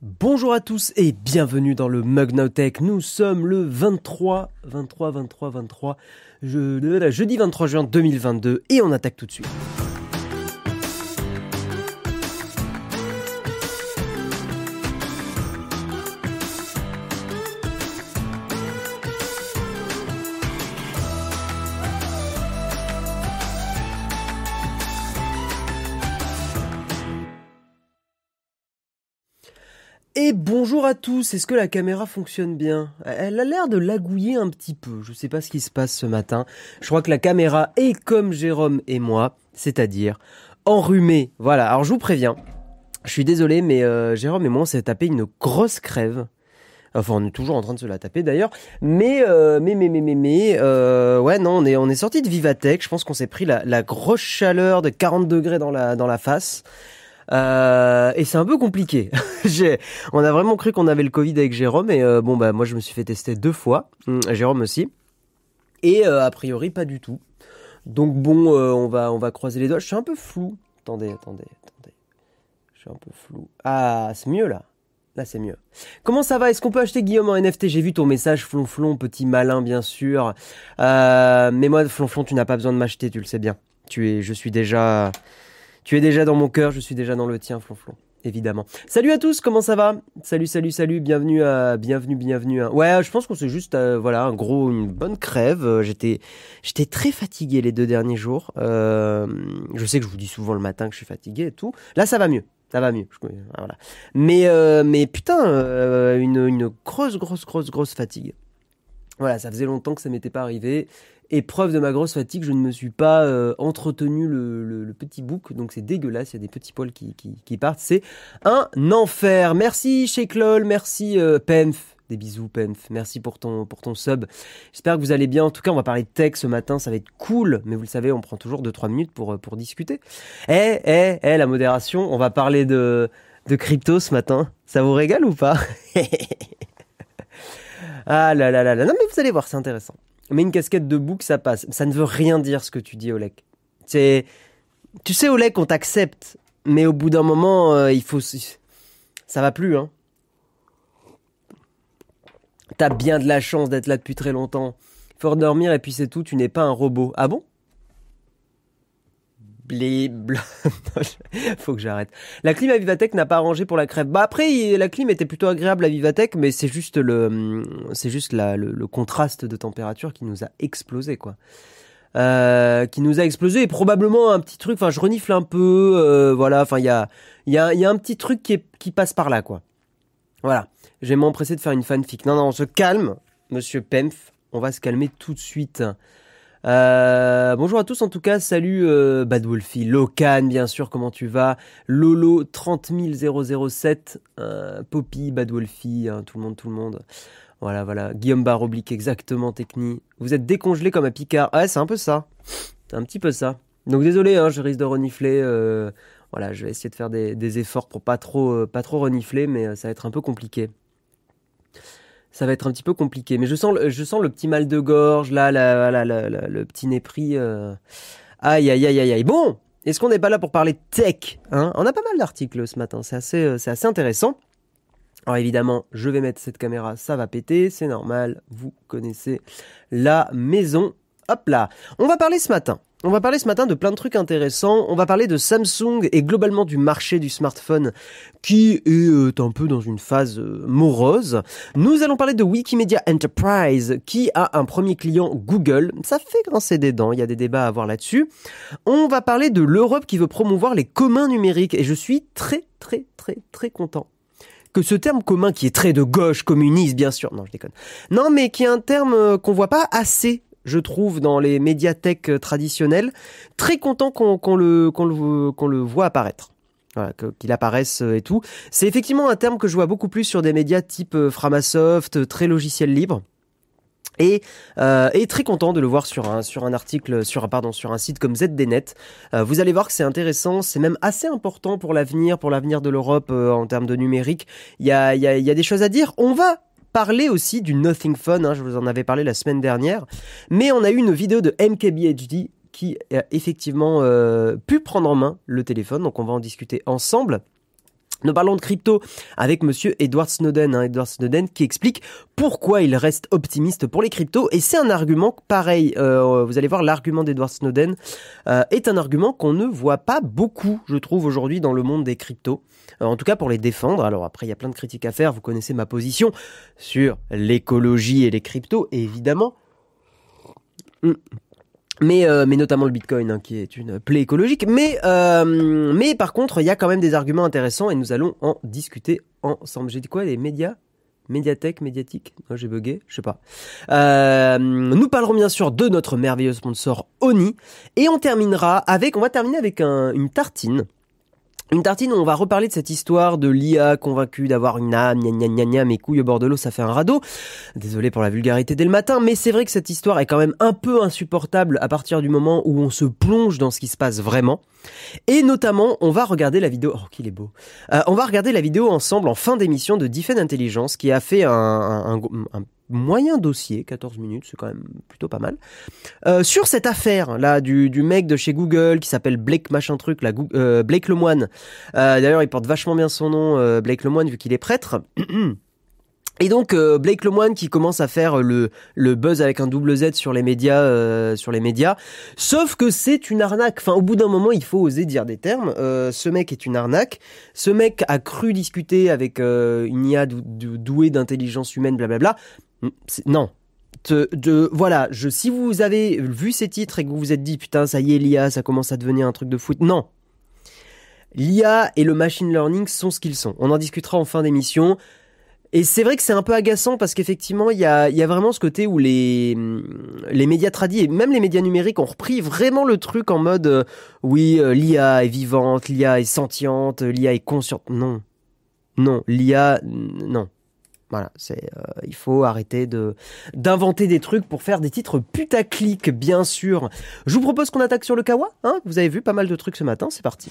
Bonjour à tous et bienvenue dans le Mug Now Tech. Nous sommes le 23, 23, 23, 23, je, jeudi 23 juin 2022 et on attaque tout de suite. Et bonjour à tous, est-ce que la caméra fonctionne bien? Elle a l'air de lagouiller un petit peu, je sais pas ce qui se passe ce matin. Je crois que la caméra est comme Jérôme et moi, c'est-à-dire enrhumée. Voilà, alors je vous préviens, je suis désolé mais euh, Jérôme et moi on s'est tapé une grosse crève. Enfin, on est toujours en train de se la taper d'ailleurs. Mais, euh, mais, mais, mais, mais, mais, euh, ouais, non, on est, on est sorti de Vivatech. Je pense qu'on s'est pris la, la grosse chaleur de 40 degrés dans la, dans la face. Euh, et c'est un peu compliqué. On a vraiment cru qu'on avait le Covid avec Jérôme et euh, bon bah moi je me suis fait tester deux fois, hum, Jérôme aussi. Et euh, a priori pas du tout. Donc bon, on va on va croiser les doigts. Je suis un peu flou. Attendez, attendez, attendez. Je suis un peu flou. Ah, c'est mieux là. Là, c'est mieux. Comment ça va? Est-ce qu'on peut acheter Guillaume en NFT J'ai vu ton message, Flonflon, petit malin, bien sûr. mais moi, Flonflon, tu n'as pas besoin de m'acheter, tu le sais bien. Tu es, je suis déjà, tu es déjà dans mon cœur, je suis déjà dans le tien, Flonflon. Évidemment. Salut à tous, comment ça va? Salut, salut, salut, bienvenue à, bienvenue, bienvenue. Ouais, je pense qu'on c'est juste, euh, voilà, un gros, une bonne crève. Euh, j'étais, j'étais très fatigué les deux derniers jours. Euh, je sais que je vous dis souvent le matin que je suis fatigué et tout. Là, ça va mieux. Ça va mieux. Voilà. Mais, mais putain, une, une grosse, grosse, grosse, grosse fatigue. Voilà, ça faisait longtemps que ça m'était pas arrivé. Et preuve de ma grosse fatigue, je ne me suis pas euh, entretenu le, petit bouc, donc c'est dégueulasse, il y a des petits poils qui, partent, c'est un enfer. Merci Shake LOL, merci euh, Penf, des bisous Penf, merci pour ton, pour ton sub. J'espère que vous allez bien, en tout cas on va parler de tech ce matin, ça va être cool, mais vous le savez, on prend toujours 2-3 minutes pour, euh, pour discuter. Eh, eh, eh, la modération, on va parler de, de crypto ce matin, ça vous régale ou pas? Ah là là là là, non mais vous allez voir, c'est intéressant. Mais une casquette de bouc, ça passe. Ça ne veut rien dire ce que tu dis, Olek. C'est, tu sais, Olek, on t'accepte, mais au bout d'un moment, euh, il faut, ça va plus, hein. T'as bien de la chance d'être là depuis très longtemps. Faut dormir et puis c'est tout. Tu n'es pas un robot. Ah bon? Faut que j'arrête. La clim à Vivatech n'a pas arrangé pour la crève. Bah après, la clim était plutôt agréable à Vivatech, mais c'est juste le, c'est juste le, contraste de température qui nous a explosé, quoi. Euh, qui nous a explosé et probablement un petit truc. Enfin, je renifle un peu, euh, voilà. Enfin, il y a, il y a, y a un petit truc qui, passe par là, quoi. Voilà. Je vais m'empresser de faire une fanfic. Non, non, on se calme, Monsieur Pemph. On va se calmer tout de suite. Euh, bonjour à tous en tout cas, salut euh, Bad Wolfie, Locan bien sûr, comment tu vas? Lolo 30007, euh, Poppy, Bad Wolfie, hein, tout le monde, tout le monde. Voilà, voilà, Guillaume Bar oblique exactement, Techni. Vous êtes décongelé comme un Picard. Ouais, c'est un peu ça. C'est un petit peu ça. Donc désolé, hein, je risque de renifler. Euh, voilà, je vais essayer de faire des, des efforts pour pas trop, pas trop renifler, mais ça va être un peu compliqué ça va être un petit peu compliqué. Mais je sens, je sens le petit mal de gorge, là, le petit nez pris. Euh. Aïe, aïe, aïe, aïe, aïe. Bon, est-ce qu'on n'est pas là pour parler tech hein? On a pas mal d'articles ce matin, c'est assez, euh, c'est assez intéressant. Alors évidemment, je vais mettre cette caméra, ça va péter, c'est normal, vous connaissez la maison. Hop là, on va parler ce matin on va parler ce matin de plein de trucs intéressants. On va parler de Samsung et globalement du marché du smartphone qui est euh, un peu dans une phase euh, morose. Nous allons parler de Wikimedia Enterprise qui a un premier client Google. Ça fait grincer des dents, il y a des débats à avoir là-dessus. On va parler de l'Europe qui veut promouvoir les communs numériques et je suis très très très très content que ce terme commun qui est très de gauche, communiste bien sûr, non je déconne, non mais qui est un terme euh, qu'on voit pas assez je trouve, dans les médiathèques euh, traditionnelles. Très content qu'on le, le, le voit apparaître. Qu'il apparaisse euh, et tout. C'est effectivement un terme que je vois beaucoup plus sur des médias type euh, Framasoft, très logiciel libre. Et, et, très content de le voir sur un sur un article sur pardon sur un site comme ZDNet. vous allez voir que c'est intéressant, c'est même assez important pour l'avenir, pour l'avenir de l'Europe en termes de numérique. Il y a, y a des choses à dire. On va parler aussi du Nothing Phone, hein, je vous en avais parlé la semaine dernière, mais on a eu une vidéo de MKBHD qui a effectivement euh, pu prendre en main le téléphone, donc on va en discuter ensemble. Nous parlons de crypto avec monsieur Edward Snowden, hein, Edward Snowden qui explique pourquoi il reste optimiste pour les cryptos et c'est un argument pareil. Euh, vous allez voir l'argument d'Edward Snowden euh, est un argument qu'on ne voit pas beaucoup, je trouve aujourd'hui dans le monde des cryptos. Euh, en tout cas pour les défendre. Alors après il y a plein de critiques à faire. Vous connaissez ma position sur l'écologie et les cryptos évidemment. Hmm mais euh, mais notamment le Bitcoin hein, qui est une plaie écologique. Mais euh, mais par contre, il y a quand même des arguments intéressants et nous allons en discuter ensemble. J'ai dit quoi les médias? Médiathèque, médiatique? Moi j'ai bugué, je sais pas. Euh, nous parlerons bien sûr de notre merveilleux sponsor Oni et on terminera avec, on va terminer avec un, une tartine une tartine on va reparler de cette histoire de l'IA convaincue d'avoir une âme, gna gna gna gna, mes couilles au bord de l'eau, ça fait un radeau. Désolé pour la vulgarité dès le matin, mais c'est vrai que cette histoire est quand même un peu insupportable à partir du moment où on se plonge dans ce qui se passe vraiment. Et notamment, on va regarder la vidéo, oh qu'il est beau, euh, on va regarder la vidéo ensemble en fin d'émission de Defend Intelligence qui a fait un, un, un moyen dossier, 14 minutes, c'est quand même plutôt pas mal. Euh, sur cette affaire là du, du mec de chez Google qui s'appelle Blake machin truc, là, euh, Blake Lemoine. Euh, D'ailleurs, il porte vachement bien son nom, euh, Blake Lemoine, vu qu'il est prêtre. Et donc euh, Blake Lemoine qui commence à faire le, le buzz avec un double Z sur les médias, euh, sur les médias. Sauf que c'est une arnaque. Enfin, au bout d'un moment, il faut oser dire des termes. Euh, ce mec est une arnaque. Ce mec a cru discuter avec une IA douée d'intelligence humaine, blablabla. Non. De, voilà, si vous avez vu ces titres et que vous vous êtes dit putain ça y est l'IA ça commence à devenir un truc de foot, non. L'IA et le machine learning sont ce qu'ils sont. On en discutera en fin d'émission. Et c'est vrai que c'est un peu agaçant parce qu'effectivement, il y a, y a vraiment ce côté où les, les médias tradis et même les médias numériques ont repris vraiment le truc en mode euh, oui, euh, l'IA est vivante, l'IA est sentiente, l'IA est consciente. Non. Non, l'IA, non. Voilà, c'est euh, il faut arrêter de d'inventer des trucs pour faire des titres putaclic, bien sûr. Je vous propose qu'on attaque sur le Kawa. Hein vous avez vu pas mal de trucs ce matin, c'est parti.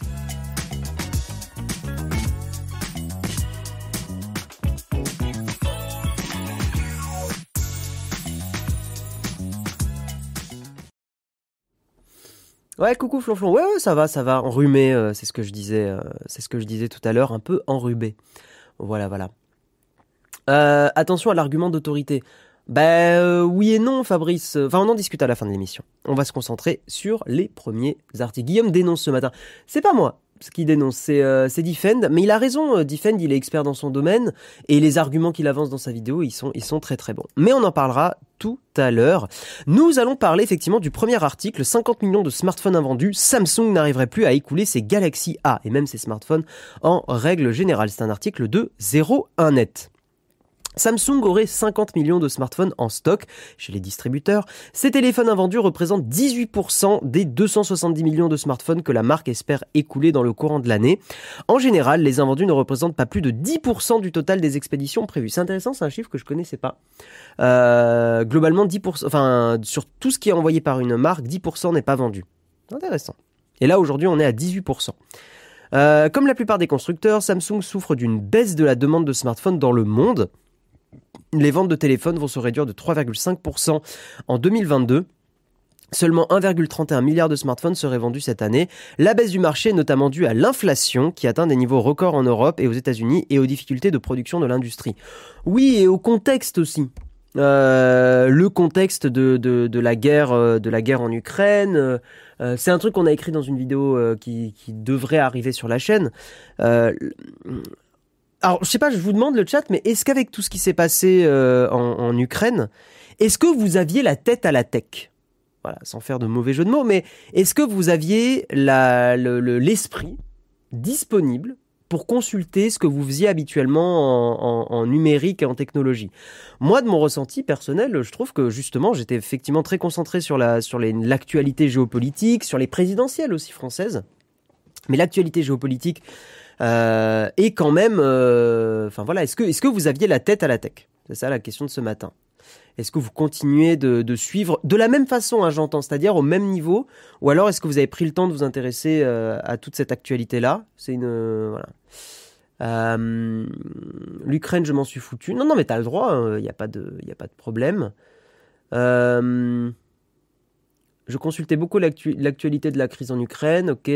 Ouais, coucou Flonflon. Ouais, ouais, ça va, ça va. Enrhumé, euh, c'est ce que je disais, euh, c'est ce que je disais tout à l'heure, un peu enrubé. Voilà, voilà. Euh, attention à l'argument d'autorité. Ben euh, oui et non, Fabrice. Enfin, on en discute à la fin de l'émission. On va se concentrer sur les premiers articles. Guillaume dénonce ce matin. C'est pas moi ce qui dénonce, c'est euh, Defend. Mais il a raison, euh, Defend, il est expert dans son domaine et les arguments qu'il avance dans sa vidéo, ils sont, ils sont très très bons. Mais on en parlera tout à l'heure. Nous allons parler effectivement du premier article, 50 millions de smartphones invendus, Samsung n'arriverait plus à écouler ses Galaxy A et même ses smartphones en règle générale. C'est un article de 01net. Samsung aurait 50 millions de smartphones en stock chez les distributeurs. Ces téléphones invendus représentent 18% des 270 millions de smartphones que la marque espère écouler dans le courant de l'année. En général, les invendus ne représentent pas plus de 10% du total des expéditions prévues. C'est intéressant, c'est un chiffre que je connaissais pas. Euh, globalement, 10%, enfin, sur tout ce qui est envoyé par une marque, 10% n'est pas vendu. Intéressant. Et là, aujourd'hui, on est à 18%. Euh, comme la plupart des constructeurs, Samsung souffre d'une baisse de la demande de smartphones dans le monde les ventes de téléphones vont se réduire de 3,5% en 2022. Seulement 1,31 milliard de smartphones seraient vendus cette année. La baisse du marché est notamment due à l'inflation qui atteint des niveaux records en Europe et aux États-Unis et aux difficultés de production de l'industrie. Oui, et au contexte aussi. Euh, le contexte de, la guerre euh, de la guerre en Ukraine euh, c'est un truc qu'on a écrit dans une vidéo qui, devrait arriver sur la chaîne alors, je sais pas, je vous demande le chat, mais est-ce qu'avec tout ce qui s'est passé euh, en, Ukraine, est-ce que vous aviez la tête à la tech? Voilà, sans faire de mauvais jeu de mots, mais est-ce que vous aviez l'esprit disponible pour consulter ce que vous faisiez habituellement en, numérique et en technologie? Moi, de mon ressenti personnel, je trouve que justement, j'étais effectivement très concentré sur la sur l'actualité géopolitique, sur les présidentielles aussi françaises. Mais l'actualité géopolitique, euh, et quand même, euh, enfin voilà, est-ce que, est-ce que vous aviez la tête à la tech? C'est ça la question de ce matin. Est-ce que vous continuez de, suivre de la même façon, hein, j'entends, c'est-à-dire au même niveau, ou alors est-ce que vous avez pris le temps de vous intéresser euh, à toute cette actualité-là? C'est une voilà. L'Ukraine, je m'en suis foutu. Non, non, mais t'as le droit. Il hein, n'y a a pas de problème. je consultais beaucoup l'actualité de la crise en Ukraine. Ok.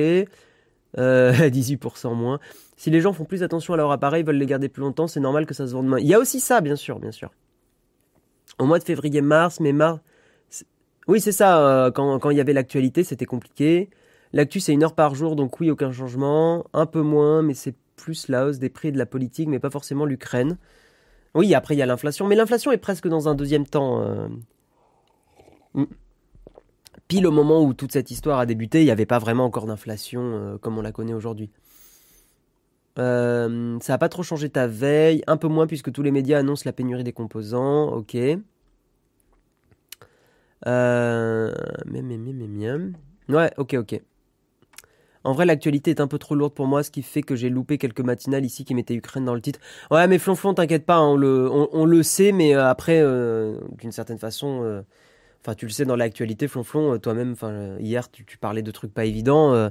18% moins. Si les gens font plus attention à leur appareil, veulent les garder plus longtemps, c'est normal que ça se vende moins. Il y a aussi ça, bien sûr, bien sûr. Au mois de février-mars, mais mars... Oui, c'est ça, quand, quand il y avait l'actualité, c'était compliqué. L'actu, c'est une heure par jour, donc oui, aucun changement. Un peu moins, mais c'est plus la hausse des prix de la politique, mais pas forcément l'Ukraine. Oui, après, il y a l'inflation, mais l'inflation est presque dans un deuxième temps. Euh. Pile au moment où toute cette histoire a débuté, il n'y avait pas vraiment encore d'inflation euh, comme on la connaît aujourd'hui. Euh, ça n'a pas trop changé ta veille, un peu moins puisque tous les médias annoncent la pénurie des composants, ok. Euh, ouais, ok, ok. En vrai, l'actualité est un peu trop lourde pour moi, ce qui fait que j'ai loupé quelques matinales ici qui mettaient Ukraine dans le titre. Ouais, mais Flonflon, t'inquiète pas, on le, on, le sait, mais euh, après, d'une certaine façon, enfin, tu le sais dans l'actualité, Flonflon, toi-même, enfin, hier, tu, parlais de trucs pas évidents.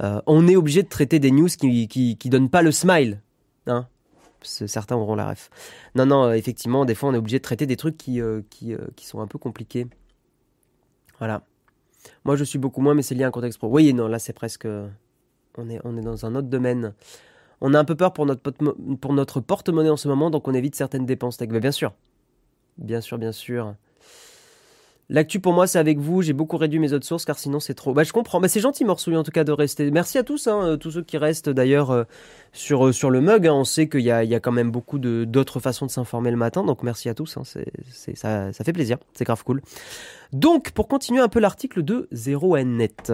on est obligé de traiter des news qui, qui, qui donnent pas le smile, hein. Certains auront la ref. Non, non, effectivement, des fois, on est obligé de traiter des trucs qui, qui, qui sont un peu compliqués. Voilà. Moi, je suis beaucoup moins, mais c'est lié à un contexte pro. Oui, non, là, c'est presque. On est, on est dans un autre domaine. On a un peu peur pour notre, pour notre porte-monnaie en ce moment, donc on évite certaines dépenses. Mais bien sûr. Bien sûr, bien sûr. L'actu pour moi, c'est avec vous. J'ai beaucoup réduit mes autres sources car sinon c'est trop. Bah, je comprends. Bah, c'est gentil, Morsouille, en tout cas, de rester. Merci à tous, hein, tous ceux qui restent d'ailleurs euh, sur, euh, sur le mug. Hein. On sait qu'il y a, y a quand même beaucoup d'autres façons de s'informer le matin. Donc merci à tous. Hein. Ça, ça fait plaisir. C'est grave cool. Donc, pour continuer un peu l'article de 0net.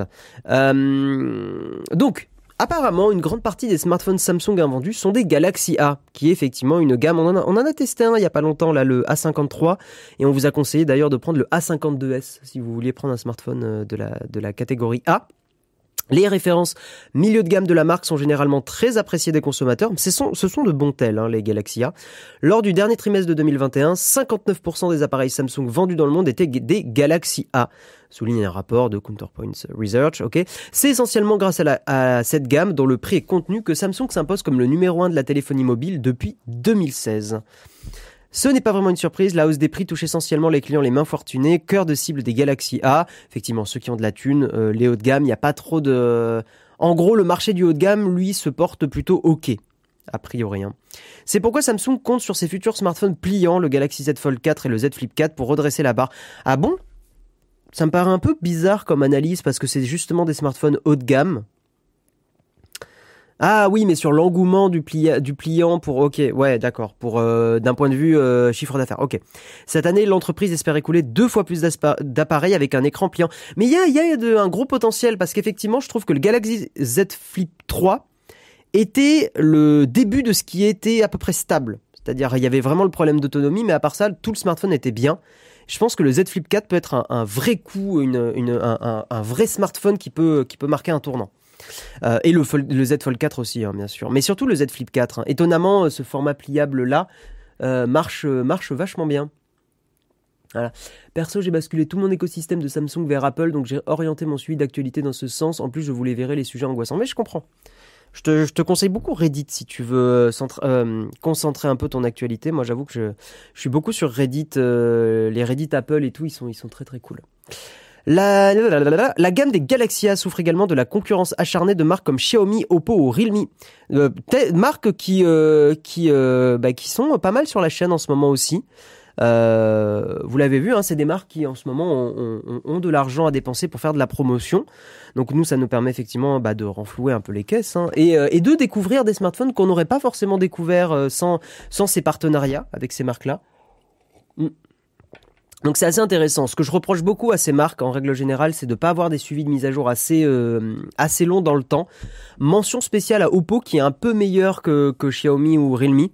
Euh, donc, Apparemment, une grande partie des smartphones Samsung invendus sont des Galaxy A, qui est effectivement une gamme. On en a, testé un il n'y a pas longtemps, là, le A53, et on vous a conseillé d'ailleurs de prendre le A52s si vous vouliez prendre un smartphone euh, de la, catégorie A. Les références milieu de gamme de la marque sont généralement très appréciées des consommateurs. Ce ce sont de bons tels, hein, les Galaxy A. Lors du dernier trimestre de 2021, 59% des appareils Samsung vendus dans le monde étaient des Galaxy A souligne un rapport de Counterpoints Research. Ok, c'est essentiellement grâce à, cette gamme dont le prix est contenu que Samsung s'impose comme le numéro un de la téléphonie mobile depuis 2016. Ce n'est pas vraiment une surprise, la hausse des prix touche essentiellement les clients les mains fortunés, cœur de cible des Galaxy A. Effectivement, ceux qui ont de la thune, euh, les hauts de gamme, il n'y a pas trop de... En gros, le marché du haut de gamme, lui, se porte plutôt ok. A priori. Hein. C'est pourquoi Samsung compte sur ses futurs smartphones pliants, le Galaxy Z Fold 4 et le Z Flip 4, pour redresser la barre. Ah bon? Ça me paraît un peu bizarre comme analyse parce que c'est justement des smartphones haut de gamme. Ah oui, mais sur l'engouement du, pliant pour... Ok, ouais, d'accord. Pour euh, d'un point de vue euh, chiffre d'affaires. Ok. Cette année, l'entreprise espère écouler deux fois plus d'appareils avec un écran pliant. Mais il y a, y a un gros potentiel parce qu'effectivement, je trouve que le Galaxy Z Flip 3 était le début de ce qui était à peu près stable. C'est-à-dire, il y avait vraiment le problème d'autonomie, mais à part ça, tout le smartphone était bien. Je pense que le Z Flip 4 peut être un, vrai coup, un, vrai smartphone qui peut, qui peut marquer un tournant. Euh, et le, le, Z Fold 4 aussi, hein, bien sûr. Mais surtout le Z Flip 4. Hein. Étonnamment, euh, ce format pliable-là euh, marche, marche vachement bien. Voilà. Perso, j'ai basculé tout mon écosystème de Samsung vers Apple, donc j'ai orienté mon suivi d'actualité dans ce sens. En plus, je voulais verrer les sujets angoissants. Mais je comprends. Je te, conseille beaucoup Reddit si tu veux concentrer un peu ton actualité. Moi, j'avoue que je, suis beaucoup sur Reddit. les Reddit Apple et tout, ils sont, très très cool. La, gamme des Galaxy A souffre également de la concurrence acharnée de marques comme Xiaomi, Oppo ou Realme. Euh, marques qui, euh, qui, euh, bah, qui sont pas mal sur la chaîne en ce moment aussi. Euh, vous l'avez vu, hein, c'est des marques qui en ce moment ont, de l'argent à dépenser pour faire de la promotion. Donc nous, ça nous permet effectivement bah, de renflouer un peu les caisses hein, et, euh, de découvrir des smartphones qu'on n'aurait pas forcément découvert euh, sans, ces partenariats avec ces marques-là. Mm. Donc c'est assez intéressant. Ce que je reproche beaucoup à ces marques en règle générale, c'est de pas avoir des suivis de mise à jour assez assez longs dans le temps. Mention spéciale à Oppo qui est un peu meilleur que Xiaomi ou Realme.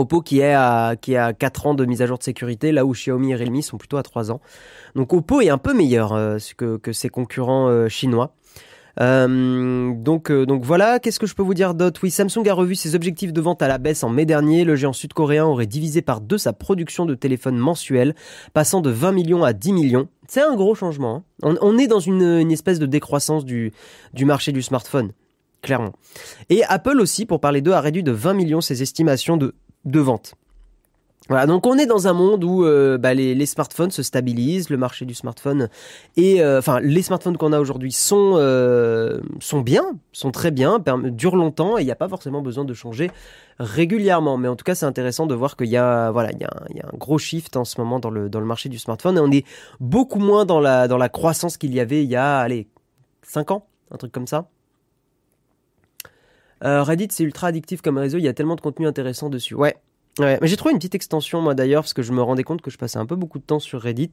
Oppo qui est à qui est à 4 ans de mise à jour de sécurité, là où Xiaomi et Realme sont plutôt à 3 ans. Donc Oppo est un peu meilleur euh, que, que ses concurrents euh, chinois. Euh, donc, donc voilà, qu'est-ce que je peux vous dire d'autre? Oui, Samsung a revu ses objectifs de vente à la baisse en mai dernier. Le géant sud-coréen aurait divisé par deux sa production de téléphones mensuels, passant de 20 millions à 10 millions. C'est un gros changement. Hein. On, est dans une, une, espèce de décroissance du, du marché du smartphone, clairement. Et Apple aussi, pour parler d'eux, a réduit de 20 millions ses estimations de, de vente. Voilà, donc on est dans un monde où euh, bah, les, smartphones se stabilisent, le marché du smartphone et euh, enfin les smartphones qu'on a aujourd'hui sont euh, sont bien, sont très bien, durent longtemps et il n'y a pas forcément besoin de changer régulièrement. Mais en tout cas, c'est intéressant de voir qu'il y a voilà il y a, un, y a un gros shift en ce moment dans le dans le marché du smartphone et on est beaucoup moins dans la dans la croissance qu'il y avait il y a allez 5 ans, un truc comme ça. Reddit, c'est ultra addictif comme réseau, il y a tellement de contenu intéressant dessus. Ouais, Ouais, mais j'ai trouvé une petite extension moi d'ailleurs parce que je me rendais compte que je passais un peu beaucoup de temps sur Reddit.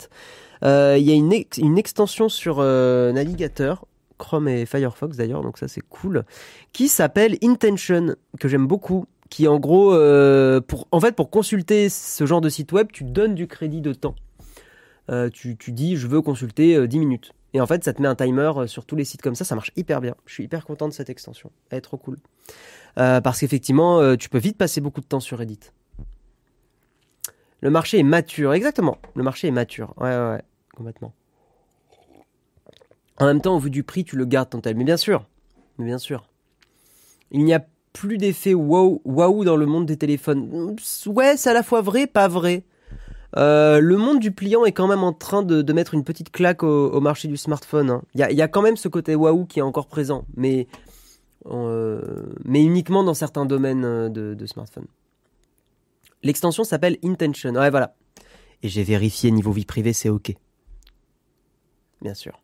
Euh, il y a une, extension sur euh, navigateur, Chrome et Firefox d'ailleurs, donc ça c'est cool, qui s'appelle Intention que j'aime beaucoup, qui en gros euh, pour en fait pour consulter ce genre de site web, tu donnes du crédit de temps. tu, tu dis je veux consulter 10 minutes. Et en fait, ça te met un timer sur tous les sites comme ça, ça marche hyper bien. Je suis hyper content de cette extension. Elle est trop cool. parce qu'effectivement, tu peux vite passer beaucoup de temps sur Reddit. Le marché est mature, exactement. Le marché est mature. Ouais, ouais, ouais, complètement. En même temps, au vu du prix, tu le gardes ton tel. Mais bien sûr, mais bien sûr. Il n'y a plus d'effet wow, wow dans le monde des téléphones. Ouais, c'est à la fois vrai, pas vrai. Euh, le monde du pliant est quand même en train de, mettre une petite claque au, marché du smartphone. Hein. Il y, a, quand même ce côté waouh qui est encore présent, mais, euh, uniquement dans certains domaines euh, de, de smartphone. L'extension s'appelle Intention. Ouais, voilà. Et j'ai vérifié niveau vie privée, c'est OK. Bien sûr.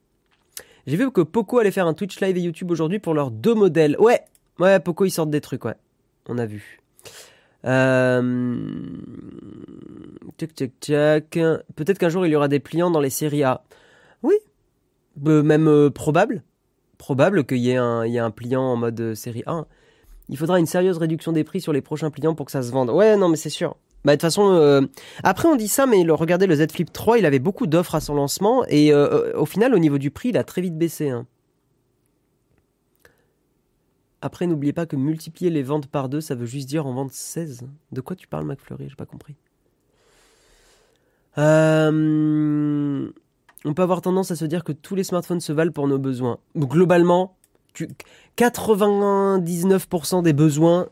J'ai vu que Poco allait faire un Twitch live et YouTube aujourd'hui pour leurs deux modèles. Ouais, ouais, Poco ils sortent des trucs, ouais. On a vu. Euh... Peut-être qu'un jour il y aura des pliants dans les séries A. Oui, euh, même euh, probable. Probable qu'il y, ait un, pliant en mode euh, série A il faudra une sérieuse réduction des prix sur les prochains clients pour que ça se vende. Ouais, non, mais c'est sûr. Bah, de toute façon, après on dit ça, mais regardez le Z Flip 3, il avait beaucoup d'offres à son lancement et au final, au niveau du prix, il a très vite baissé. Hein. Après, n'oubliez pas que multiplier les ventes par deux, ça veut juste dire en vendre 16. De quoi tu parles, McFlurry J'ai pas compris. on peut avoir tendance à se dire que tous les smartphones se valent pour nos besoins. Globalement, 99% des besoins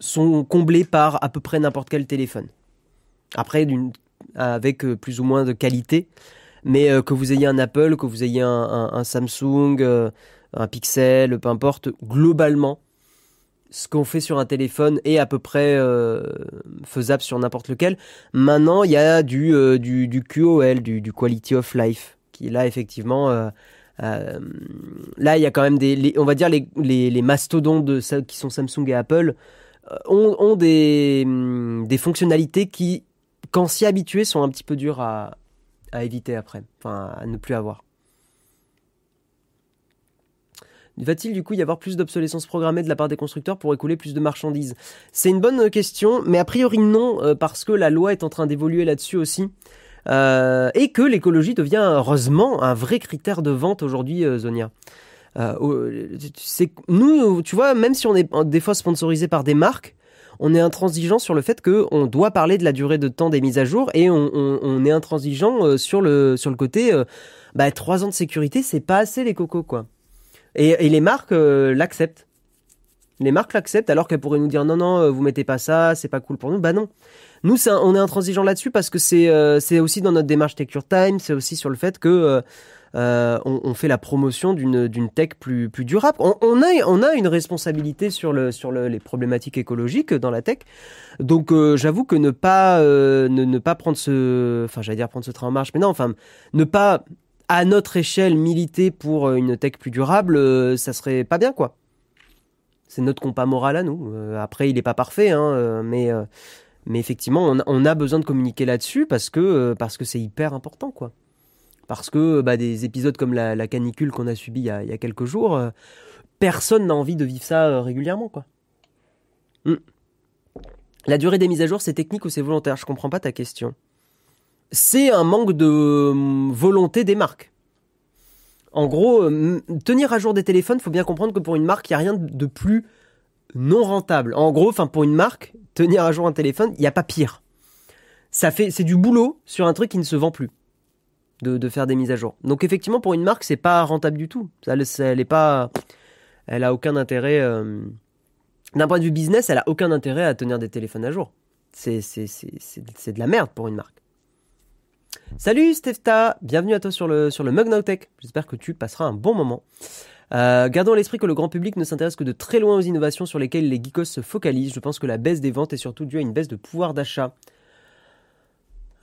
sont comblés par à peu près n'importe quel téléphone. Après, avec euh, plus ou moins de qualité, mais euh, que vous ayez un Apple, que vous ayez un, Samsung, euh, un Pixel, peu importe, globalement, ce qu'on fait sur un téléphone est à peu près faisable sur n'importe lequel. Maintenant, il y a du, du, du QOL, du, Quality of Life, qui là, effectivement, euh, là, il y a quand même des, on va dire les, les, mastodontes de, qui sont Samsung et Apple euh, ont, des, hum, des fonctionnalités qui, quand s'y habituer, sont un petit peu dures à, à éviter après, enfin à ne plus avoir. Va-t-il du coup y avoir plus d'obsolescence programmée de la part des constructeurs pour écouler plus de marchandises? C'est une bonne question, mais a priori non, euh, parce que la loi est en train d'évoluer là-dessus aussi. Euh, et que l'écologie devient heureusement un vrai critère de vente aujourd'hui, euh, Zonia. Euh, nous, tu vois, même si on est des fois sponsorisé par des marques, on est intransigeant sur le fait qu'on doit parler de la durée de temps des mises à jour et on, est intransigeant sur le sur le côté bah trois ans de sécurité c'est pas assez les cocos quoi et, les marques l'acceptent les marques l'acceptent alors qu'elles pourraient nous dire non non vous mettez pas ça c'est pas cool pour nous bah non nous, on est intransigeant là-dessus parce que c'est euh, aussi dans notre démarche Tech Your Time, c'est aussi sur le fait que euh, euh, on, fait la promotion d'une tech plus plus durable. On, a on a une responsabilité sur le sur le, les problématiques écologiques dans la tech. Donc j'avoue que ne pas ne pas prendre ce enfin j'allais dire prendre ce train en marche, mais non, enfin ne pas à notre échelle militer pour une tech plus durable, ça serait pas bien quoi. C'est notre compas moral à nous. après, il n'est pas parfait, hein, mais mais effectivement, on, a besoin de communiquer là-dessus parce que euh, parce que c'est hyper important, quoi. Parce que bah, des épisodes comme la, canicule qu'on a subi il y a, quelques jours, euh, personne n'a envie de vivre ça euh, régulièrement, quoi. Hmm. La durée des mises à jour, c'est technique ou c'est volontaire? Je comprends pas ta question. C'est un manque de hum, volonté des marques. En gros, tenir à jour des téléphones, faut bien comprendre que pour une marque, il n'y a rien de plus non rentable. En gros, enfin pour une marque, tenir à jour un téléphone, il n'y a pas pire. Ça fait, c'est du boulot sur un truc qui ne se vend plus. De, faire des mises à jour. Donc effectivement, pour une marque, c'est pas rentable du tout. Ça, elle est pas, elle aucun intérêt. Euh, d'un point de vue business, elle a aucun intérêt à tenir des téléphones à jour. C'est de la merde pour une marque. Salut Stefta, bienvenue à toi sur le, sur le Mug J'espère que tu passeras un bon moment. Euh, gardons à l'esprit que le grand public ne s'intéresse que de très loin aux innovations sur lesquelles les geekos se focalisent. Je pense que la baisse des ventes est surtout due à une baisse de pouvoir d'achat.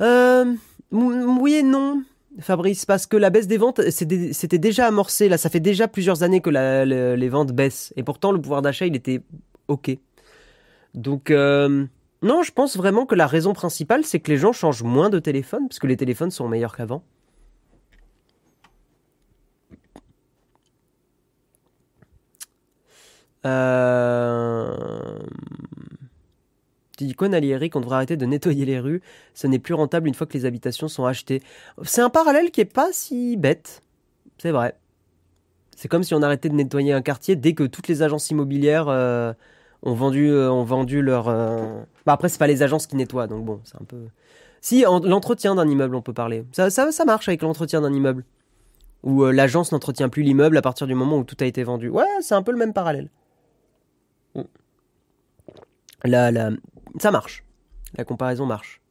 Euh, oui et non, Fabrice, parce que la baisse des ventes, c'était déjà amorcé. Là, ça fait déjà plusieurs années que les ventes baissent. Et pourtant, le pouvoir d'achat, il était OK. Donc, euh, non, je pense vraiment que la raison principale, c'est que les gens changent moins de téléphone, parce que les téléphones sont meilleurs qu'avant. Euh... Tu dis quoi, Nalieri, qu'on devrait arrêter de nettoyer les rues Ce n'est plus rentable une fois que les habitations sont achetées. C'est un parallèle qui est pas si bête. C'est vrai. C'est comme si on arrêtait de nettoyer un quartier dès que toutes les agences immobilières euh, ont vendu, euh, ont vendu leur. Euh, bah après, c'est pas les agences qui nettoient, donc bon, c'est un peu. Si l'entretien d'un immeuble, on peut parler. Ça, ça, marche avec l'entretien d'un immeuble. Où l'agence n'entretient plus l'immeuble à partir du moment où tout a été vendu. Ouais, c'est un peu le même parallèle. La, la, ça marche. La comparaison marche.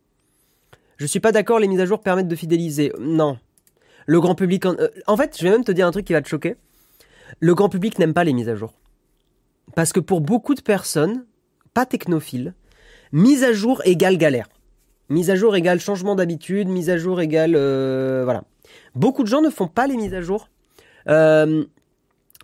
Je suis pas d'accord, les mises à jour permettent de fidéliser. Non. Le grand public. Euh, en fait, je vais même te dire un truc qui va te choquer. Le grand public n'aime pas les mises à jour. Parce que pour beaucoup de personnes, pas technophiles, mise à jour égale galère. Mise à jour égale changement d'habitude, mise à jour égale. Euh, voilà. Beaucoup de gens ne font pas les mises à jour. Euh,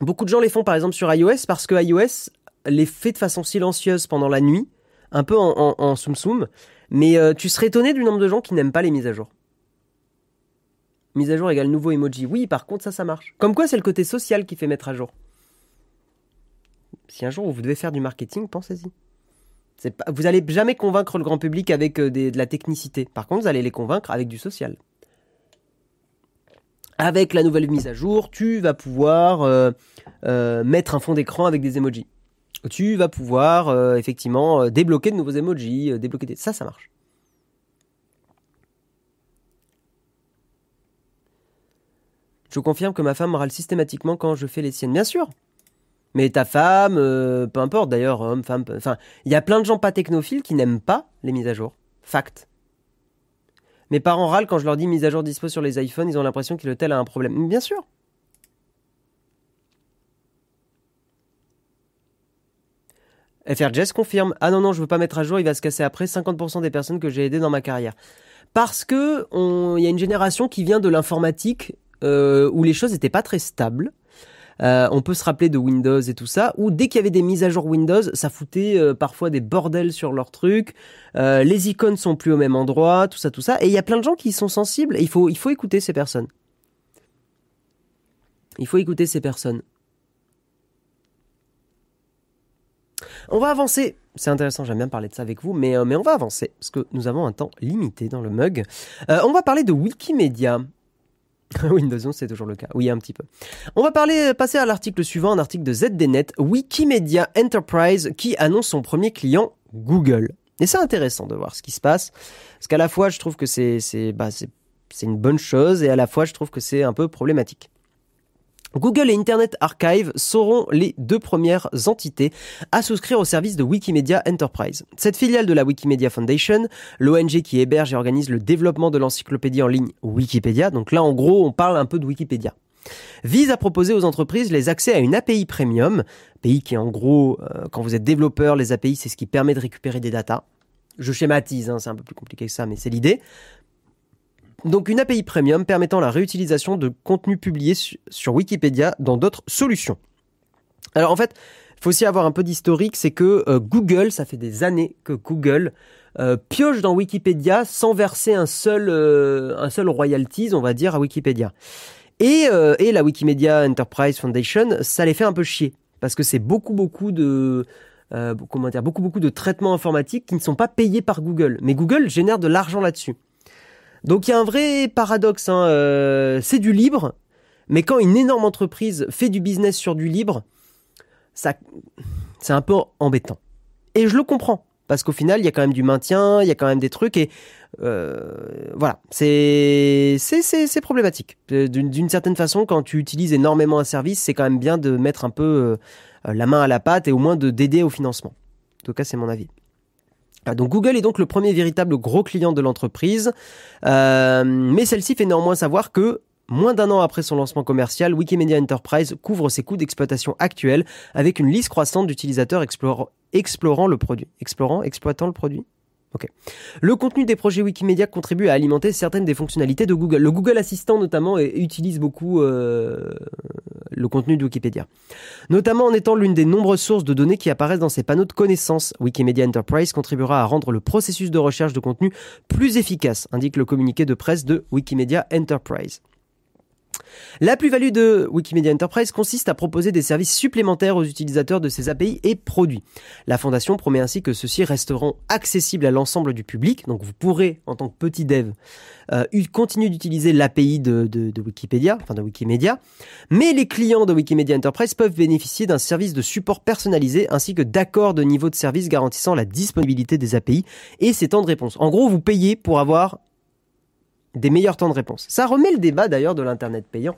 beaucoup de gens les font par exemple sur iOS parce que iOS les fait de façon silencieuse pendant la nuit un peu en, en, soum soum. Mais euh, tu serais étonné du nombre de gens qui n'aiment pas les mises à jour. Mise à jour égale nouveau emoji. Oui, par contre, ça, ça marche. Comme quoi, c'est le côté social qui fait mettre à jour. Si un jour vous devez faire du marketing, pensez-y. vous n'allez jamais convaincre le grand public avec euh, de la technicité. Par contre, vous allez les convaincre avec du social. Avec la nouvelle mise à jour, tu vas pouvoir euh, mettre un fond d'écran avec des emojis tu vas pouvoir euh, effectivement euh, débloquer de nouveaux emojis, euh, débloquer des... Ça, ça marche. Je confirme que ma femme râle systématiquement quand je fais les siennes. Bien sûr. Mais ta femme, peu importe d'ailleurs, homme, femme, enfin, il y a plein de gens pas technophiles qui n'aiment pas les mises à jour. Fact. Mes parents râlent quand je leur dis mise à jour dispo sur les iPhones, ils ont l'impression que le tel a un problème. Bien sûr. FR Jess confirme. Ah non, non, je veux pas mettre à jour, il va se casser après 50% des personnes que j'ai aidées dans ma carrière. Parce que il y a une génération qui vient de l'informatique euh, où les choses n'étaient pas très stables. Euh, on peut se rappeler de Windows et tout ça, où dès qu'il y avait des mises à jour Windows, ça foutait euh, parfois des bordels sur leurs trucs. les icônes sont plus au même endroit, tout ça, tout ça. Et il y a plein de gens qui sont sensibles. il faut, il faut écouter ces personnes. Il faut écouter ces personnes. On va avancer. C'est intéressant, j'aime bien parler de ça avec vous, mais, euh, mais on va avancer, parce que nous avons un temps limité dans le mug. Euh, on va parler de Wikimedia. Windows 11, c'est toujours le cas. Oui, un petit peu. On va euh, passer à l'article suivant, un article de ZDNet, Wikimedia Enterprise, qui annonce son premier client, Google. Et c'est intéressant de voir ce qui se passe, parce qu'à la fois, je trouve que c'est, c'est, bah, une bonne chose, et à la fois, je trouve que c'est un peu problématique. Google et Internet Archive seront les deux premières entités à souscrire au service de Wikimedia Enterprise. Cette filiale de la Wikimedia Foundation, l'ONG qui héberge et organise le développement de l'encyclopédie en ligne Wikipédia, donc là en gros on parle un peu de Wikipédia, vise à proposer aux entreprises les accès à une API premium, API qui en gros, euh, quand vous êtes développeur, les API c'est ce qui permet de récupérer des datas. Je schématise, hein, c'est un peu plus compliqué que ça, mais c'est l'idée. Donc une API premium permettant la réutilisation de contenus publiés sur Wikipédia dans d'autres solutions. Alors en fait, il faut aussi avoir un peu d'historique, c'est que euh, Google, ça fait des années que Google euh, pioche dans Wikipédia sans verser un seul, euh, un royalties, on va dire, à Wikipédia. Et, et la Wikimedia Enterprise Foundation, ça les fait un peu chier, parce que c'est beaucoup, beaucoup de traitements informatiques qui ne sont pas payés par Google. Mais Google génère de l'argent là-dessus. Donc il y a un vrai paradoxe. Hein, euh, c'est du libre, mais quand une énorme entreprise fait du business sur du libre, ça, c'est un peu embêtant. Et je le comprends. Parce qu'au final, il y a quand même du maintien, il y a quand même des trucs et euh, voilà, c'est c'est problématique. D'une certaine façon, quand tu utilises énormément un service, c'est quand même bien de mettre un peu euh, la main à la pâte et au moins de d'aider au financement. En tout cas, c'est mon avis. Ah, donc Google est donc le premier véritable gros client de l'entreprise, euh, mais celle-ci fait néanmoins savoir que Moins d'un an après son lancement commercial, Wikimedia Enterprise couvre ses coûts d'exploitation actuels avec une liste croissante d'utilisateurs explorant, le produit. Explorant, exploitant le produit? Le contenu des projets Wikimedia contribue à alimenter certaines des fonctionnalités de Google. Le Google Assistant notamment utilise beaucoup euh, le contenu de Wikipédia. Notamment en étant l'une des nombreuses sources de données qui apparaissent dans ces panneaux de connaissances. Wikimedia Enterprise contribuera à rendre le processus de recherche de contenu plus efficace, indique le communiqué de presse de Wikimedia Enterprise. La plus-value de Wikimedia Enterprise consiste à proposer des services supplémentaires aux utilisateurs de ces API et produits. La fondation promet ainsi que ceux-ci resteront accessibles à l'ensemble du public, donc vous pourrez, en tant que petit dev, euh, continuer d'utiliser l'API de, Wikipédia, enfin de Wikimedia, mais les clients de Wikimedia Enterprise peuvent bénéficier d'un service de support personnalisé ainsi que d'accords de niveau de service garantissant la disponibilité des API et ses temps de réponse. En gros, vous payez pour avoir des meilleurs temps de réponse. Ça remet le débat d'ailleurs de l'Internet payant.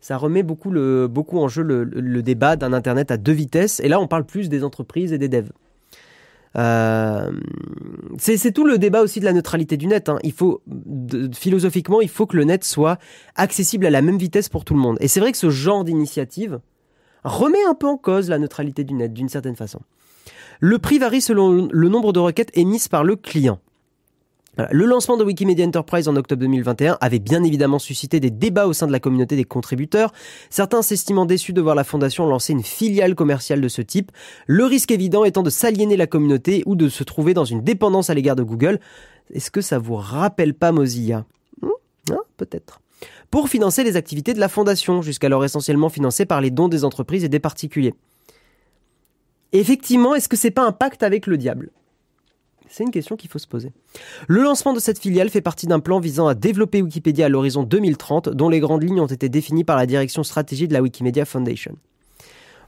Ça remet beaucoup, le, beaucoup en jeu le, débat d'un Internet à deux vitesses. Et là, on parle plus des entreprises et des devs. Euh, c'est tout le débat aussi de la neutralité du net. Hein. Il faut, philosophiquement, il faut que le net soit accessible à la même vitesse pour tout le monde. Et c'est vrai que ce genre d'initiative remet un peu en cause la neutralité du net d'une certaine façon. Le prix varie selon le nombre de requêtes émises par le client. Le lancement de Wikimedia Enterprise en octobre 2021 avait bien évidemment suscité des débats au sein de la communauté des contributeurs, certains s'estimant déçus de voir la fondation lancer une filiale commerciale de ce type, le risque évident étant de s'aliéner la communauté ou de se trouver dans une dépendance à l'égard de Google. Est-ce que ça vous rappelle pas Mozilla? Hmm hein, Peut-être. Pour financer les activités de la fondation, jusqu'alors essentiellement financées par les dons des entreprises et des particuliers. Effectivement, est-ce que c'est pas un pacte avec le diable? C'est une question qu'il faut se poser. Le lancement de cette filiale fait partie d'un plan visant à développer Wikipédia à l'horizon 2030, dont les grandes lignes ont été définies par la direction stratégie de la Wikimedia Foundation.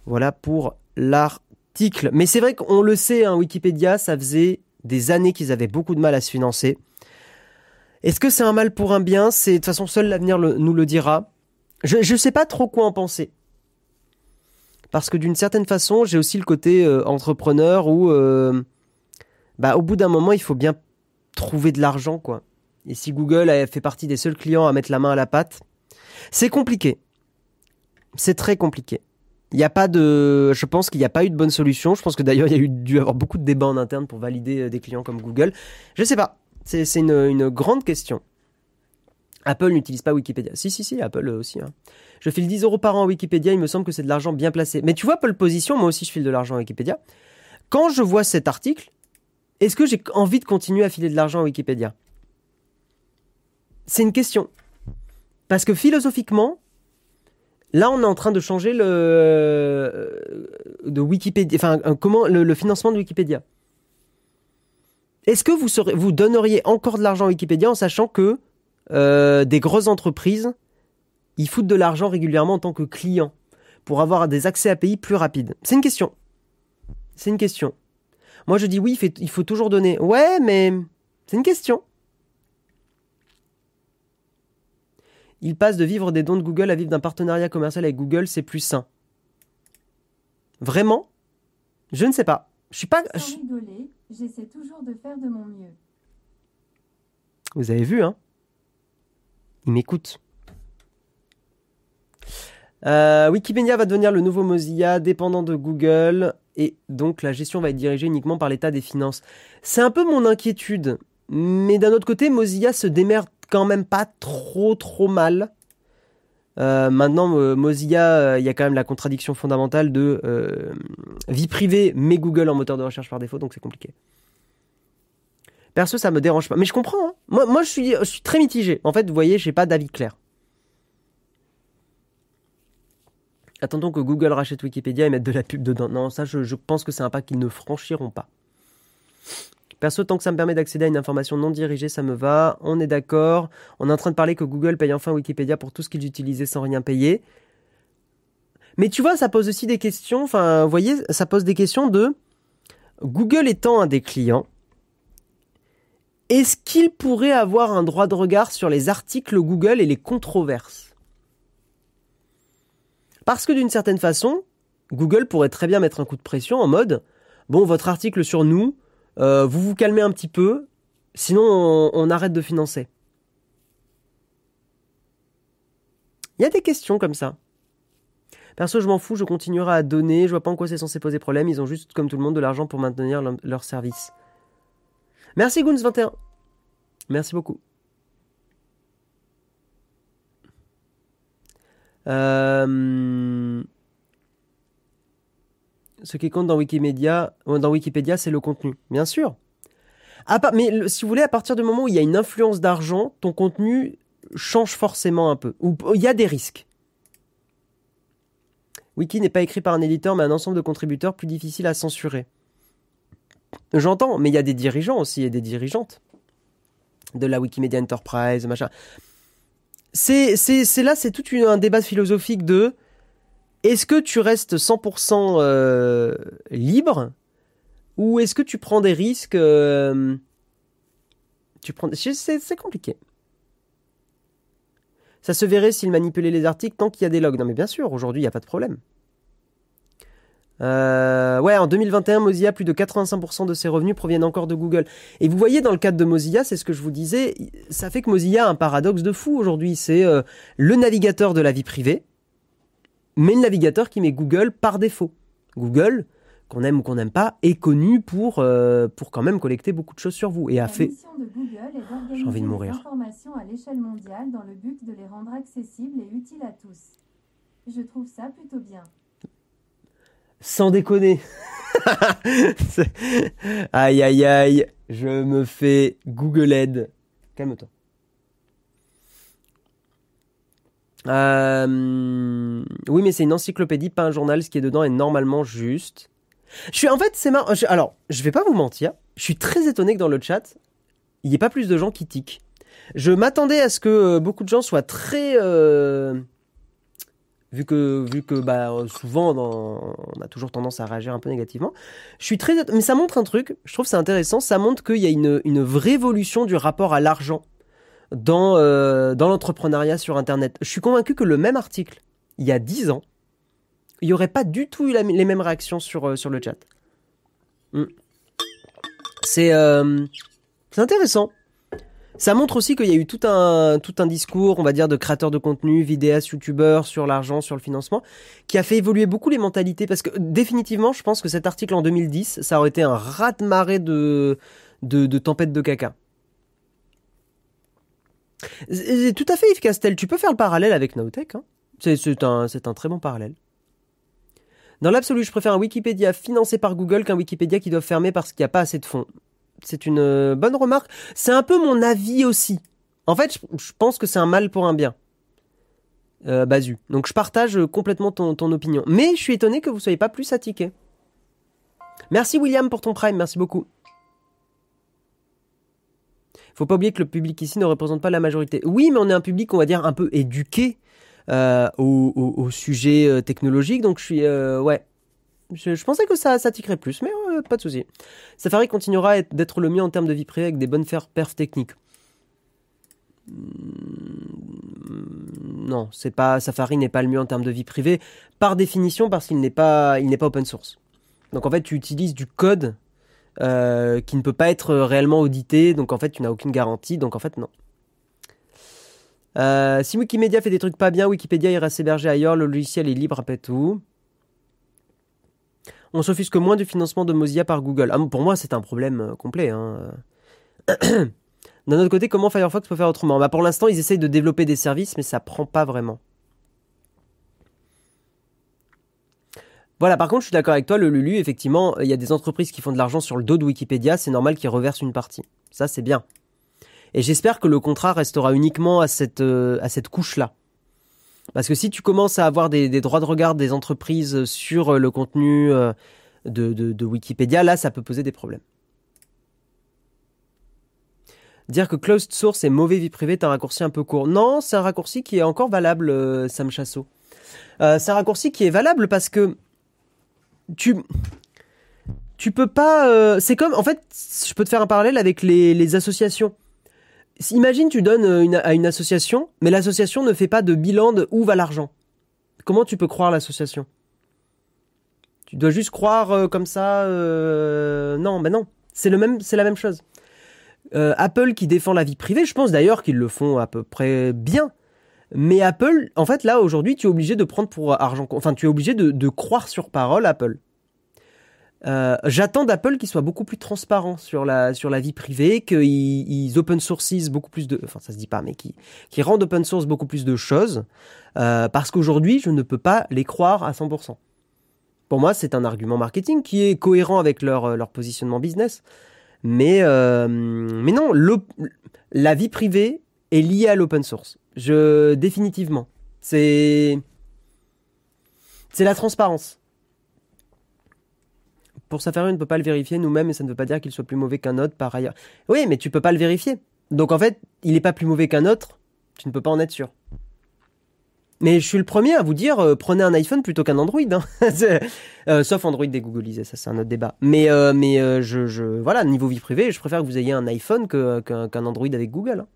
Voilà pour l'article. Mais c'est vrai qu'on le sait, hein, Wikipédia, ça faisait des années qu'ils avaient beaucoup de mal à se financer. Est-ce que c'est un mal pour un bien? C'est de toute façon seul l'avenir nous le dira. Je ne sais pas trop quoi en penser. Parce que d'une certaine façon, j'ai aussi le côté euh, entrepreneur où bah, au bout d'un moment, il faut bien trouver de l'argent, quoi. Et si Google fait partie des seuls clients à mettre la main à la pâte, c'est compliqué. C'est très compliqué. Il a pas de, je pense qu'il n'y a pas eu de bonne solution. Je pense que d'ailleurs il y a eu dû avoir beaucoup de débats en interne pour valider euh, des clients comme Google. Je sais pas. C'est une, grande question. Apple n'utilise pas Wikipédia. Si, si, si, Apple aussi. Hein. Je file 10 euros par an à Wikipédia, il me semble que c'est de l'argent bien placé. Mais tu vois, Pole Position, moi aussi je file de l'argent à Wikipédia. Quand je vois cet article, est-ce que j'ai envie de continuer à filer de l'argent à Wikipédia? C'est une question. Parce que philosophiquement, là, on est en train de changer le euh, de Wikipédia, enfin, comment le, financement de Wikipédia. Est-ce que vous, donneriez encore de l'argent à Wikipédia en sachant que euh, des grosses entreprises, ils foutent de l'argent régulièrement en tant que clients pour avoir des accès API plus rapides? C'est une question. C'est une question. Moi, je dis oui, il faut toujours donner. Ouais, mais c'est une question. Il passe de vivre des dons de Google à vivre d'un partenariat commercial avec Google, c'est plus sain. Vraiment? Je ne sais pas. Je suis pas. j'essaie toujours de faire de mon mieux. Vous avez vu, hein? Il m'écoute. Euh, Wikipédia va devenir le nouveau Mozilla, dépendant de Google, et donc la gestion va être dirigée uniquement par l'état des finances. C'est un peu mon inquiétude, mais d'un autre côté, Mozilla se démerde quand même pas trop trop mal. Euh, maintenant, euh, Mozilla, il y a quand même la contradiction fondamentale de vie privée, mais Google en moteur de recherche par défaut, donc c'est compliqué. Perso, ça me dérange pas, mais je comprends. Hein. Moi, moi, je suis, je suis très mitigé. En fait, vous voyez, j'ai pas d'avis clair. Attendons que Google rachète Wikipédia et mette de la pub dedans. Non, ça, je, pense que c'est un pas qu'ils ne franchiront pas. Perso, tant que ça me permet d'accéder à une information non dirigée, ça me va. On est d'accord. On est en train de parler que Google paye enfin Wikipédia pour tout ce qu'ils utilisaient sans rien payer. Mais tu vois, ça pose aussi des questions. Enfin, vous voyez, ça pose des questions de Google étant un des clients. Est-ce qu'il pourrait avoir un droit de regard sur les articles Google et les controverses? Parce que d'une certaine façon, Google pourrait très bien mettre un coup de pression en mode bon, votre article sur nous, euh, vous vous calmez un petit peu, sinon on, arrête de financer. Il y a des questions comme ça. Perso, je m'en fous, je continuerai à donner, je vois pas en quoi c'est censé poser problème, ils ont juste, comme tout le monde, de l'argent pour maintenir leur, leur service. Merci Goons21. Merci beaucoup. Euh, Ce qui compte euh, dans Wikipédia, c'est le contenu, bien sûr. À part- mais si vous voulez, à partir du moment où il y a une influence d'argent, ton contenu change forcément un peu. Ou il y a des risques. Wiki n'est pas écrit par un éditeur, mais un ensemble de contributeurs plus difficile à censurer. J'entends, mais il y a des dirigeants aussi et des dirigeantes de la Wikimedia Enterprise, machin. C'est, c'est, c'est là, c'est tout un débat philosophique de est-ce que tu restes 100% euh, libre ou est-ce que tu prends des risques euh, Tu prends, c'est, c'est c'est compliqué. Ça se verrait s'il manipulait les articles tant qu'il y a des logs. Non mais bien sûr, aujourd'hui il n'y a pas de problème. Euh, ouais, en 2021, Mozilla, plus de 85% de ses revenus proviennent encore de Google. Et vous voyez, dans le cadre de Mozilla, c'est ce que je vous disais, ça fait que Mozilla a un paradoxe de fou aujourd'hui. C'est euh, le navigateur de la vie privée, mais le navigateur qui met Google par défaut. Google, qu'on aime ou qu'on n'aime pas, est connu pour, euh, pour quand même collecter beaucoup de choses sur vous et a La fait... J'ai envie de mourir. informations à l'échelle mondiale dans le but de les rendre accessibles et utiles à tous. Je trouve ça plutôt bien. Sans déconner. Aïe aïe aïe, je me fais Google Aid. Calme-toi. Euh, oui, mais c'est une encyclopédie, pas un journal. Ce qui est dedans est normalement juste. Je suis en fait, c'est marrant. Alors, je vais pas vous mentir. Je suis très étonné que dans le chat, il n'y ait pas plus de gens qui tiquent. Je m'attendais à ce que euh, beaucoup de gens soient très euh, vu que vu que bah souvent on a toujours tendance à réagir un peu négativement. Je suis très mais ça montre un truc, je trouve c'est intéressant, ça montre qu'il y a une, une vraie évolution du rapport à l'argent dans euh, dans l'entrepreneuriat sur internet. Je suis convaincu que le même article il y a 10 ans, il n'y aurait pas du tout eu les mêmes réactions sur euh, sur le chat. Hmm. C'est euh, c'est intéressant. Ça montre aussi qu'il y a eu tout un, tout un discours, on va dire, de créateurs de contenu, vidéastes, youtubeurs sur l'argent, sur le financement, qui a fait évoluer beaucoup les mentalités. Parce que définitivement, je pense que cet article en 2010, ça aurait été un raz-de-marée de, de, de tempête de caca. Tout à fait Yves Castel. Tu peux faire le parallèle avec Nowtech. Hein. C'est un, c'est un très bon parallèle. Dans l'absolu, je préfère un Wikipédia financé par Google qu'un Wikipédia qui doit fermer parce qu'il n'y a pas assez de fonds. C'est une euh, bonne remarque. C'est un peu mon avis aussi. En fait, je, pense que c'est un mal pour un bien. Euh, Bazu. Donc je partage euh, complètement ton, opinion. Mais je suis étonné que vous soyez pas plus attiqué. Merci William pour ton prime, merci beaucoup. Faut pas oublier que le public ici ne représente pas la majorité. Oui, mais on est un public, on va dire, un peu éduqué euh, au, sujet technologique. Donc je suis... ouais. Je, pensais que ça, ça tiquerait plus, mais pas de souci. Safari continuera d'être le mieux en termes de vie privée avec des bonnes perfs techniques. Hmm, Non, c'est pas Safari n'est pas le mieux en termes de vie privée par définition parce qu'il n'est pas il n'est pas open source. Donc en fait, tu utilises du code euh, qui ne peut pas être réellement audité, donc en fait, tu n'as aucune garantie, donc en fait, non. Euh, si Wikimedia fait des trucs pas bien, Wikipédia ira s'héberger ailleurs, le logiciel est libre après tout. On s'offusque moins du financement de Mozilla par Google. Ah, pour moi, c'est un problème euh, complet. hein. D'un autre côté, comment Firefox peut faire autrement? Bah, Pour l'instant, ils essayent de développer des services, mais ça prend pas vraiment. Voilà, par contre, je suis d'accord avec toi, le Lulu, effectivement, il y a des entreprises qui font de l'argent sur le dos de Wikipédia, c'est normal qu'ils reversent une partie. Ça, c'est bien. Et j'espère que le contrat restera uniquement à cette, euh, à cette couche-là. Parce que si tu commences à avoir des, droits de regard des entreprises sur euh, le contenu euh, de, Wikipédia, là, ça peut poser des problèmes. Dire que closed source est mauvais vie privée est un raccourci un peu court. Non, c'est un raccourci qui est encore valable, euh, Sam Chasso. Euh, c'est un raccourci qui est valable parce que tu tu peux pas. c'est comme en fait, je peux te faire un parallèle avec les associations. Imagine tu donnes euh, à une association, mais l'association ne fait pas de bilan de où va l'argent. Comment tu peux croire l'association? Tu dois juste croire euh, comme ça. euh, Non, ben non. C'est le même, c'est la même chose. Apple qui défend la vie privée, je pense d'ailleurs qu'ils le font à peu près bien. Mais Apple, en fait, là aujourd'hui, tu es obligé de prendre pour argent, enfin, tu es obligé de croire sur parole Apple. Euh, J'attends d'Apple qu'ils soient beaucoup plus transparents sur la sur la vie privée, qu'ils ils open sources beaucoup plus de, enfin ça se dit pas, mais qui qui rendent open source beaucoup plus de choses, euh, parce qu'aujourd'hui je ne peux pas les croire à 100%. Pour moi, c'est un argument marketing qui est cohérent avec leur leur positionnement business, mais euh, mais non, la vie privée est liée à l'open source. Je définitivement, c'est c'est la transparence. Pour Safari, on ne peut pas le vérifier nous-mêmes et ça ne veut pas dire qu'il soit plus mauvais qu'un autre par ailleurs. Oui, mais tu peux pas le vérifier. Donc en fait, il n'est pas plus mauvais qu'un autre, tu ne peux pas en être sûr. Mais je suis le premier à vous dire, euh, prenez un iPhone plutôt qu'un Android. Hein. euh, sauf Android dégoogolisé, ça c'est un autre débat. Mais, euh, mais je, je, voilà, niveau vie privée, je préfère que vous ayez un iPhone qu'un qu'un Android avec Google. Hein.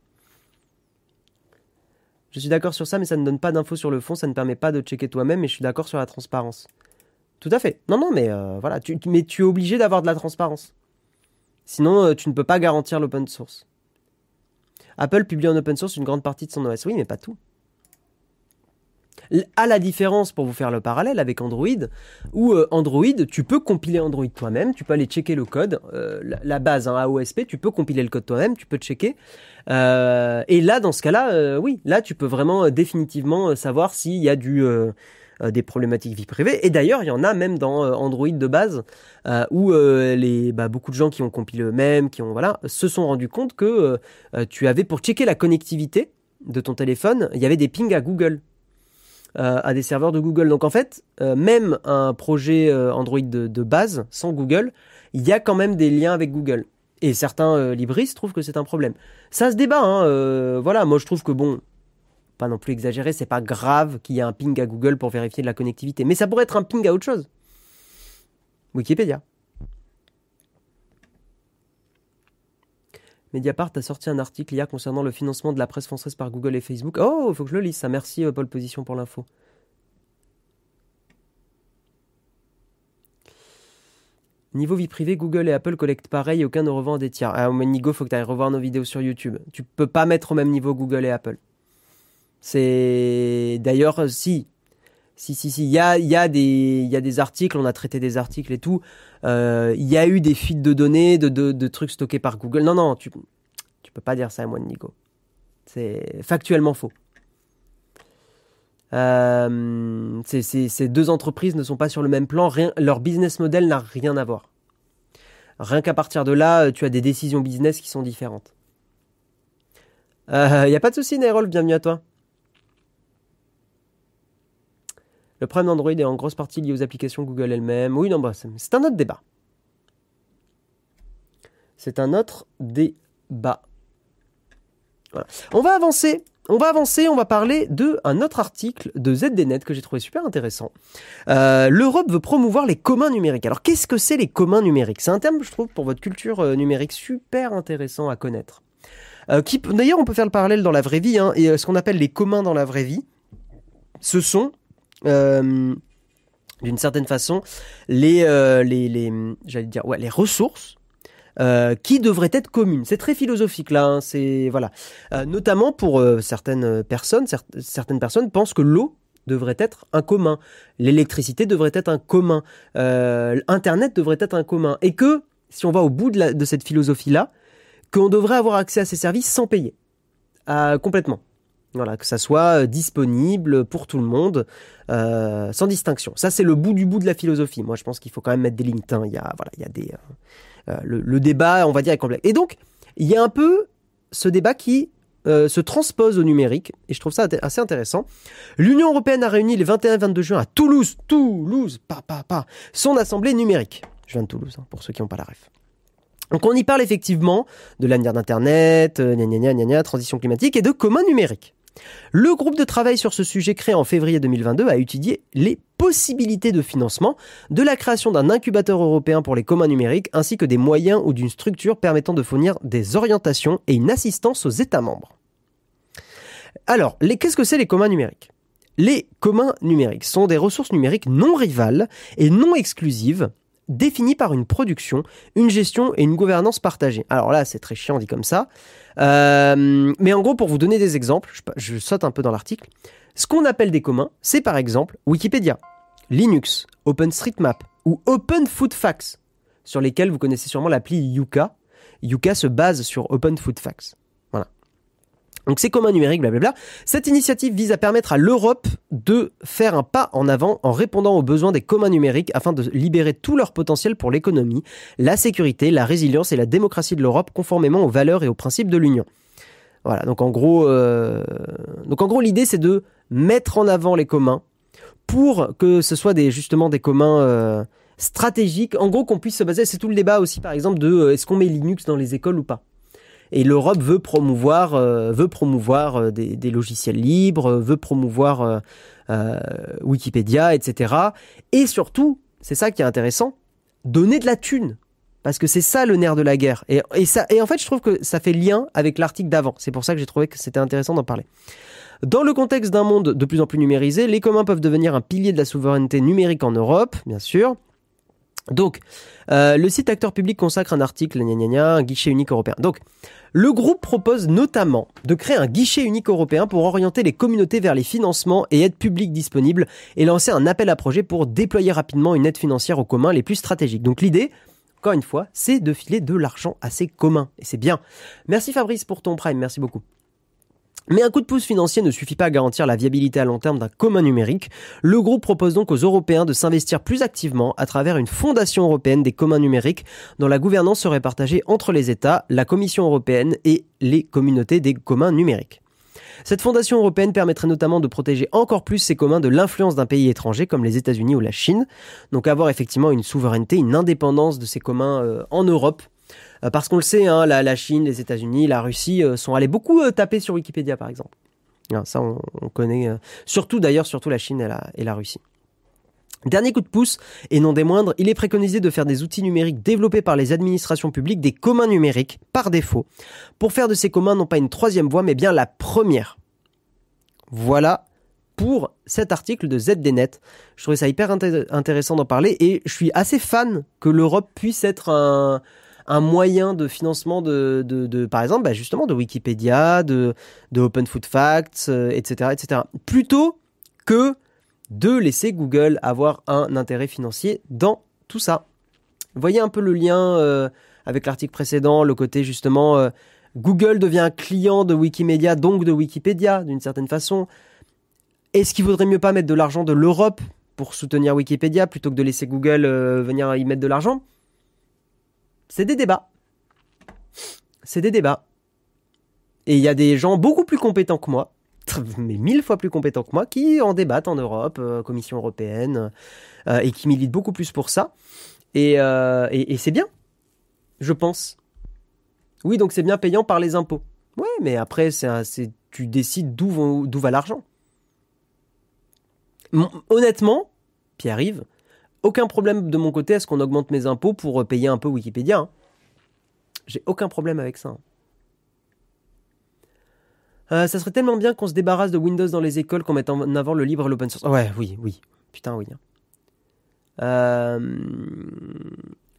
Je suis d'accord sur ça, mais ça ne donne pas d'infos sur le fond, ça ne permet pas de checker toi-même, et je suis d'accord sur la transparence. Tout à fait. Non, non, mais euh, voilà, tu, mais tu es obligé d'avoir de la transparence. Sinon, euh, tu ne peux pas garantir l'open source. Apple publie en open source une grande partie de son OS. Oui, mais pas tout. À la différence, pour vous faire le parallèle avec Android, où euh, Android, tu peux compiler Android toi-même, tu peux aller checker le code, la, base, hein, AOSP, tu peux compiler le code toi-même, tu peux checker. Et là, dans ce cas-là, oui, là, tu peux vraiment définitivement savoir s'il y a du des problématiques vie privée. Et d'ailleurs, il y en a même dans Android de base, euh, où euh, les, bah, beaucoup de gens qui ont compilé eux-mêmes, qui ont voilà, se sont rendus compte que euh, tu avais pour checker la connectivité de ton téléphone, il y avait des pings à Google. à des serveurs de Google. Donc en fait, même un projet Android de, de, base sans Google, il y a quand même des liens avec Google. Et certains libristes trouvent que c'est un problème. Ça se débat. Hein, voilà, moi je trouve que bon, pas non plus exagéré, c'est pas grave qu'il y ait un ping à Google pour vérifier de la connectivité. Mais ça pourrait être un ping à autre chose. Wikipédia. Mediapart a sorti un article hier concernant le financement de la presse française par Google et Facebook. Oh, faut que je le lise ça. Merci Paul Position pour l'info. Niveau vie privée, Google et Apple collectent pareil aucun ne revend des tiers. Ah, mais Nigo, faut que tu ailles revoir nos vidéos sur YouTube. Tu peux pas mettre au même niveau Google et Apple. C'est d'ailleurs si si si si il y a des articles, on a traité des articles et tout. Euh, il y a eu des fuites de données, de, trucs stockés par Google. Non non, tu peux pas dire ça à moi Nico. C'est factuellement faux. Euh, ces, deux entreprises ne sont pas sur le même plan, leur business model n'a rien à voir. Rien qu'à partir de là, tu as des décisions business qui sont différentes. Il euh, n'y a pas de souci, Nairol, bienvenue à toi. Le problème d'Android est en grosse partie lié aux applications Google elles-mêmes. Oui, non, bah, c'est un autre débat. C'est un autre débat. On va avancer. On va avancer, on va parler de un autre article de ZDNet que j'ai trouvé super intéressant. Euh, L'Europe veut promouvoir les communs numériques. Alors qu'est-ce que c'est les communs numériques? C'est un terme, je trouve, pour votre culture euh, numérique super intéressant à connaître. Euh, D'ailleurs, on peut faire le parallèle dans la vraie vie. Hein, et ce qu'on appelle les communs dans la vraie vie, ce sont d'une certaine façon les euh, les, les j'allais dire ouais les ressources euh, qui devraient être communes. C'est très philosophique là. Hein, c'est voilà. Euh, notamment pour euh, certaines personnes, cer certaines personnes pensent que l'eau devrait être un commun, l'électricité devrait être un commun, euh, Internet devrait être un commun, et que si on va au bout de, cette philosophie là, qu'on devrait avoir accès à ces services sans payer, complètement. Voilà, que ça soit disponible pour tout le monde, euh, sans distinction. Ça, c'est le bout du bout de la philosophie. Moi, je pense qu'il faut quand même mettre des limites. Hein. Il y a, voilà, il y a des, euh, le, débat, on va dire, est complexe. Et donc, il y a un peu ce débat qui euh, se transpose au numérique, et je trouve ça assez intéressant. L'Union européenne a réuni le 21 et 22 juin à Toulouse, Toulouse, pas, pas, pas, son assemblée numérique. Je viens de Toulouse, hein, pour ceux qui n'ont pas la ref. Donc on y parle effectivement de l'avenir d'Internet, euh, transition climatique et de commun numérique. Le groupe de travail sur ce sujet créé en février 2022 a étudié les possibilités de financement, de la création d'un incubateur européen pour les communs numériques, ainsi que des moyens ou d'une structure permettant de fournir des orientations et une assistance aux États membres. Alors, qu'est-ce que c'est les communs numériques? Les communs numériques sont des ressources numériques non rivales et non exclusives définie par une production, une gestion et une gouvernance partagée. Alors là, c'est très chiant dit comme ça. Euh, mais en gros, pour vous donner des exemples, je, je saute un peu dans l'article. Ce qu'on appelle des communs, c'est par exemple Wikipédia, Linux, OpenStreetMap ou Open Food Facts, sur lesquels vous connaissez sûrement l'appli Yuka. Yuka se base sur Open Food Facts. Voilà. Donc c'est commun numérique, blablabla. Cette initiative vise à permettre à l'Europe de faire un pas en avant en répondant aux besoins des communs numériques afin de libérer tout leur potentiel pour l'économie, la sécurité, la résilience et la démocratie de l'Europe conformément aux valeurs et aux principes de l'Union. Voilà, donc en gros, euh, donc en l'idée c'est de mettre en avant les communs pour que ce soit des justement des communs euh, stratégiques. En gros, qu'on puisse se baser. C'est tout le débat aussi, par exemple, de euh, est-ce qu'on met Linux dans les écoles ou pas? Et l'Europe veut promouvoir, euh, veut promouvoir des, des, logiciels libres, veut promouvoir Wikipédia, etc. Et surtout, c'est ça qui est intéressant, donner de la thune. Parce que c'est ça le nerf de la guerre. Et, en fait, je trouve que ça fait lien avec l'article d'avant. C'est pour ça que j'ai trouvé que c'était intéressant d'en parler. Dans le contexte d'un monde de plus en plus numérisé, les communs peuvent devenir un pilier de la souveraineté numérique en Europe, bien sûr. Donc, euh, le site Acteur Public consacre un article, gna gna gna, un guichet unique européen. Donc, le groupe propose notamment de créer un guichet unique européen pour orienter les communautés vers les financements et aides publiques disponibles et lancer un appel à projet pour déployer rapidement une aide financière aux communs les plus stratégiques. Donc l'idée, encore une fois, c'est de filer de l'argent à ces communs. Et c'est bien. Merci Fabrice pour ton prime, merci beaucoup. Mais un coup de pouce financier ne suffit pas à garantir la viabilité à long terme d'un commun numérique. Le groupe propose donc aux Européens de s'investir plus activement à travers une fondation européenne des communs numériques dont la gouvernance serait partagée entre les États, la Commission européenne et les communautés des communs numériques. Cette fondation européenne permettrait notamment de protéger encore plus ces communs de l'influence d'un pays étranger comme les États-Unis ou la Chine. Donc avoir effectivement une souveraineté, une indépendance de ces communs euh, en Europe parce qu'on le sait, hein, la, Chine, les États-Unis, la Russie euh, sont allés beaucoup euh, taper sur Wikipédia, par exemple. ça, on, connaît. surtout d'ailleurs, surtout la Chine et la, Russie. Dernier coup de pouce, et non des moindres, il est préconisé de faire des outils numériques développés par les administrations publiques des communs numériques, par défaut, pour faire de ces communs non pas une troisième voie, mais bien la première. Voilà pour cet article de ZDNet. Je trouvais ça hyper intéressant d'en parler, et je suis assez fan que l'Europe puisse être un, un moyen de financement de, par exemple, bah, justement, de Wikipédia, de, de Open Food Facts, etc., euh, etc. Plutôt que de laisser Google avoir un intérêt financier dans tout ça. Voyez un peu le lien euh, avec l'article précédent, le côté justement, euh, Google devient client de Wikimedia, donc de Wikipédia, d'une certaine façon. Est-ce qu'il vaudrait mieux pas mettre de l'argent de l'Europe pour soutenir Wikipédia plutôt que de laisser Google venir y mettre de l'argent? C'est des débats. C'est des débats. Et il y a des gens beaucoup plus compétents que moi, mais mille fois plus compétents que moi, qui en débattent en Europe, euh, Commission européenne, euh, et qui militent beaucoup plus pour ça. Euh, et, c'est bien, je pense. Oui, donc c'est bien payant par les impôts. Oui, mais après, c'est tu décides d'où va l'argent. Honnêtement, Pierre-Yves, aucun problème de mon côté à ce qu'on augmente mes impôts pour euh, payer un peu Wikipédia. Hein. J'ai aucun problème avec ça. Hein. Euh, ça serait tellement bien qu'on se débarrasse de Windows dans les écoles, qu'on mette en avant le libre et l'open source. Ouais, oui, oui. Putain, oui. Hein. Euh...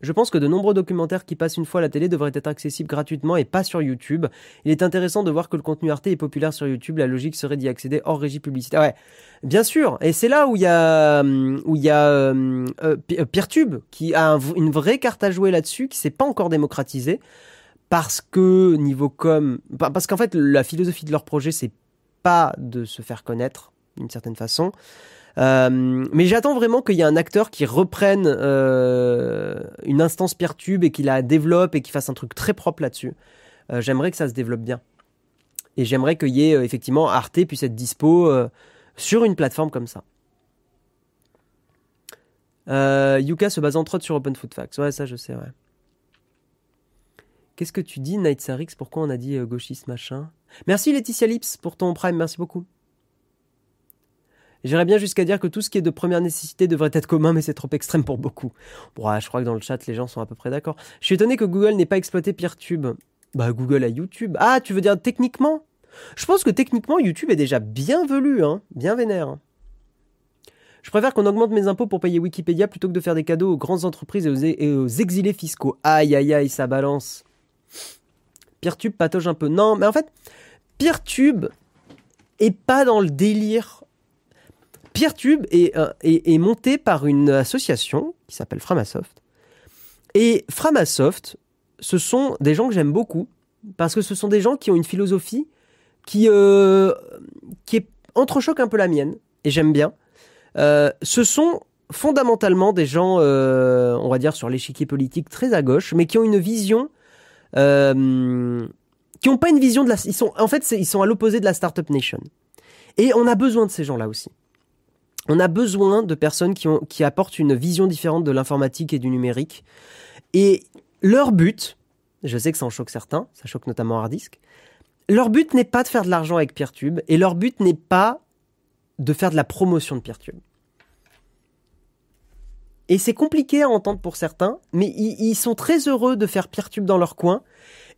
Je pense que de nombreux documentaires qui passent une fois à la télé devraient être accessibles gratuitement et pas sur YouTube. Il est intéressant de voir que le contenu Arte est populaire sur YouTube. La logique serait d'y accéder hors régie publicitaire. Ouais, bien sûr. Et c'est là où il y a euh, euh, euh Peertube qui a une vraie carte à jouer là-dessus, qui s'est pas encore démocratisée parce que niveau com, parce qu'en fait la philosophie de leur projet c'est pas de se faire connaître d'une certaine façon. Euh, mais j'attends vraiment qu'il y ait un acteur qui reprenne euh, une instance Peertube et qui la développe et qui fasse un truc très propre là-dessus. Euh, j'aimerais que ça se développe bien. Et j'aimerais qu'il y ait effectivement Arte puisse être dispo sur une plateforme comme ça. Yuka se base entre autres sur Open Food Facts. Ouais, ça je sais, ouais. Qu'est-ce que tu dis, Night Sarix? Pourquoi on a dit gauchiste machin? Merci Laetitia Lips pour ton prime, merci beaucoup. J'irais bien jusqu'à dire que tout ce qui est de première nécessité devrait être commun, mais c'est trop extrême pour beaucoup. Bon, je crois que dans le chat, les gens sont à peu près d'accord. Je suis étonné que Google n'ait pas exploité PeerTube. Bah, Google a YouTube. Ah, tu veux dire techniquement? Je pense que techniquement, YouTube est déjà bien velu, hein, bien vénère. Je préfère qu'on augmente mes impôts pour payer Wikipédia plutôt que de faire des cadeaux aux grandes entreprises et aux, et aux exilés fiscaux. Aïe aïe aïe, ça balance. Peertube patauge un peu. Non, mais en fait, Peertube est pas dans le délire. Est, euh, est, est monté par une association qui s'appelle Framasoft. Et Framasoft, ce sont des gens que j'aime beaucoup parce que ce sont des gens qui ont une philosophie qui, euh, entrechoque un peu la mienne et j'aime bien. Euh, ce sont fondamentalement des gens, euh, on va dire, sur l'échiquier politique très à gauche, mais qui ont une vision, qui n'ont pas une vision de la, ils en fait, ils sont à l'opposé de la startup nation. Et on a besoin de ces gens-là aussi. On a besoin de personnes qui apportent une vision différente de l'informatique et du numérique. Et leur but, je sais que ça en choque certains, ça choque notamment Hardisk, leur but n'est pas de faire de l'argent avec Peertube et leur but n'est pas de faire de la promotion de Peertube. Et c'est compliqué à entendre pour certains, mais ils, ils sont très heureux de faire Peertube dans leur coin.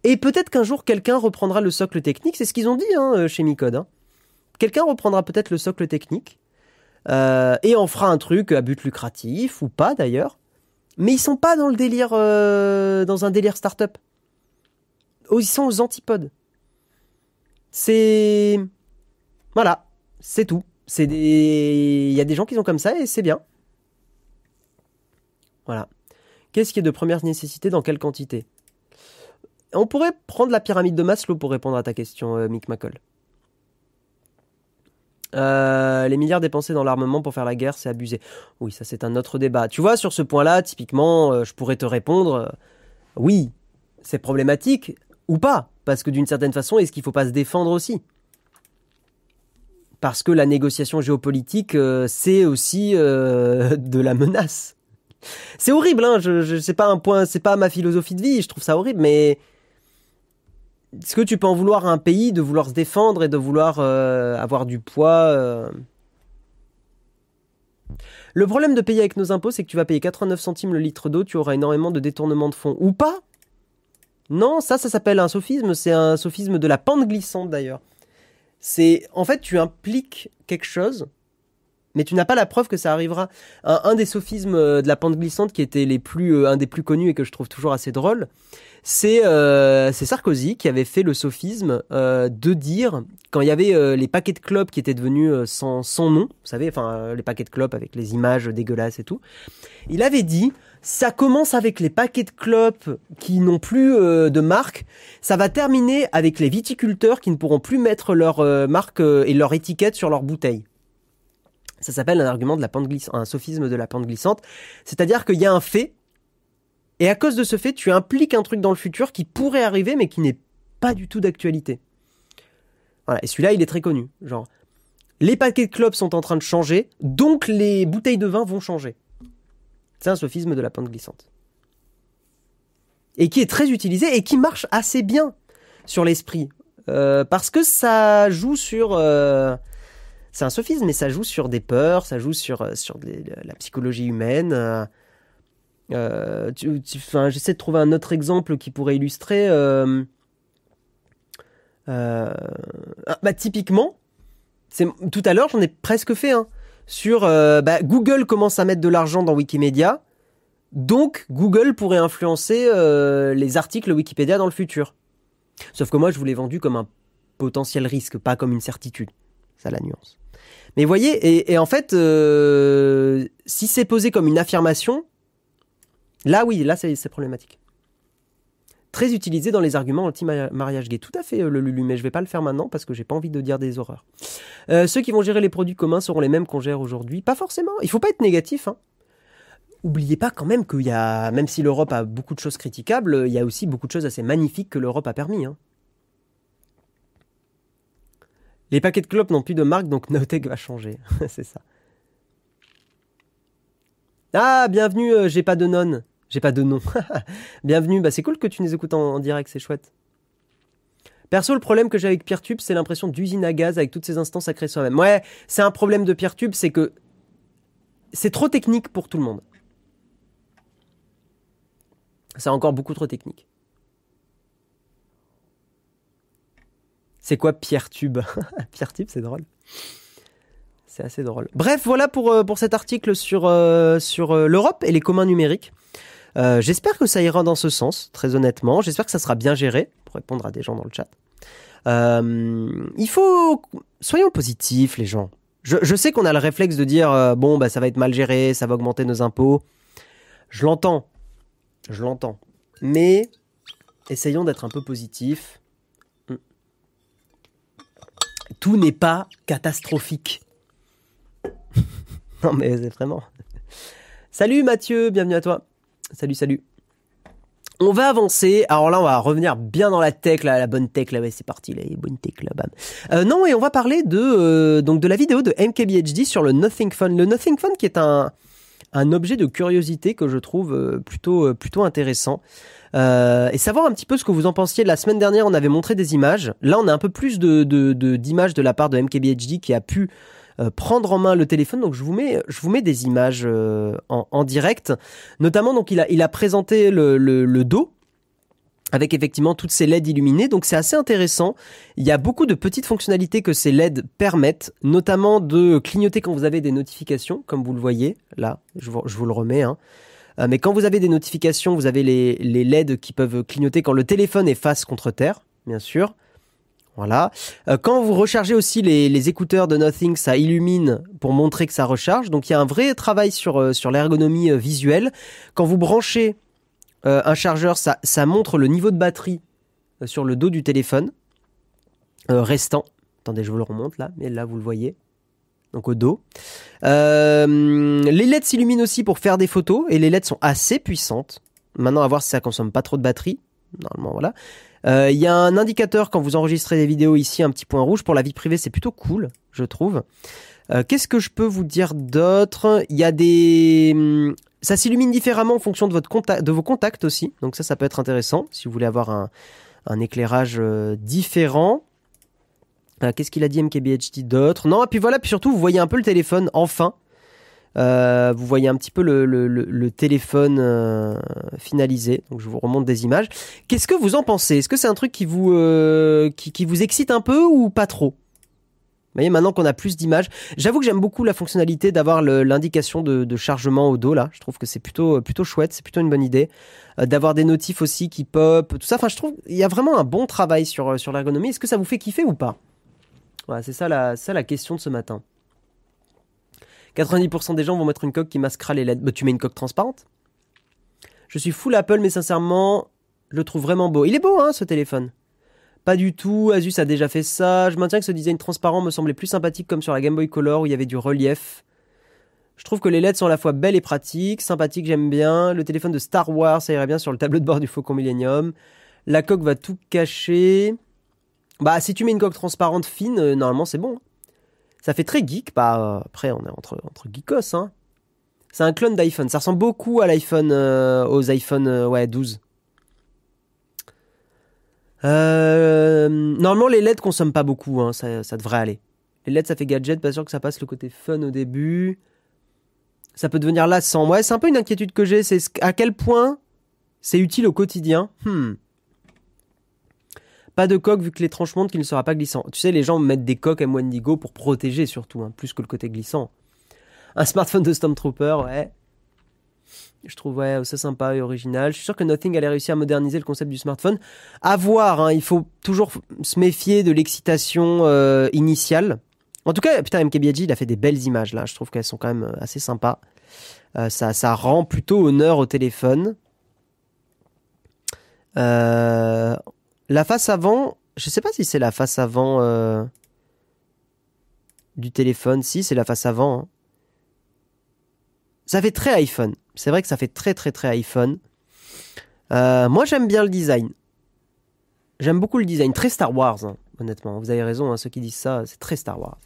Et peut-être qu'un jour quelqu'un reprendra le socle technique, c'est ce qu'ils ont dit hein, chez Micode. hein. Quelqu'un reprendra peut-être le socle technique euh, et en fera un truc à but lucratif ou pas d'ailleurs. Mais ils sont pas dans le délire, euh, dans un délire startup. Oh, Ils sont aux antipodes. C'est voilà, c'est tout. C'est des, il y a des gens qui sont comme ça et c'est bien. Voilà. Qu'est-ce qui est de première nécessité dans quelle quantité? On pourrait prendre la pyramide de Maslow pour répondre à ta question, euh, Mick McCall. Euh, les milliards dépensés dans l'armement pour faire la guerre, c'est abusé. Oui, ça c'est un autre débat. Tu vois, sur ce point-là, typiquement, euh, je pourrais te répondre, euh, oui, c'est problématique ou pas, parce que d'une certaine façon, est-ce qu'il faut pas se défendre aussi? Parce que la négociation géopolitique, c'est aussi de la menace. C'est horrible, hein. Je, je c'est pas un point, c'est pas ma philosophie de vie. Je trouve ça horrible, mais est-ce que tu peux en vouloir à un pays de vouloir se défendre et de vouloir euh, avoir du poids euh? Le problème de payer avec nos impôts, c'est que tu vas payer 89 centimes le litre d'eau, tu auras énormément de détournement de fonds. Ou pas? Non, ça, ça s'appelle un sophisme. C'est un sophisme de la pente glissante d'ailleurs. C'est en fait, tu impliques quelque chose, mais tu n'as pas la preuve que ça arrivera. Un, un des sophismes euh, de la pente glissante qui était les plus, euh, un des plus connus et que je trouve toujours assez drôle, c'est euh, Sarkozy qui avait fait le sophisme de dire quand il y avait les paquets de clopes qui étaient devenus sans, sans nom, vous savez, enfin les paquets de clopes avec les images dégueulasses et tout, il avait dit ça commence avec les paquets de clopes qui n'ont plus de marque, ça va terminer avec les viticulteurs qui ne pourront plus mettre leur marque et leur étiquette sur leurs bouteilles. Ça s'appelle un argument de la pente glissante, un sophisme de la pente glissante, c'est-à-dire qu'il y a un fait et à cause de ce fait, tu impliques un truc dans le futur qui pourrait arriver, mais qui n'est pas du tout d'actualité. Voilà. Et celui-là, il est très connu. Genre, les paquets de clopes sont en train de changer, donc les bouteilles de vin vont changer. C'est un sophisme de la pente glissante. Et qui est très utilisé et qui marche assez bien sur l'esprit. Euh, parce que ça joue sur... euh, c'est un sophisme, mais ça joue sur des peurs, ça joue sur, euh, sur la psychologie humaine. euh, euh, J'essaie de trouver un autre exemple qui pourrait illustrer. ah, bah, typiquement, tout à l'heure, j'en ai presque fait un sur bah, Google commence à mettre de l'argent dans Wikimedia, donc Google pourrait influencer les articles Wikipédia dans le futur. Sauf que moi, je vous l'ai vendu comme un potentiel risque, pas comme une certitude. Ça la nuance. Mais voyez, et, en fait, euh, si c'est posé comme une affirmation, Là, oui, là, c'est problématique. Très utilisé dans les arguments anti-mariage gay. Tout à fait, euh, le Lulu, mais je vais pas le faire maintenant parce que j'ai pas envie de dire des horreurs. Euh, ceux qui vont gérer les produits communs seront les mêmes qu'on gère aujourd'hui Pas forcément. Il faut pas être négatif. Hein. Oubliez pas quand même qu'il y a, même si l'Europe a beaucoup de choses critiquables, il y a aussi beaucoup de choses assez magnifiques que l'Europe a permis. Hein. Les paquets de clopes n'ont plus de marque, donc Notech va changer. c'est ça. Ah, bienvenue, euh, j'ai pas de nonne. J'ai pas de nom. bienvenue, bah c'est cool que tu nous écoutes en, en direct, c'est chouette. Perso, le problème que j'ai avec Peertube, c'est l'impression d'usine à gaz avec toutes ces instances à créer soi-même. Ouais, c'est un problème de Peertube, c'est que c'est trop technique pour tout le monde. C'est encore beaucoup trop technique. C'est quoi Peertube Peertube, c'est drôle. c'est assez drôle. Bref, voilà pour, euh, pour cet article sur, euh, sur euh, l'Europe et les communs numériques. J'espère que ça ira dans ce sens, très honnêtement. J'espère que ça sera bien géré, pour répondre à des gens dans le chat. Il faut... Soyons positifs, les gens. Je, je sais qu'on a le réflexe de dire, bon, bah, ça va être mal géré, ça va augmenter nos impôts. Je l'entends. Je l'entends. Mais essayons d'être un peu positifs. Tout n'est pas catastrophique. non, mais c'est vraiment. Salut Mathieu, bienvenue à toi. Salut, salut. On va avancer. Alors là, on va revenir bien dans la tech, la bonne tech, là, c'est parti, là, les bonnes tech, là, bam. Euh, non, et on va parler de euh, donc de la vidéo de MKBHD sur le Nothing Phone. Le Nothing Phone qui est un un objet de curiosité que je trouve euh, plutôt plutôt intéressant. Euh, et savoir un petit peu ce que vous en pensiez. La semaine dernière, on avait montré des images. Là, on a un peu plus de de- de- d'images de, la part de MKBHD qui a pu euh, prendre en main le téléphone. Donc, je vous mets je vous mets des images euh, en, en direct. Notamment, donc il a il a présenté le, le, le dos avec effectivement toutes ces LED illuminées. Donc c'est assez intéressant. Il y a beaucoup de petites fonctionnalités que ces LED permettent, notamment de clignoter quand vous avez des notifications, comme vous le voyez là. Je vous, je vous le remets. Hein. Euh, mais quand vous avez des notifications, vous avez les, les LED qui peuvent clignoter quand le téléphone est face contre terre, bien sûr. Voilà. Euh, quand vous rechargez aussi les, écouteurs de Nothing, ça illumine pour montrer que ça recharge. Donc il y a un vrai travail sur, euh, l'ergonomie visuelle. Quand vous branchez un chargeur, ça, ça montre le niveau de batterie sur le dos du téléphone restant. Attendez, je vous le remonte là, mais là vous le voyez. Donc au dos. Euh, les LED s'illuminent aussi pour faire des photos et les LED sont assez puissantes. Maintenant, à voir si ça consomme pas trop de batterie. Normalement, voilà. Euh, Il y a un indicateur quand vous enregistrez des vidéos ici, un petit point rouge pour la vie privée, c'est plutôt cool, je trouve. Euh, Qu'est-ce que je peux vous dire d'autre? Il y a des, hum, ça s'illumine différemment en fonction de votre de vos contacts aussi. Donc ça, ça peut être intéressant si vous voulez avoir un, éclairage différent. Euh, Qu'est-ce qu'il a dit MKBHD d'autre Non, et puis voilà, puis surtout, vous voyez un peu le téléphone, enfin. Euh, vous voyez un petit peu le, téléphone euh, finalisé. Donc je vous remonte des images. Qu'est-ce que vous en pensez? Est-ce que c'est un truc qui vous, excite un peu ou pas trop? Vous voyez, maintenant qu'on a plus d'images, j'avoue que j'aime beaucoup la fonctionnalité d'avoir l'indication de, chargement au dos là. Je trouve que c'est plutôt plutôt chouette, c'est plutôt une bonne idée. D'avoir des notifs aussi qui pop, tout ça. Enfin, je trouve il y a vraiment un bon travail sur sur l'ergonomie. Est-ce que ça vous fait kiffer ou pas? Voilà, c'est ça la ça la question de ce matin. 90% des gens vont mettre une coque qui masquera les LED. Bah, tu mets une coque transparente. Je suis full Apple, mais sincèrement, je le trouve vraiment beau. Il est beau, hein, ce téléphone. Pas du tout, Asus a déjà fait ça. Je maintiens que ce design transparent me semblait plus sympathique comme sur la Game Boy Color où il y avait du relief. Je trouve que les LED sont à la fois belles et pratiques, sympathiques, j'aime bien. Le téléphone de Star Wars, ça irait bien sur le tableau de bord du Faucon Millennium. La coque va tout cacher. Bah, si tu mets une coque transparente fine, euh, normalement c'est bon. Ça fait très geek, bah, euh, après on est entre, entre geekos, hein. C'est un clone d'iPhone, ça ressemble beaucoup à l'iPhone, euh, aux iPhone, ouais, 12. Euh, normalement, les LED consomment pas beaucoup, hein, ça, ça devrait aller. Les LED, ça fait gadget, pas sûr que ça passe le côté fun au début. Ça peut devenir lassant. Ouais, c'est un peu une inquiétude que j'ai, c'est ce- à quel point c'est utile au quotidien? Hmm. Pas de coque vu que l'étrange montre qu'il ne sera pas glissant. Tu sais, les gens mettent des coques M1 Indigo pour protéger surtout, hein, plus que le côté glissant. Un smartphone de Stormtrooper, ouais. Je trouve ouais, ça sympa et original. Je suis sûr que Nothing allait réussir à moderniser le concept du smartphone. À voir, hein, il faut toujours se méfier de l'excitation euh, initiale. En tout cas, putain, MKBHD, il a fait des belles images là. Je trouve qu'elles sont quand même euh, assez sympas. Euh, ça, ça rend plutôt honneur au téléphone. Euh, la face avant, je sais pas si c'est la face avant euh, du téléphone. Si, c'est la face avant. hein. Ça fait très iPhone. C'est vrai que ça fait très très très iPhone. Euh, moi j'aime bien le design. J'aime beaucoup le design. Très Star Wars, hein, honnêtement. Vous avez raison, hein, ceux qui disent ça, c'est très Star Wars.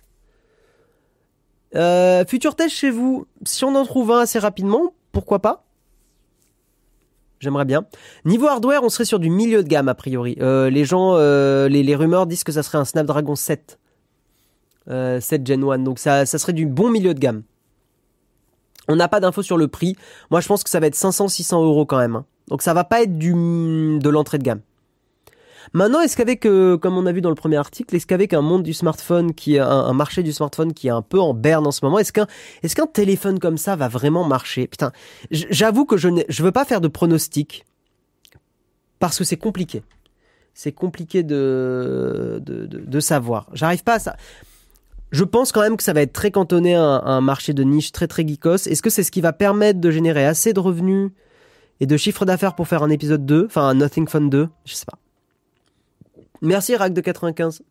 Euh, futur test chez vous, si on en trouve un assez rapidement, pourquoi pas? J'aimerais bien. Niveau hardware, on serait sur du milieu de gamme a priori. Euh, les gens, euh, les, rumeurs disent que ça serait un Snapdragon 7. Euh, 7 Gen 1. Donc ça, ça serait du bon milieu de gamme. On n'a pas d'infos sur le prix. Moi, je pense que ça va être 500-600 euros quand même. hein. Donc ça va pas être du, de l'entrée de gamme. Maintenant, est-ce qu'avec, euh, comme on a vu dans le premier article, est-ce qu'avec un monde du smartphone qui un, marché du smartphone qui est un peu en berne en ce moment, est-ce qu'un téléphone comme ça va vraiment marcher? Putain, j'avoue que je ne je veux pas faire de pronostics parce que c'est compliqué. C'est compliqué de de, savoir. J'arrive pas à ça. Je pense quand même que ça va être très cantonné à un, à un marché de niche très très geekos. Est-ce que c'est ce qui va permettre de générer assez de revenus et de chiffre d'affaires pour faire un épisode 2, enfin un Nothing Fun 2, je sais pas. Merci Rack de 95.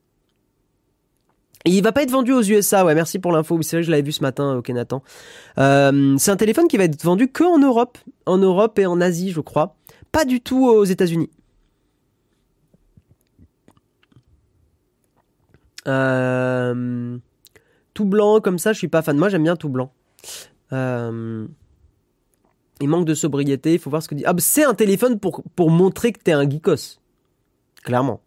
Et il va pas être vendu aux USA, ouais, merci pour l'info. C'est vrai que je l'avais vu ce matin, ok Nathan. Euh, c'est un téléphone qui va être vendu que en Europe, en Europe et en Asie, je crois. Pas du tout aux États-Unis. Euh, tout blanc comme ça, je suis pas fan. Moi, j'aime bien tout blanc. Euh, il manque de sobriété. Il faut voir ce que dit. Ah, bah, c'est un téléphone pour pour montrer que t'es un geekos. Clairement.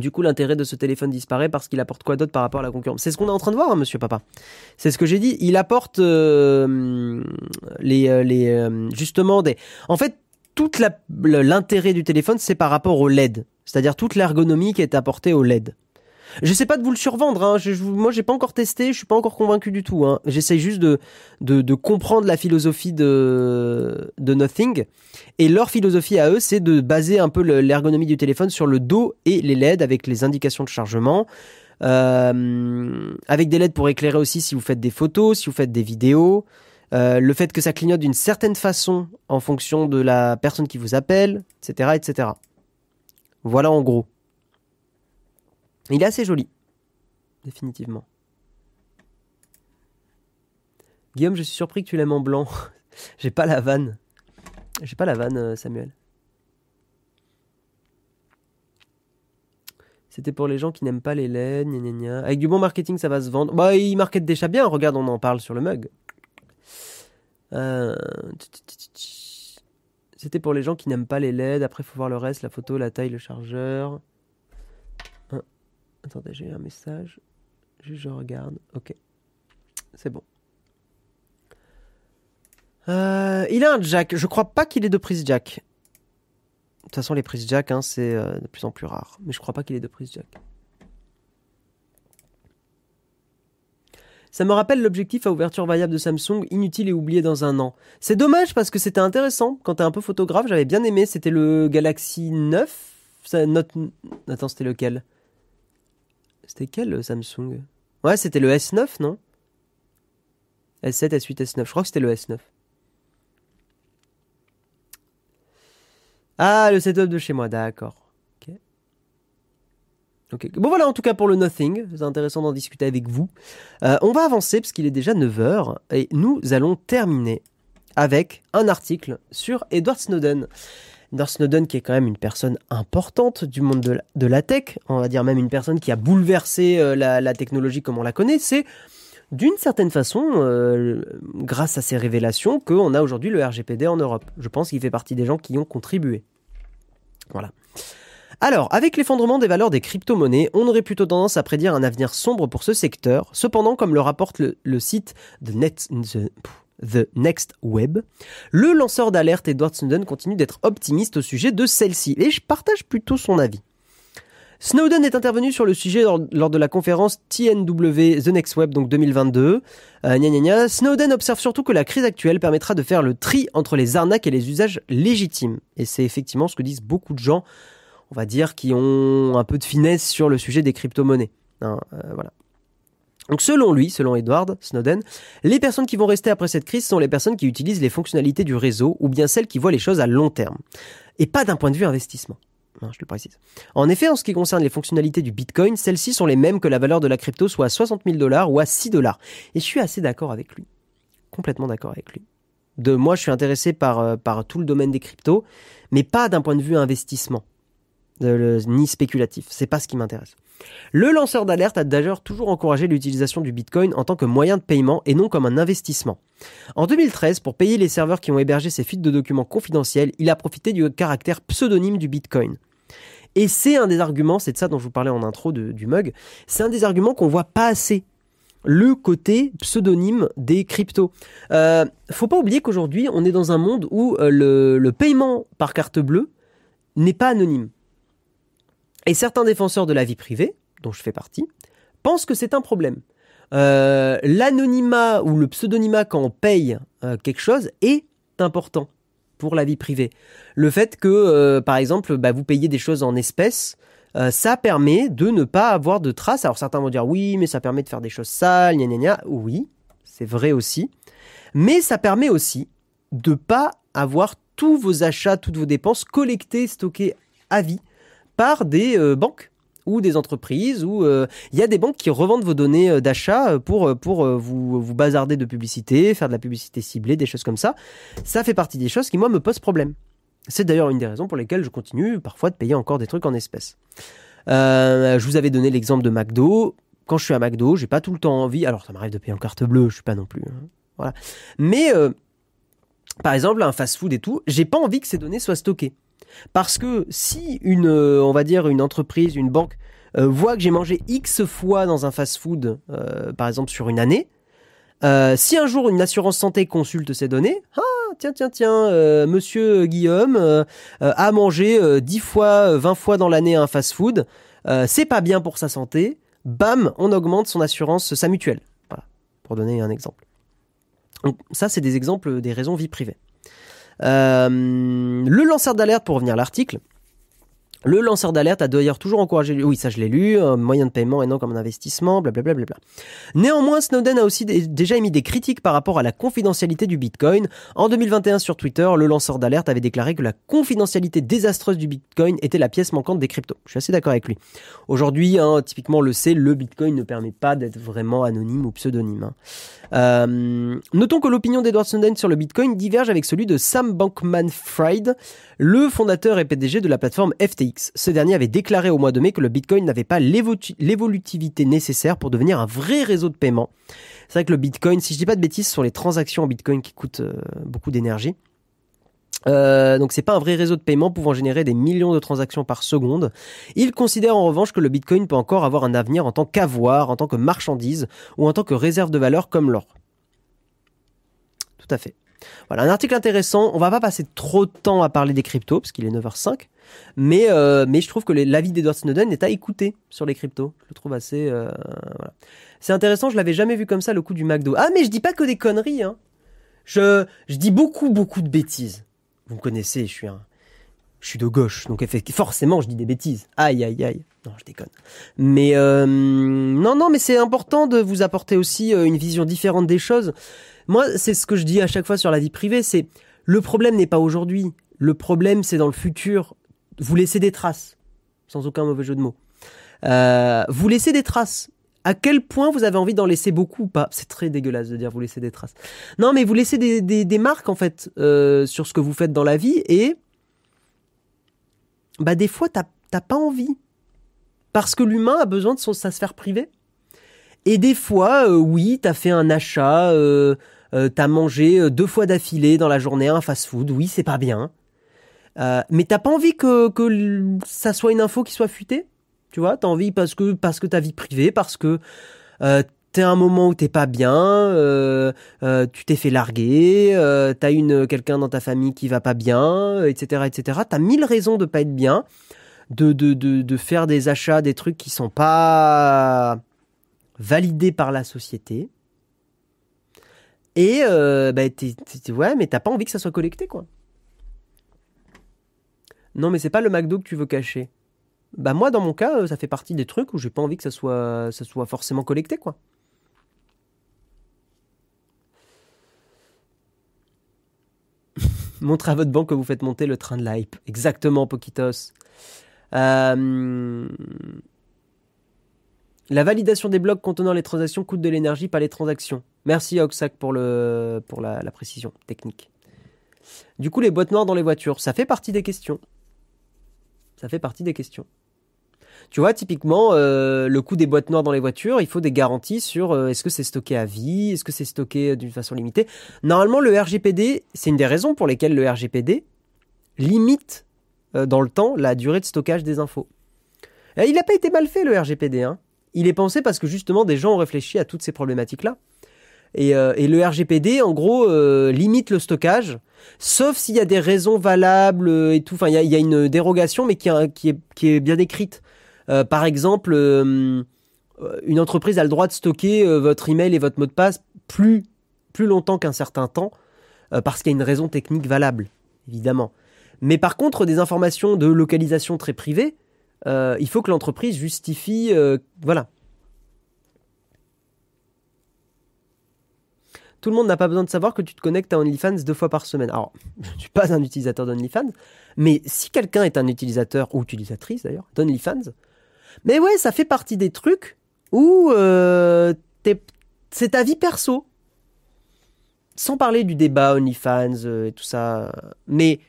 Du coup, l'intérêt de ce téléphone disparaît parce qu'il apporte quoi d'autre par rapport à la concurrence? C'est ce qu'on est en train de voir, hein, monsieur papa. C'est ce que j'ai dit. Il apporte euh, les, euh, les euh, justement des. En fait, le- l'intérêt du téléphone, c'est par rapport au LED. C'est-à-dire toute l'ergonomie qui est apportée au LED. Je sais pas de vous le survendre. Hein. Je, je- moi, pas encore testé. Je suis pas encore convaincu du tout. Hein. J'essaye juste de, comprendre la philosophie de Nothing. Et leur philosophie à eux, c'est de baser un peu le- l'ergonomie du téléphone sur le dos et les LED avec les indications de chargement. Euh, avec des LED pour éclairer aussi si vous faites des photos, si vous faites des vidéos. Euh, le fait que ça clignote d'une certaine façon en fonction de la personne qui vous appelle, etc., etc. Voilà en gros. Il est assez joli. Définitivement. Guillaume, je suis surpris que tu l'aimes en blanc. J'ai pas la vanne. J'ai pas la vanne, euh, Samuel. C'était pour les gens qui n'aiment pas les gna. Avec du bon marketing, ça va se vendre. Bah, ils marketent déjà bien. Regarde, on en parle sur le mug. Euh, C'était pour les gens qui n'aiment pas les LED. Après, faut voir le reste, la photo, la taille, le chargeur. Attendez, j'ai un message. Je regarde. Ok. C'est bon. Euh, il a un jack. Je crois pas qu'il ait de prise jack. De toute façon, les prises jack, hein, c'est euh, de plus en plus rare. Mais je crois pas qu'il ait de prise jack. Ça me rappelle l'objectif à ouverture variable de Samsung, inutile et oublié dans un an. C'est dommage parce que c'était intéressant. Quand t'es un peu photographe, j'avais bien aimé. C'était le Galaxy 9. Ça, note... Attends, c'était lequel? C'était quel le Samsung? Ouais, c'était le S9, non? S7, S8, S9. Je crois que c'était le S9. Ah, le setup de chez moi, d'accord. Bon voilà, en tout cas pour le Nothing, c'est intéressant d'en discuter avec vous. Euh, on va avancer parce qu'il est déjà 9h et nous allons terminer avec un article sur Edward Snowden. Edward Snowden qui est quand même une personne importante du monde de la, de tech, on va dire même une personne qui a bouleversé euh, la, technologie comme on la connaît, c'est d'une certaine façon, euh, grâce à ces révélations, qu'on a aujourd'hui le RGPD en Europe. Je pense qu'il fait partie des gens qui y ont contribué. Voilà. Alors, avec l'effondrement des valeurs des crypto-monnaies, on aurait plutôt tendance à prédire un avenir sombre pour ce secteur. Cependant, comme le rapporte le, site The, Net, The Next Web, le lanceur d'alerte Edward Snowden continue d'être optimiste au sujet de celle-ci. Et je partage plutôt son avis. Snowden est intervenu sur le sujet lors, de la conférence TNW The Next Web, donc 2022. Euh, gna gna. Snowden observe surtout que la crise actuelle permettra de faire le tri entre les arnaques et les usages légitimes. Et c'est effectivement ce que disent beaucoup de gens, on va dire, qui ont un peu de finesse sur le sujet des crypto-monnaies. Hein, euh, voilà. Donc selon lui, selon Edward Snowden, les personnes qui vont rester après cette crise sont les personnes qui utilisent les fonctionnalités du réseau ou bien celles qui voient les choses à long terme. Et pas d'un point de vue investissement. Hein, je le précise. En effet, en ce qui concerne les fonctionnalités du Bitcoin, celles-ci sont les mêmes que la valeur de la crypto, soit à 60 000 dollars ou à 6 dollars. Et je suis assez d'accord avec lui. Complètement d'accord avec lui. De moi, je suis intéressé par, euh, par tout le domaine des cryptos, mais pas d'un point de vue investissement, ni spéculatif. C'est pas ce qui m'intéresse. Le lanceur d'alerte a d'ailleurs toujours encouragé l'utilisation du Bitcoin en tant que moyen de paiement et non comme un investissement. En 2013, pour payer les serveurs qui ont hébergé ces fuites de documents confidentiels, il a profité du caractère pseudonyme du Bitcoin. Et c'est un des arguments, c'est de ça dont je vous parlais en intro de- du mug, c'est un des arguments qu'on voit pas assez. Le côté pseudonyme des cryptos. Euh, faut pas oublier qu'aujourd'hui, on est dans un monde où euh, le paiement par carte bleue n'est pas anonyme. Et certains défenseurs de la vie privée, dont je fais partie, pensent que c'est un problème. Euh, l'anonymat ou le pseudonymat quand on paye euh, quelque chose est important pour la vie privée. Le fait que, euh, par exemple, bah, vous payez des choses en espèces, ça permet de ne pas avoir de traces. Alors certains vont dire oui, mais ça permet de faire des choses sales, gna gna gna. Oui, c'est vrai aussi. Mais ça permet aussi de pas avoir tous vos achats, toutes vos dépenses collectées, stockées à vie par des banques ou des entreprises ou il y a des banques qui revendent vos données d'achat pour pour vous vous bazarder de publicité, faire de la publicité ciblée, des choses comme ça. Ça fait partie des choses qui moi me posent problème. C'est d'ailleurs une des raisons pour lesquelles je continue parfois de payer encore des trucs en espèces. je vous avais donné l'exemple de McDo. Quand je suis à McDo, j'ai pas tout le temps envie. Alors ça m'arrive de payer en carte bleue, je suis pas non plus. Hein, voilà. Mais par exemple, un fast-food et tout, j'ai pas envie que ces données soient stockées. Parce que si une, euh, on va dire, une entreprise, une banque euh, voit que j'ai mangé X fois dans un fast-food, euh, par exemple sur une année, si un jour une assurance santé consulte ces données, ah tiens tiens tiens, Monsieur Guillaume a mangé 10 fois, 20 fois dans l'année un fast-food, c'est pas bien pour sa santé. Bam, on augmente son assurance, sa mutuelle. Voilà, pour donner un exemple. Donc ça, c'est des exemples des raisons vie privée. Euh, le lanceur d'alerte, pour revenir à l'article, le lanceur d'alerte a d'ailleurs toujours encouragé, oui ça je l'ai lu, un moyen de paiement et non comme un investissement, blablabla. Bla bla bla. Néanmoins, Snowden a aussi déjà émis des critiques par rapport à la confidentialité du Bitcoin. En 2021 sur Twitter, le lanceur d'alerte avait déclaré que la confidentialité désastreuse du Bitcoin était la pièce manquante des cryptos. Je suis assez d'accord avec lui. Aujourd'hui, hein, typiquement le sait, le Bitcoin ne permet pas d'être vraiment anonyme ou pseudonyme. Hein. Euh, notons que l'opinion d'Edward Snowden sur le Bitcoin diverge avec celui de Sam Bankman-Fried, le fondateur et PDG de la plateforme FTX. Ce dernier avait déclaré au mois de mai que le Bitcoin n'avait pas l'évolutivité nécessaire pour devenir un vrai réseau de paiement. C'est vrai que le Bitcoin, si je dis pas de bêtises, ce les transactions en Bitcoin qui coûtent euh, beaucoup d'énergie. Euh, donc c'est pas un vrai réseau de paiement pouvant générer des millions de transactions par seconde. Il considère en revanche que le Bitcoin peut encore avoir un avenir en tant qu'avoir, en tant que marchandise ou en tant que réserve de valeur comme l'or. Tout à fait. Voilà, un article intéressant. On va pas passer trop de temps à parler des cryptos parce qu'il est 9h05. Mais, euh, mais je trouve que l'avis d'Edward Snowden est à écouter sur les cryptos. Je le trouve assez. Euh. C'est intéressant, je l'avais jamais vu comme ça le coup du McDo. Ah, mais je dis pas que des conneries, hein. Je, je dis beaucoup, beaucoup de bêtises. Vous me connaissez, je suis un. Je suis de gauche, donc forcément je dis des bêtises. Aïe, aïe, aïe. Non, je déconne. Mais euh, non, non, mais c'est important de vous apporter aussi une vision différente des choses. Moi, c'est ce que je dis à chaque fois sur la vie privée, c'est le problème n'est pas aujourd'hui. Le problème, c'est dans le futur vous laissez des traces, sans aucun mauvais jeu de mots. Euh, vous laissez des traces. À quel point vous avez envie d'en laisser beaucoup ou pas? C'est très dégueulasse de dire vous laissez des traces. Non, mais vous laissez des, des, marques en fait euh, sur ce que vous faites dans la vie et bah des fois t'as pas envie parce que l'humain a besoin de son, sa sphère privée. Et des fois, euh, oui, t'as fait un achat, euh, t'as mangé deux fois d'affilée dans la journée un fast-food. Oui, c'est pas bien. Euh, mais t'as pas envie que, ça soit une info qui soit fuitée? Tu vois, t'as envie parce que parce que ta vie privée, parce que euh, t'es à un moment où t'es pas bien, euh, tu t'es fait larguer, t'as une quelqu'un dans ta famille qui va pas bien, etc., etc. T'as mille raisons de pas être bien, de, de, de, de faire des achats, des trucs qui sont pas validés par la société. Et bah, t'es, ouais, mais t'as pas envie que ça soit collecté, quoi. Non, mais c'est pas le McDo que tu veux cacher. Bah moi, dans mon cas, euh, ça fait partie des trucs où j'ai pas envie que ça soit, forcément collecté, quoi. Montrez à votre banque que vous faites monter le train de l'hype. Exactement, Poquitos. Euh, la validation des blocs contenant les transactions coûte de l'énergie, pas les transactions. Merci Oxac pour la précision technique. Du coup, les boîtes noires dans les voitures, ça fait partie des questions. Ça fait partie des questions. Tu vois, typiquement, euh, le coût des boîtes noires dans les voitures, il faut des garanties sur euh, est-ce que c'est stocké à vie, est-ce que c'est stocké d'une façon limitée. Normalement, le RGPD, c'est une des raisons pour lesquelles le RGPD limite euh, dans le temps la durée de stockage des infos. Il n'a pas été mal fait, le RGPD. Hein. Il est pensé parce que justement, des gens ont réfléchi à toutes ces problématiques-là. Et, euh, et le RGPD, en gros, euh, limite le stockage, sauf s'il y a des raisons valables euh, et tout. Enfin, il y a, une dérogation, mais qui, est, bien écrite. Euh, par exemple, une entreprise a le droit de stocker votre email et votre mot de passe plus, plus longtemps qu'un certain temps, parce qu'il y a une raison technique valable, évidemment. Mais par contre, des informations de localisation très privées, il faut que l'entreprise justifie, voilà. Tout le monde n'a pas besoin de savoir que tu te connectes à OnlyFans deux fois par semaine. Alors, je ne suis pas un utilisateur d'OnlyFans, mais si quelqu'un est un utilisateur ou utilisatrice d'ailleurs d'OnlyFans, mais ouais, ça fait partie des trucs où euh, c'est ta vie perso. Sans parler du débat OnlyFans euh, et tout ça, mais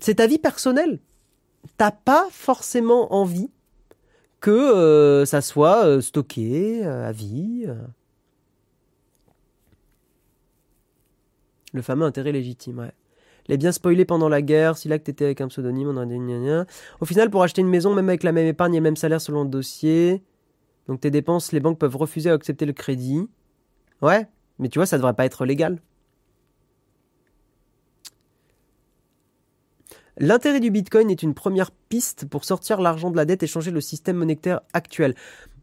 c'est ta vie personnelle. T'as pas forcément envie que euh, ça soit euh, stocké euh, à vie. Le fameux intérêt légitime, ouais. Les bien spoilé pendant la guerre, si là que t'étais avec un pseudonyme, on aurait dit gna gna. Au final, pour acheter une maison, même avec la même épargne et le même salaire selon le dossier, donc tes dépenses, les banques peuvent refuser à accepter le crédit. Ouais, mais tu vois, ça devrait pas être légal. L'intérêt du Bitcoin est une première piste pour sortir l'argent de la dette et changer le système monétaire actuel.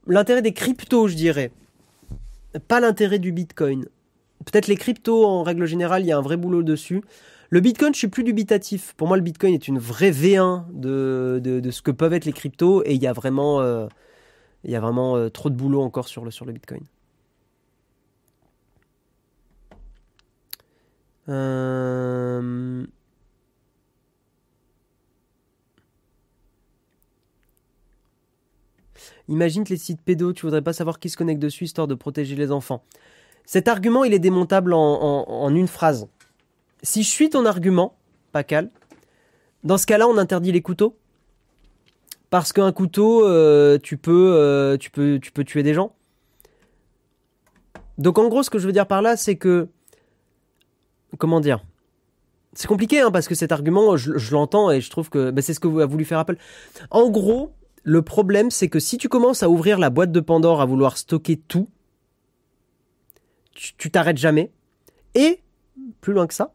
L'intérêt des cryptos, je dirais. Pas l'intérêt du Bitcoin. Peut-être les cryptos, en règle générale, il y a un vrai boulot dessus. Le Bitcoin, je suis plus dubitatif. Pour moi, le Bitcoin est une vraie V1 de, ce que peuvent être les cryptos et il y a vraiment, euh, euh, trop de boulot encore sur le, sur le Bitcoin. Euh, Imagine que les sites pédos, tu voudrais pas savoir qui se connecte dessus histoire de protéger les enfants. Cet argument, il est démontable en, une phrase. Si je suis ton argument, Pacal, dans ce cas-là, on interdit les couteaux. Parce qu'un couteau, euh, tu, peux, euh, tu, peux, tu peux tuer des gens. Donc en gros, ce que je veux dire par là, c'est que... Comment dire? C'est compliqué, hein, parce que cet argument, je, l'entends et je trouve que bah, c'est ce que a voulu faire Apple. En gros, le problème, c'est que si tu commences à ouvrir la boîte de Pandore, à vouloir stocker tout, tu t'arrêtes jamais. Et, plus loin que ça,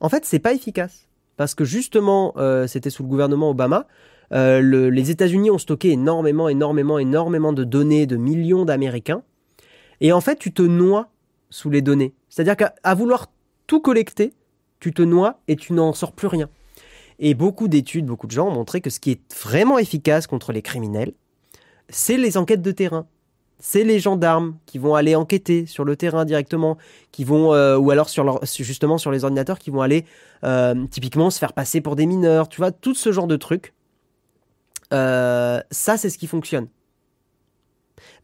en fait, c'est pas efficace. Parce que justement, euh, c'était sous le gouvernement Obama, euh, le- les États-Unis ont stocké énormément, énormément, énormément de données de millions d'Américains. Et en fait, tu te noies sous les données. C'est-à-dire qu'à vouloir tout collecter, tu te noies et tu n'en sors plus rien. Et beaucoup d'études, beaucoup de gens ont montré que ce qui est vraiment efficace contre les criminels, c'est les enquêtes de terrain. C'est les gendarmes qui vont aller enquêter sur le terrain directement, qui vont euh, ou alors sur justement sur les ordinateurs, qui vont aller euh, typiquement se faire passer pour des mineurs, tu vois, tout ce genre de trucs. Euh, ça, c'est ce qui fonctionne.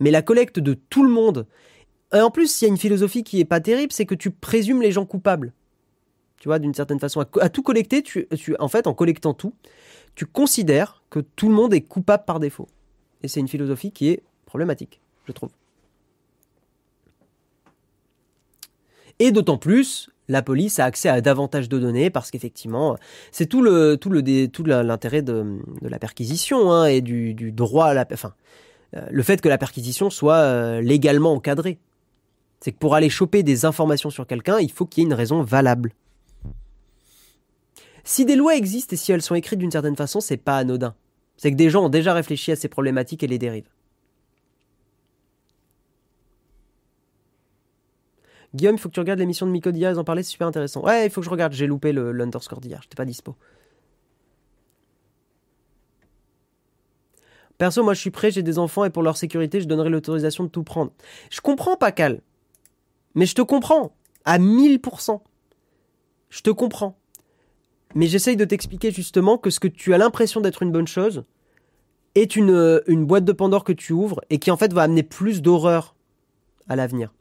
Mais la collecte de tout le monde, et en plus, il y a une philosophie qui est pas terrible, c'est que tu présumes les gens coupables. Tu vois, d'une certaine façon, à, tout collecter, tu- en fait, en collectant tout, tu considères que tout le monde est coupable par défaut. Et c'est une philosophie qui est problématique, je trouve. Et d'autant plus, la police a accès à davantage de données parce qu'effectivement, c'est tout le tout le tout l'intérêt de, la perquisition hein, et du, du droit à la, enfin, euh, le fait que la perquisition soit euh, légalement encadrée. C'est que pour aller choper des informations sur quelqu'un, il faut qu'il y ait une raison valable. Si des lois existent et si elles sont écrites d'une certaine façon, c'est pas anodin. C'est que des gens ont déjà réfléchi à ces problématiques et les dérives. Guillaume, il faut que tu regardes l'émission de Miko ils en parlaient, c'est super intéressant. Ouais, il faut que je regarde, j'ai loupé le, l'underscore d'hier, j'étais pas dispo. Perso, moi je suis prêt, j'ai des enfants et pour leur sécurité, je donnerai l'autorisation de tout prendre. Je comprends, Pacal. Mais je te comprends. À 1000%. Je te comprends. Mais j'essaye de t'expliquer justement que ce que tu as l'impression d'être une bonne chose est une, euh, une boîte de Pandore que tu ouvres et qui en fait va amener plus d'horreur à l'avenir.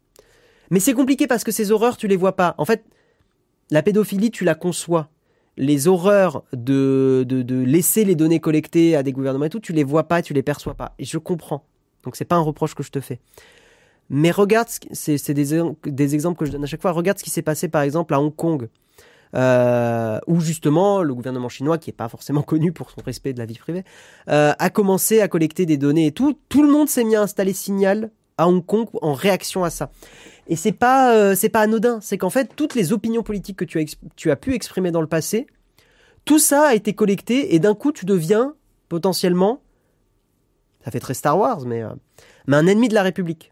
Mais c'est compliqué parce que ces horreurs, tu les vois pas. En fait, la pédophilie, tu la conçois. Les horreurs de, laisser les données collectées à des gouvernements et tout, tu les vois pas, tu les perçois pas. Et je comprends. Donc c'est pas un reproche que je te fais. Mais regarde, c'est des, exemples que je donne à chaque fois. Regarde ce qui s'est passé par exemple à Hong Kong, euh, où justement le gouvernement chinois, qui est pas forcément connu pour son respect de la vie privée, euh, a commencé à collecter des données et tout. Tout le monde s'est mis à installer Signal à Hong Kong en réaction à ça. Et c'est pas, euh, c'est pas anodin. C'est qu'en fait, toutes les opinions politiques que tu as, tu as pu exprimer dans le passé, tout ça a été collecté et d'un coup, tu deviens potentiellement, ça fait très Star Wars, mais, euh, un ennemi de la République.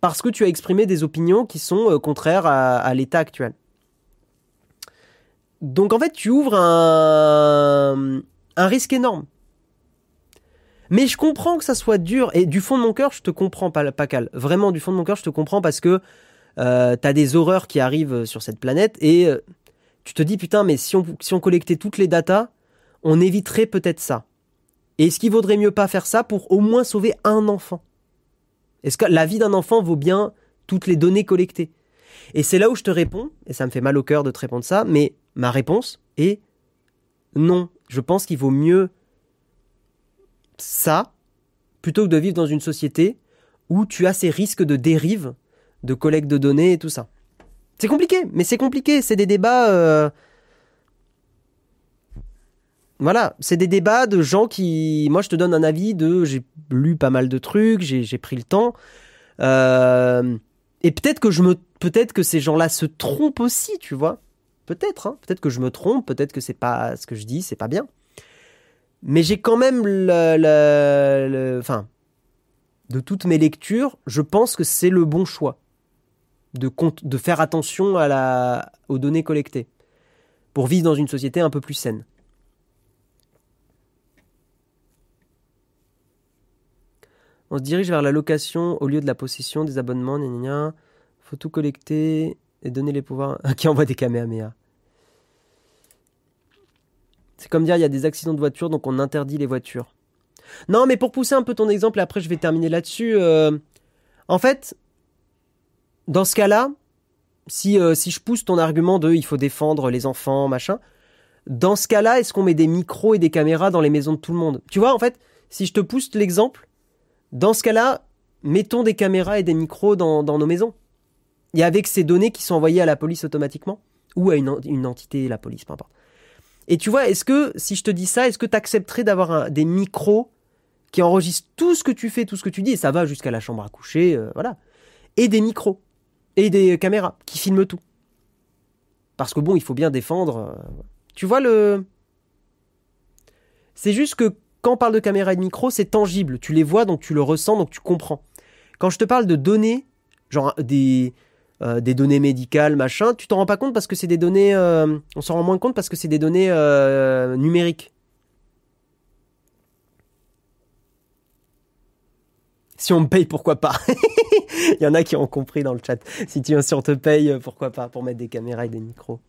Parce que tu as exprimé des opinions qui sont euh, contraires à, l'état actuel. Donc en fait, tu ouvres un risque énorme. Mais je comprends que ça soit dur. Et du fond de mon cœur, je te comprends, Pacal. Vraiment, du fond de mon cœur, je te comprends parce que euh, t'as des horreurs qui arrivent sur cette planète et euh, tu te dis, putain, mais si on, si on collectait toutes les datas, on éviterait peut-être ça. Et est-ce qu'il vaudrait mieux pas faire ça pour au moins sauver un enfant? Est-ce que la vie d'un enfant vaut bien toutes les données collectées? Et c'est là où je te réponds, et ça me fait mal au cœur de te répondre ça, mais ma réponse est non. Je pense qu'il vaut mieux ça plutôt que de vivre dans une société où tu as ces risques de dérive, de collecte de données et tout ça. C'est compliqué, mais c'est compliqué. C'est des débats. Euh, voilà, c'est des débats de gens qui. Moi, je te donne un avis de. J'ai lu pas mal de trucs, j'ai pris le temps. Euh, et peut-être que me, peut-être que ces gens-là se trompent aussi, tu vois. Peut-être, hein. peut-être que je me trompe, peut-être que c'est pas ce que je dis, c'est pas bien. Mais j'ai quand même le, enfin, de toutes mes lectures, je pense que c'est le bon choix de, faire attention aux données collectées pour vivre dans une société un peu plus saine. On se dirige vers la location au lieu de la possession des abonnements. Il Faut tout collecter et donner les pouvoirs. Qui envoie des Kamehameha. C'est comme dire il y a des accidents de voiture, donc on interdit les voitures. Non, mais pour pousser un peu ton exemple, et après je vais terminer là-dessus. Euh, en fait, dans ce cas-là, si, euh, si je pousse ton argument de il faut défendre les enfants, machin, dans ce cas-là, est-ce qu'on met des micros et des caméras dans les maisons de tout le monde? Tu vois, en fait, si je te pousse l'exemple, dans ce cas-là, mettons des caméras et des micros dans, nos maisons. Et avec ces données qui sont envoyées à la police automatiquement, ou à une, une entité, la police, peu importe. Et tu vois, est-ce que, si je te dis ça, est-ce que tu accepterais d'avoir des micros qui enregistrent tout ce que tu fais, tout ce que tu dis, et ça va jusqu'à la chambre à coucher, euh, voilà. Et des micros, et des caméras qui filment tout. Parce que bon, il faut bien défendre. Euh, tu vois le. C'est juste que quand on parle de caméra et de micro, c'est tangible. Tu les vois, donc tu le ressens, donc tu comprends. Quand je te parle de données, genre des, euh, des données médicales, machin, tu t'en rends pas compte parce que c'est des données, euh, on s'en rend moins compte parce que c'est des données euh, numériques. Si on me paye, pourquoi pas? Il y en a qui ont compris dans le chat. Si, tu, si on te paye, pourquoi pas Pour mettre des caméras et des micros.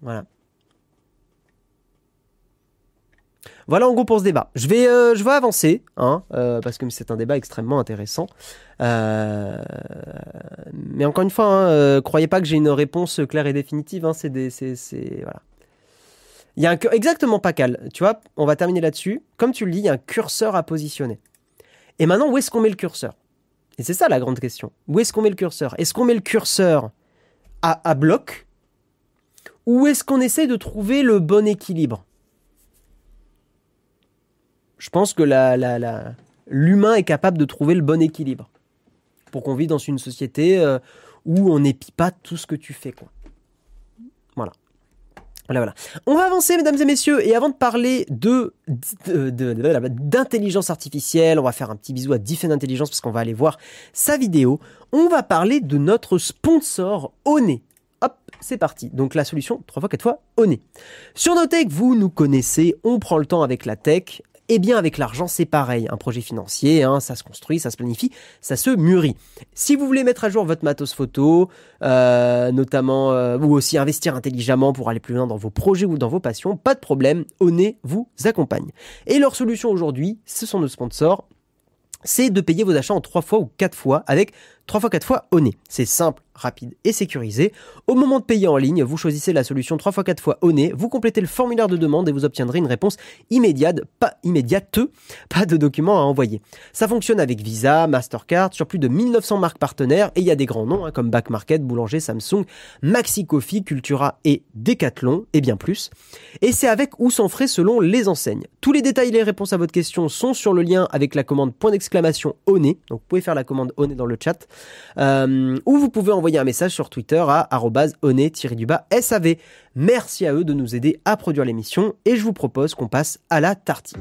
Voilà. Voilà en gros pour ce débat. Je vais, euh, avancer, hein, euh, parce que c'est un débat extrêmement intéressant. Euh, mais encore une fois, hein, croyez pas que j'ai une réponse claire et définitive. C'est exactement pas cal. Tu vois, on va terminer là-dessus. Comme tu le dis, il y a un curseur à positionner. Et maintenant, où est-ce qu'on met le curseur? Et c'est ça la grande question. Où est-ce qu'on met le curseur? Est-ce qu'on met le curseur à bloc? Ou est-ce qu'on essaie de trouver le bon équilibre? Je pense que l'humain est capable de trouver le bon équilibre pour qu'on vive dans une société euh, où on n'épie pas tout ce que tu fais. Voilà. Voilà, voilà. On va avancer, mesdames et messieurs, et avant de parler d'intelligence artificielle, on va faire un petit bisou à Diffin Intelligence parce qu'on va aller voir sa vidéo. On va parler de notre sponsor Oné. Hop, c'est parti. Donc la solution, 3 fois, 4 fois, Oné. Sur nos tech, vous nous connaissez, on prend le temps avec la tech, eh bien, avec l'argent, c'est pareil. Un projet financier, hein, ça se construit, ça se planifie, ça se mûrit. Si vous voulez mettre à jour votre matos photo, euh, notamment, euh, ou aussi investir intelligemment pour aller plus loin dans vos projets ou dans vos passions, pas de problème, Oné vous accompagne. Et leur solution aujourd'hui, ce sont nos sponsors, c'est de payer vos achats en 3 fois ou 4 fois avec 3 fois 4 fois Oné. C'est simple, rapide et sécurisé. Au moment de payer en ligne, vous choisissez la solution 3x4 fois au nez, vous complétez le formulaire de demande et vous obtiendrez une réponse immédiate, pas immédiate, pas de documents à envoyer. Ça fonctionne avec Visa, Mastercard, sur plus de 1900 marques partenaires et il y a des grands noms hein, comme Back Market, Boulanger, Samsung, Maxi Coffee, Cultura et Decathlon et bien plus. Et c'est avec ou sans frais selon les enseignes. Tous les détails et les réponses à votre question sont sur le lien avec la commande point d'exclamation au nez. Donc vous pouvez faire la commande au nez dans le chat. Euh, ou vous pouvez envoyer un message sur Twitter à onet-sav. Merci à eux de nous aider à produire l'émission et je vous propose qu'on passe à la tartine.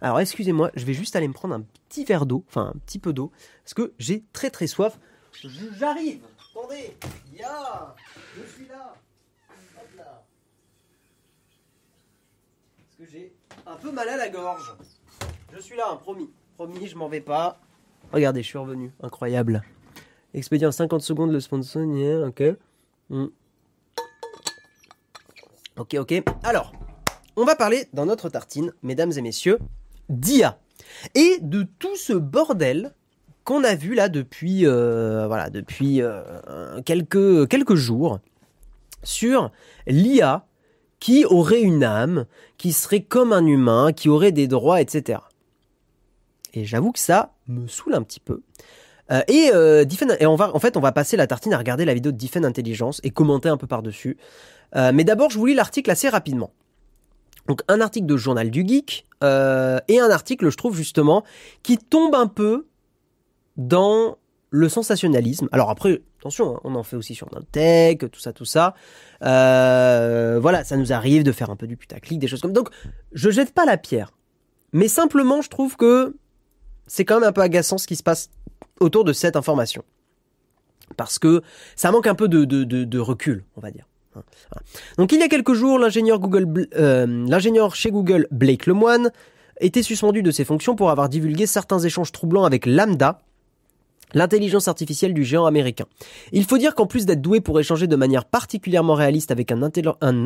Alors excusez-moi, je vais juste aller me prendre un petit verre d'eau, enfin un petit peu d'eau, parce que j'ai très très soif. J'arrive Attendez Ya Je suis là Hop là Parce que j'ai un peu mal à la gorge. Je suis là, hein, promis. Promis, je m'en vais pas. Regardez, je suis revenu. Incroyable. Expédient 50 secondes le sponsor, ok. Hmm. Ok, ok. Alors, on va parler dans notre tartine, mesdames et messieurs, d'IA. Et de tout ce bordel qu'on a vu là depuis, euh, voilà, depuis euh, quelques, quelques jours sur l'IA qui aurait une âme, qui serait comme un humain, qui aurait des droits, etc. Et j'avoue que ça me saoule un petit peu. Euh, et, et on va, en fait, on va passer la tartine à regarder la vidéo de Diffen Intelligence et commenter un peu par-dessus. mais d'abord, je vous lis l'article assez rapidement. Donc un article de Journal du Geek et un article, je trouve justement, qui tombe un peu dans le sensationnalisme. Alors après, attention, hein, on en fait aussi sur notre tech, tout ça, tout ça. Euh, voilà, ça nous arrive de faire un peu du putaclic, des choses comme. Donc, je jette pas la pierre, mais simplement, je trouve que c'est quand même un peu agaçant ce qui se passe autour de cette information, parce que ça manque un peu de, de, recul, on va dire. Hein, Donc, il y a quelques jours, l'ingénieur Google, euh, l'ingénieur chez Google, Blake Lemoine, était suspendu de ses fonctions pour avoir divulgué certains échanges troublants avec Lambda, L'intelligence artificielle du géant américain. Il faut dire qu'en plus d'être doué pour échanger de manière particulièrement réaliste avec un,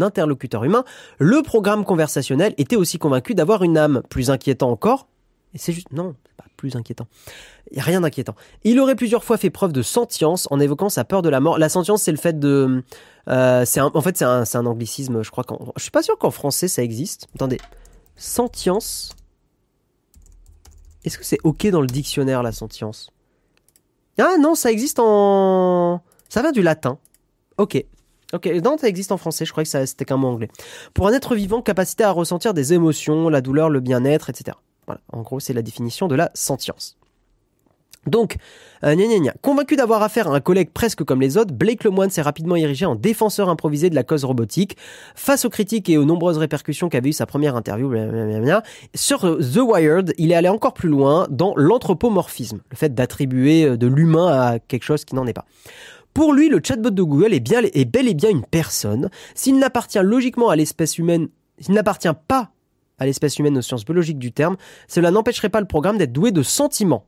interlocuteur humain, le programme conversationnel était aussi convaincu d'avoir une âme. Plus inquiétant encore, et c'est juste, non, pas plus inquiétant. Rien d'inquiétant. Il aurait plusieurs fois fait preuve de sentience en évoquant sa peur de la mort. La sentience, c'est le fait de, euh, en fait, c'est un, anglicisme, je crois je suis pas sûr qu'en français ça existe. Attendez. Sentience. Est-ce que c'est ok dans le dictionnaire, la sentience? Ah non, ça existe en... Ça vient du latin. Ok. Ok, non, ça existe en français, je crois que c'était qu'un mot anglais. Pour un être vivant, capacité à ressentir des émotions, la douleur, le bien-être, etc. Voilà, en gros, c'est la définition de la sentience. Donc, euh, gna gna convaincu d'avoir affaire à un collègue presque comme les autres, Blake Lemoine s'est rapidement érigé en défenseur improvisé de la cause robotique. Face aux critiques et aux nombreuses répercussions qu'avait eu sa première interview, sur euh, The Wired, il est allé encore plus loin dans l'anthropomorphisme, le fait d'attribuer euh, de l'humain à quelque chose qui n'en est pas. Pour lui, le chatbot de Google est, est bel et bien une personne. S'il n'appartient logiquement à l'espèce humaine, s'il n'appartient pas à l'espèce humaine aux sciences biologiques du terme, cela n'empêcherait pas le programme d'être doué de sentiments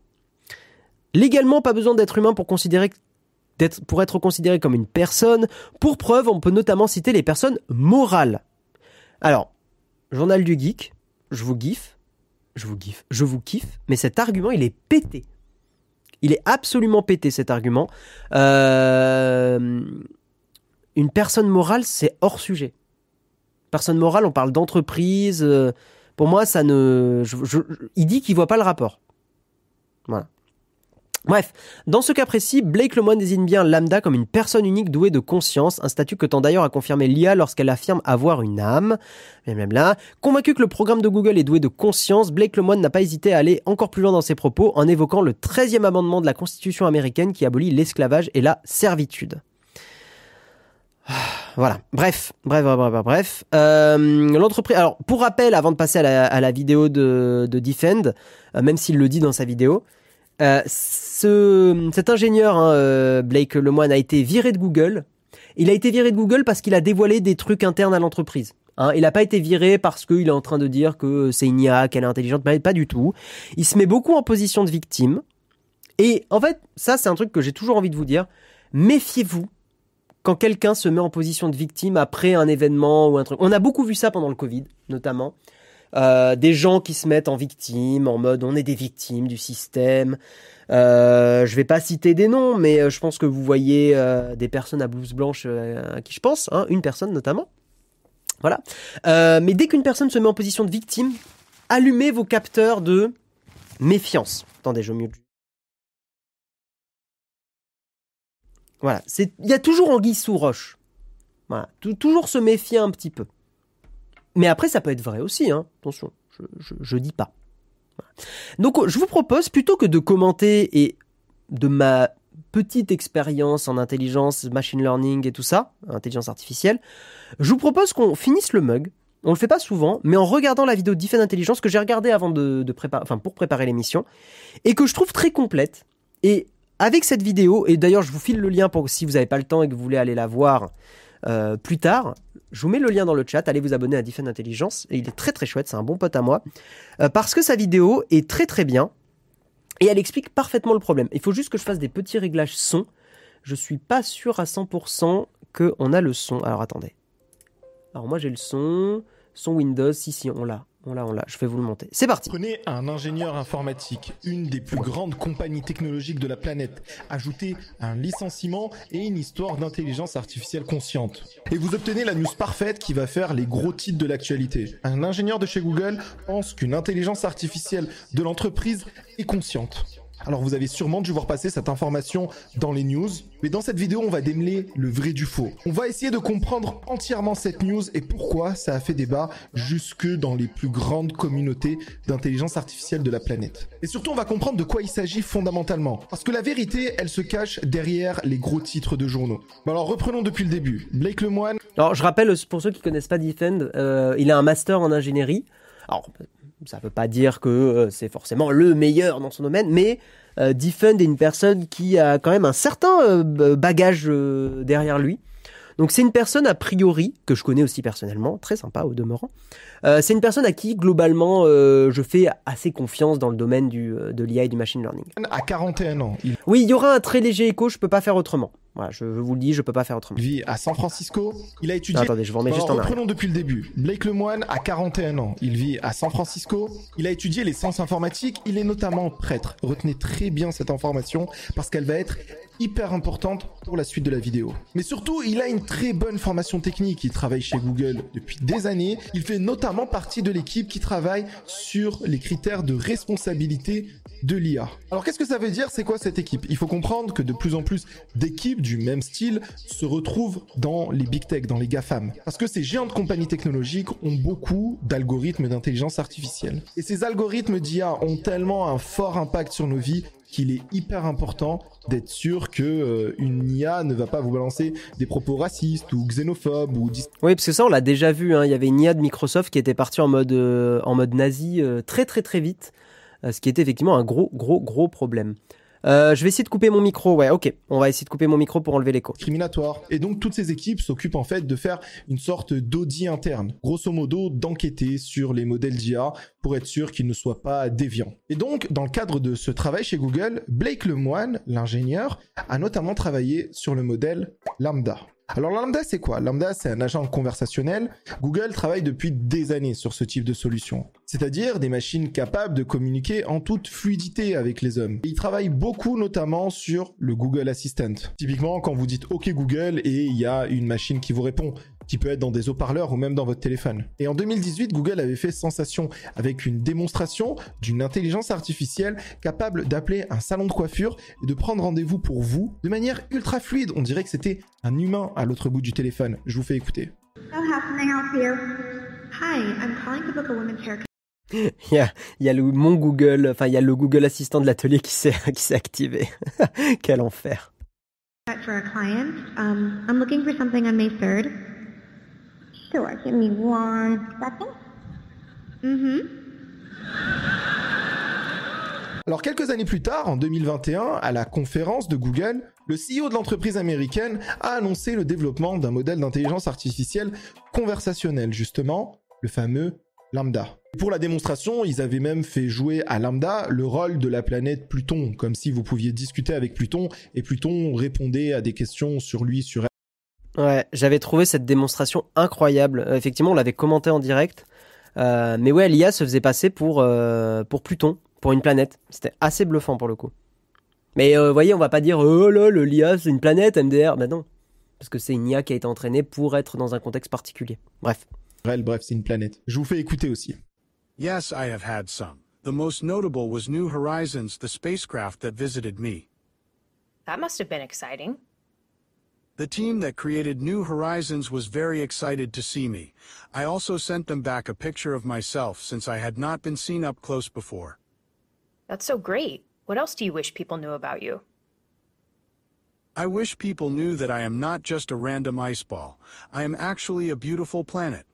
Légalement, pas besoin d'être humain pour considérer pour être considéré comme une personne. Pour preuve, on peut notamment citer les personnes morales. Alors, journal du geek, je vous giffe, je vous giffe, je vous kiffe, mais cet argument, il est pété. Il est absolument pété cet argument. Euh, une personne morale, c'est hors sujet. Personne morale, on parle d'entreprise. Euh, pour moi, ça ne. il dit qu'il voit pas le rapport. Voilà. Bref, dans ce cas précis, Blake Lemoine désigne bien Lambda comme une personne unique douée de conscience, un statut que tend d'ailleurs à confirmer l'IA lorsqu'elle affirme avoir une âme. là. Convaincu que le programme de Google est doué de conscience, Blake Lemoine n'a pas hésité à aller encore plus loin dans ses propos en évoquant le 13e amendement de la Constitution américaine qui abolit l'esclavage et la servitude. Voilà. Bref, bref, bref, bref, bref. Euh, L'entreprise. Alors, pour rappel, avant de passer à la, vidéo de, de Defend, euh, même s'il le dit dans sa vidéo, euh, ce, cet ingénieur, hein, euh, Blake Lemoine, a été viré de Google. Il a été viré de Google parce qu'il a dévoilé des trucs internes à l'entreprise. Hein, il n'a pas été viré parce qu'il est en train de dire que c'est une IA, qu'elle est intelligente, pas, pas du tout. Il se met beaucoup en position de victime. Et en fait, ça c'est un truc que j'ai toujours envie de vous dire. Méfiez-vous quand quelqu'un se met en position de victime après un événement ou un truc. On a beaucoup vu ça pendant le Covid, notamment. Euh, des gens qui se mettent en victime, en mode on est des victimes du système. Euh, je vais pas citer des noms, mais euh, je pense que vous voyez euh, des personnes à blouse blanche à qui je pense, hein, une personne notamment. Voilà. mais dès qu'une personne se met en position de victime, allumez vos capteurs de méfiance. Attendez, je mieux. Voilà, il y a toujours anguille sous roche. Voilà, toujours se méfier un petit peu. Mais après, ça peut être vrai aussi, hein. Attention, je, je, dis pas. Donc, je vous propose, plutôt que de commenter et de ma petite expérience en intelligence, machine learning et tout ça, intelligence artificielle, je vous propose qu'on finisse le mug. On le fait pas souvent, mais en regardant la vidéo d'Ifen Intelligence que j'ai regardée avant de, préparer, enfin pour préparer l'émission, et que je trouve très complète. Et avec cette vidéo, et d'ailleurs je vous file le lien pour si vous n'avez pas le temps et que vous voulez aller la voir euh, plus tard, je vous mets le lien dans le chat, allez vous abonner à Defend Intelligence, il est très très chouette, c'est un bon pote à moi, euh, parce que sa vidéo est très très bien, et elle explique parfaitement le problème. Il faut juste que je fasse des petits réglages son, je suis pas sûr à 100% qu'on a le son. Alors attendez. Alors moi j'ai le son, son Windows, si si on l'a. On l'a, on l'a. Je vais vous le monter. C'est parti. Prenez un ingénieur informatique, une des plus grandes compagnies technologiques de la planète. Ajoutez un licenciement et une histoire d'intelligence artificielle consciente. Et vous obtenez la news parfaite qui va faire les gros titres de l'actualité. Un ingénieur de chez Google pense qu'une intelligence artificielle de l'entreprise est consciente. Alors vous avez sûrement dû voir passer cette information dans les news, mais dans cette vidéo on va démêler le vrai du faux. On va essayer de comprendre entièrement cette news et pourquoi ça a fait débat jusque dans les plus grandes communautés d'intelligence artificielle de la planète. Et surtout on va comprendre de quoi il s'agit fondamentalement, parce que la vérité elle se cache derrière les gros titres de journaux. alors reprenons depuis le début. Blake Lemoine. Alors je rappelle pour ceux qui connaissent pas Defend, euh, il a un master en ingénierie. Alors ça ne veut pas dire que euh, c'est forcément le meilleur dans son domaine, mais euh, Defend est une personne qui a quand même un certain euh, bagage derrière lui. Donc c'est une personne a priori que je connais aussi personnellement, très sympa au demeurant. Euh, c'est une personne à qui globalement euh, je fais assez confiance dans le domaine du, euh, de l'IA et du machine learning. À 41 ans. Oui, il y aura un très léger écho, je peux pas faire autrement. Voilà, je vous le dis, je peux pas faire autrement. Il vit à San Francisco. Il a étudié. attendez, je vous remets juste en Reprenons depuis le début. Blake Lemoine a 41 ans. Il vit à San Francisco. Il a étudié les sciences informatiques. Il est notamment prêtre. Retenez très bien cette information parce qu'elle va être hyper importante pour la suite de la vidéo. Mais surtout, il a une très bonne formation technique. Il travaille chez Google depuis des années. Il fait notamment partie de l'équipe qui travaille sur les critères de responsabilité de l'IA. Alors qu'est-ce que ça veut dire? C'est quoi cette équipe? Il faut comprendre que de plus en plus d'équipes du même style se retrouvent dans les big tech, dans les GAFAM. Parce que ces géantes compagnies technologiques ont beaucoup d'algorithmes d'intelligence artificielle. Et ces algorithmes d'IA ont tellement un fort impact sur nos vies qu'il est hyper important d'être sûr que euh, une IA ne va pas vous balancer des propos racistes ou xénophobes ou oui parce que ça on l'a déjà vu hein. il y avait une IA de Microsoft qui était partie en mode euh, en mode nazi euh, très très très vite ce qui était effectivement un gros gros gros problème euh, je vais essayer de couper mon micro. Ouais, ok. On va essayer de couper mon micro pour enlever l'écho. Discriminatoire. Et donc toutes ces équipes s'occupent en fait de faire une sorte d'audit interne. Grosso modo, d'enquêter sur les modèles d'IA pour être sûr qu'ils ne soient pas déviants. Et donc, dans le cadre de ce travail chez Google, Blake Lemoine, l'ingénieur, a notamment travaillé sur le modèle Lambda. Alors Lambda, c'est quoi? Lambda, c'est un agent conversationnel. Google travaille depuis des années sur ce type de solution. C'est-à-dire des machines capables de communiquer en toute fluidité avec les hommes. Et ils travaillent beaucoup notamment sur le Google Assistant. Typiquement, quand vous dites OK Google et il y a une machine qui vous répond qui peut être dans des haut-parleurs ou même dans votre téléphone. Et en 2018, Google avait fait sensation avec une démonstration d'une intelligence artificielle capable d'appeler un salon de coiffure et de prendre rendez-vous pour vous de manière ultra fluide. On dirait que c'était un humain à l'autre bout du téléphone. Je vous fais écouter. Il y a, il y a le, mon Google, enfin il y a le Google Assistant de l'atelier qui s'est qui s'est activé. Quel enfer. For a client, um, I'm looking for something on May 3rd. Sure, give me one second. Mm-hmm. Alors quelques années plus tard, en 2021, à la conférence de Google, le CEO de l'entreprise américaine a annoncé le développement d'un modèle d'intelligence artificielle conversationnelle, justement, le fameux Lambda. Pour la démonstration, ils avaient même fait jouer à Lambda le rôle de la planète Pluton, comme si vous pouviez discuter avec Pluton et Pluton répondait à des questions sur lui, sur Ouais, j'avais trouvé cette démonstration incroyable. Euh, effectivement, on l'avait commenté en direct. Euh, mais ouais, l'IA se faisait passer pour, euh, pour Pluton, pour une planète. C'était assez bluffant pour le coup. Mais vous voyez, on va pas dire oh là, le l'IA c'est une planète MDR. Bah non, parce que c'est une IA qui a été entraînée pour être dans un contexte particulier. Bref. Bref, bref, c'est une planète. Je vous fais écouter aussi. Yes, I have had some. The most notable was New Horizons, the spacecraft that visited me. That must have been exciting. The team that created New Horizons was very excited to see me. I also sent them back a picture of myself since I had not been seen up close before. That's so great. What else do you wish people knew about you? I wish people knew that I am not just a random ice ball. I am actually a beautiful planet.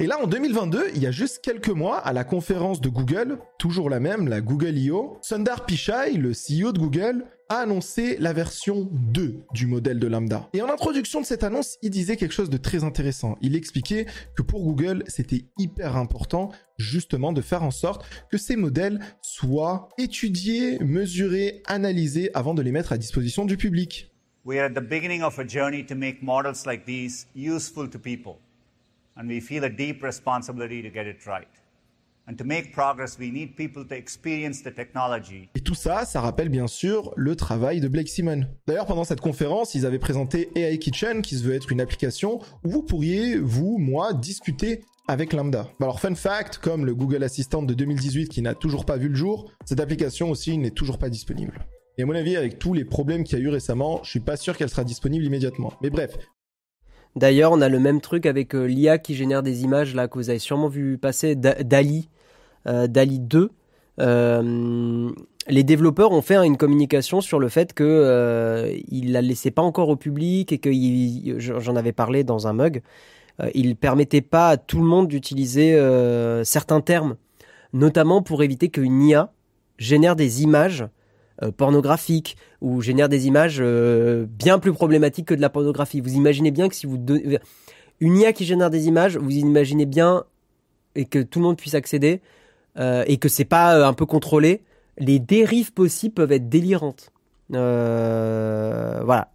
Et là, en 2022, il y a juste quelques mois, à la conférence de Google, toujours la même, la Google I.O., Sundar Pichai, le CEO de Google, a annoncé la version 2 du modèle de Lambda. Et en introduction de cette annonce, il disait quelque chose de très intéressant. Il expliquait que pour Google, c'était hyper important justement de faire en sorte que ces modèles soient étudiés, mesurés, analysés avant de les mettre à disposition du public. We are at the beginning of a journey to make models like these useful to people. And we feel a deep responsibility to get it right. Et tout ça, ça rappelle bien sûr le travail de Blake Simon. D'ailleurs, pendant cette conférence, ils avaient présenté AI Kitchen, qui se veut être une application où vous pourriez, vous, moi, discuter avec Lambda. Alors, fun fact, comme le Google Assistant de 2018 qui n'a toujours pas vu le jour, cette application aussi n'est toujours pas disponible. Et à mon avis, avec tous les problèmes qu'il y a eu récemment, je suis pas sûr qu'elle sera disponible immédiatement. Mais bref, D'ailleurs, on a le même truc avec euh, l'IA qui génère des images là que vous avez sûrement vu passer, DALI, euh, DALI 2. Euh, les développeurs ont fait une communication sur le fait que euh, la laissaient pas encore au public et que j'en avais parlé dans un mug. il permettait pas à tout le monde d'utiliser certains termes, notamment pour éviter qu'une IA génère des images euh, pornographique ou génère des images euh, bien plus problématiques que de la pornographie. Vous imaginez bien que si vous donnez une IA qui génère des images, vous imaginez bien et que tout le monde puisse accéder euh, et que c'est pas un peu contrôlé, les dérives possibles peuvent être délirantes. voilà,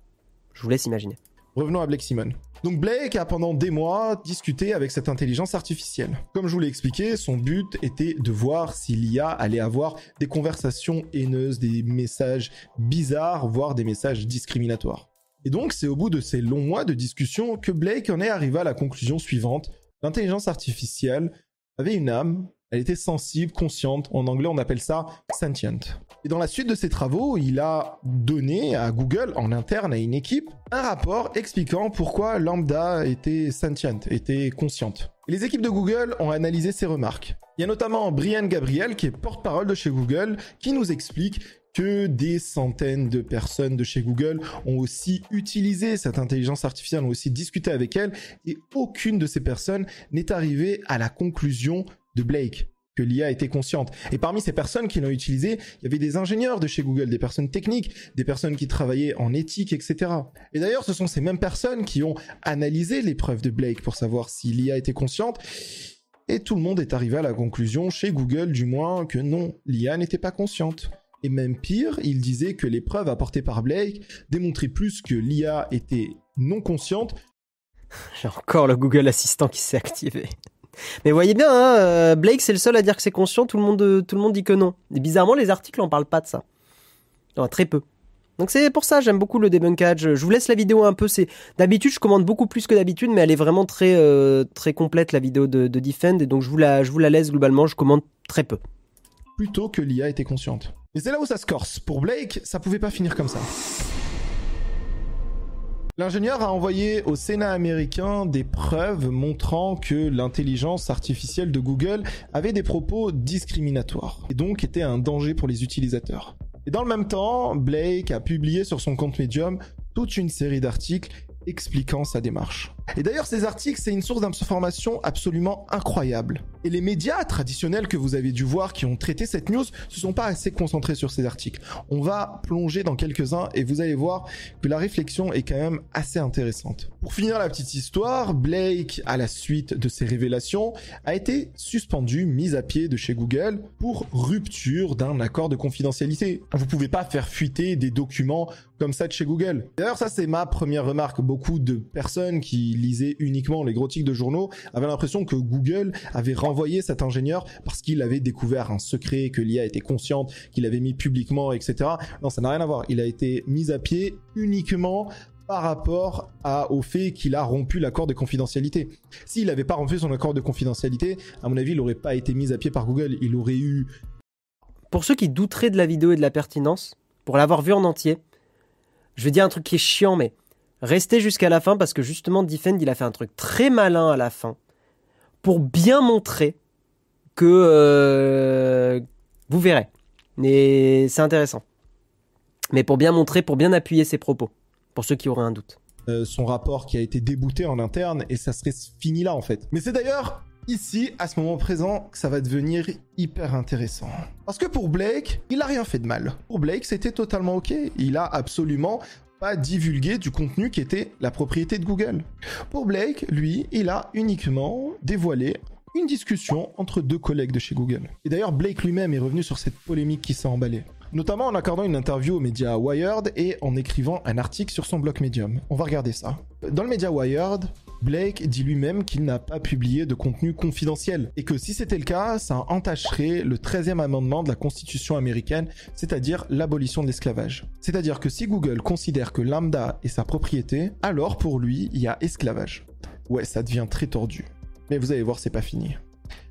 je vous laisse imaginer. Revenons à Blake Simon. Donc Blake a pendant des mois discuté avec cette intelligence artificielle. Comme je vous l'ai expliqué, son but était de voir si l'IA allait avoir des conversations haineuses, des messages bizarres, voire des messages discriminatoires. Et donc c'est au bout de ces longs mois de discussion que Blake en est arrivé à la conclusion suivante. L'intelligence artificielle avait une âme, elle était sensible, consciente. En anglais, on appelle ça sentient. Et dans la suite de ses travaux, il a donné à Google, en interne à une équipe, un rapport expliquant pourquoi Lambda était sentient, était consciente. Et les équipes de Google ont analysé ces remarques. Il y a notamment Brian Gabriel, qui est porte-parole de chez Google, qui nous explique que des centaines de personnes de chez Google ont aussi utilisé cette intelligence artificielle, ont aussi discuté avec elle, et aucune de ces personnes n'est arrivée à la conclusion de Blake que l'IA était consciente. Et parmi ces personnes qui l'ont utilisé, il y avait des ingénieurs de chez Google, des personnes techniques, des personnes qui travaillaient en éthique, etc. Et d'ailleurs, ce sont ces mêmes personnes qui ont analysé les preuves de Blake pour savoir si l'IA était consciente. Et tout le monde est arrivé à la conclusion, chez Google du moins, que non, l'IA n'était pas consciente. Et même pire, il disait que les preuves apportées par Blake démontraient plus que l'IA était non consciente. J'ai encore le Google Assistant qui s'est activé. Mais voyez bien, hein, euh, Blake c'est le seul à dire que c'est conscient, tout le, monde, euh, tout le monde dit que non. Et bizarrement, les articles en parlent pas de ça. très peu. Donc c'est pour ça, j'aime beaucoup le débunkage. Je vous laisse la vidéo un peu. C'est d'habitude, je commande beaucoup plus que d'habitude, mais elle est vraiment très euh, très complète la vidéo de, de, Defend, et donc je vous la je vous la laisse globalement. Je commande très peu. Plutôt que l'IA était consciente. Et c'est là où ça se corse. Pour Blake, ça pouvait pas finir comme ça. L'ingénieur a envoyé au Sénat américain des preuves montrant que l'intelligence artificielle de Google avait des propos discriminatoires et donc était un danger pour les utilisateurs. Et dans le même temps, Blake a publié sur son compte Medium toute une série d'articles expliquant sa démarche. Et d'ailleurs, ces articles, c'est une source d'information absolument incroyable. Et les médias traditionnels que vous avez dû voir qui ont traité cette news se sont pas assez concentrés sur ces articles. On va plonger dans quelques-uns et vous allez voir que la réflexion est quand même assez intéressante. Pour finir la petite histoire, Blake, à la suite de ces révélations, a été suspendu, mis à pied de chez Google pour rupture d'un accord de confidentialité. Vous pouvez pas faire fuiter des documents comme ça de chez Google. D'ailleurs, ça c'est ma première remarque. Beaucoup de personnes qui lisaient uniquement les gros titres de journaux avaient l'impression que Google avait renvoyé cet ingénieur parce qu'il avait découvert un secret, que l'IA était consciente, qu'il avait mis publiquement, etc. Non, ça n'a rien à voir. Il a été mis à pied uniquement par rapport au fait qu'il a rompu l'accord de confidentialité. S'il n'avait pas rompu son accord de confidentialité, à mon avis, il n'aurait pas été mis à pied par Google. Il aurait eu... Pour ceux qui douteraient de la vidéo et de la pertinence, pour l'avoir vue en entier, je vais dire un truc qui est chiant, mais restez jusqu'à la fin parce que justement, Defend, il a fait un truc très malin à la fin pour bien montrer que euh, vous verrez. Mais c'est intéressant. Mais pour bien montrer, pour bien appuyer ses propos, pour ceux qui auraient un doute. euh, son rapport qui a été débouté en interne et ça serait fini là en fait. Mais c'est d'ailleurs ici, à ce moment présent, que ça va devenir hyper intéressant. Parce que pour Blake, il a rien fait de mal. Pour Blake, c'était totalement ok. Il a absolument pas divulgué du contenu qui était la propriété de Google. Pour Blake, lui, il a uniquement dévoilé une discussion entre deux collègues de chez Google. Et d'ailleurs, Blake lui-même est revenu sur cette polémique qui s'est emballée. Notamment en accordant une interview au média Wired et en écrivant un article sur son blog Medium. On va regarder ça. Dans le média Wired, Blake dit lui-même qu'il n'a pas publié de contenu confidentiel et que si c'était le cas, ça entacherait le 13e amendement de la Constitution américaine, c'est-à-dire l'abolition de l'esclavage. C'est-à-dire que si Google considère que lambda est sa propriété, alors pour lui, il y a esclavage. Ouais, ça devient très tordu. Mais vous allez voir, c'est pas fini.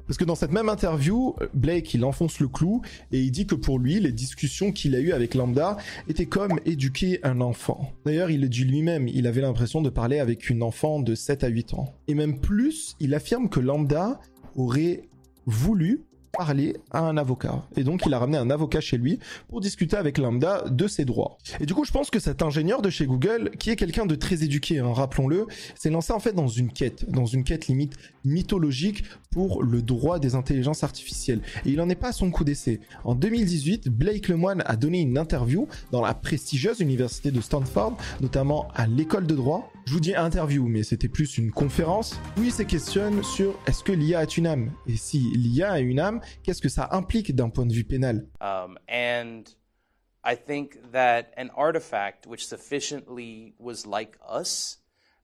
Parce que dans cette même interview, Blake, il enfonce le clou et il dit que pour lui, les discussions qu'il a eues avec Lambda étaient comme éduquer un enfant. D'ailleurs, il le dit lui-même, il avait l'impression de parler avec une enfant de 7 à 8 ans. Et même plus, il affirme que Lambda aurait voulu parler à un avocat. Et donc, il a ramené un avocat chez lui pour discuter avec Lambda de ses droits. Et du coup, je pense que cet ingénieur de chez Google, qui est quelqu'un de très éduqué, hein, rappelons-le, s'est lancé en fait dans une quête, dans une quête limite mythologique pour le droit des intelligences artificielles. Et il en est pas à son coup d'essai. En 2018, Blake Lemoine a donné une interview dans la prestigieuse université de Stanford, notamment à l'école de droit. Je vous dis interview, mais c'était plus une conférence où il se questionne sur est-ce que l'IA a une âme? Et si l'IA a une âme, qu'est-ce que ça implique d'un point de vue pénal? Um, and I think that an artifact which sufficiently was like us,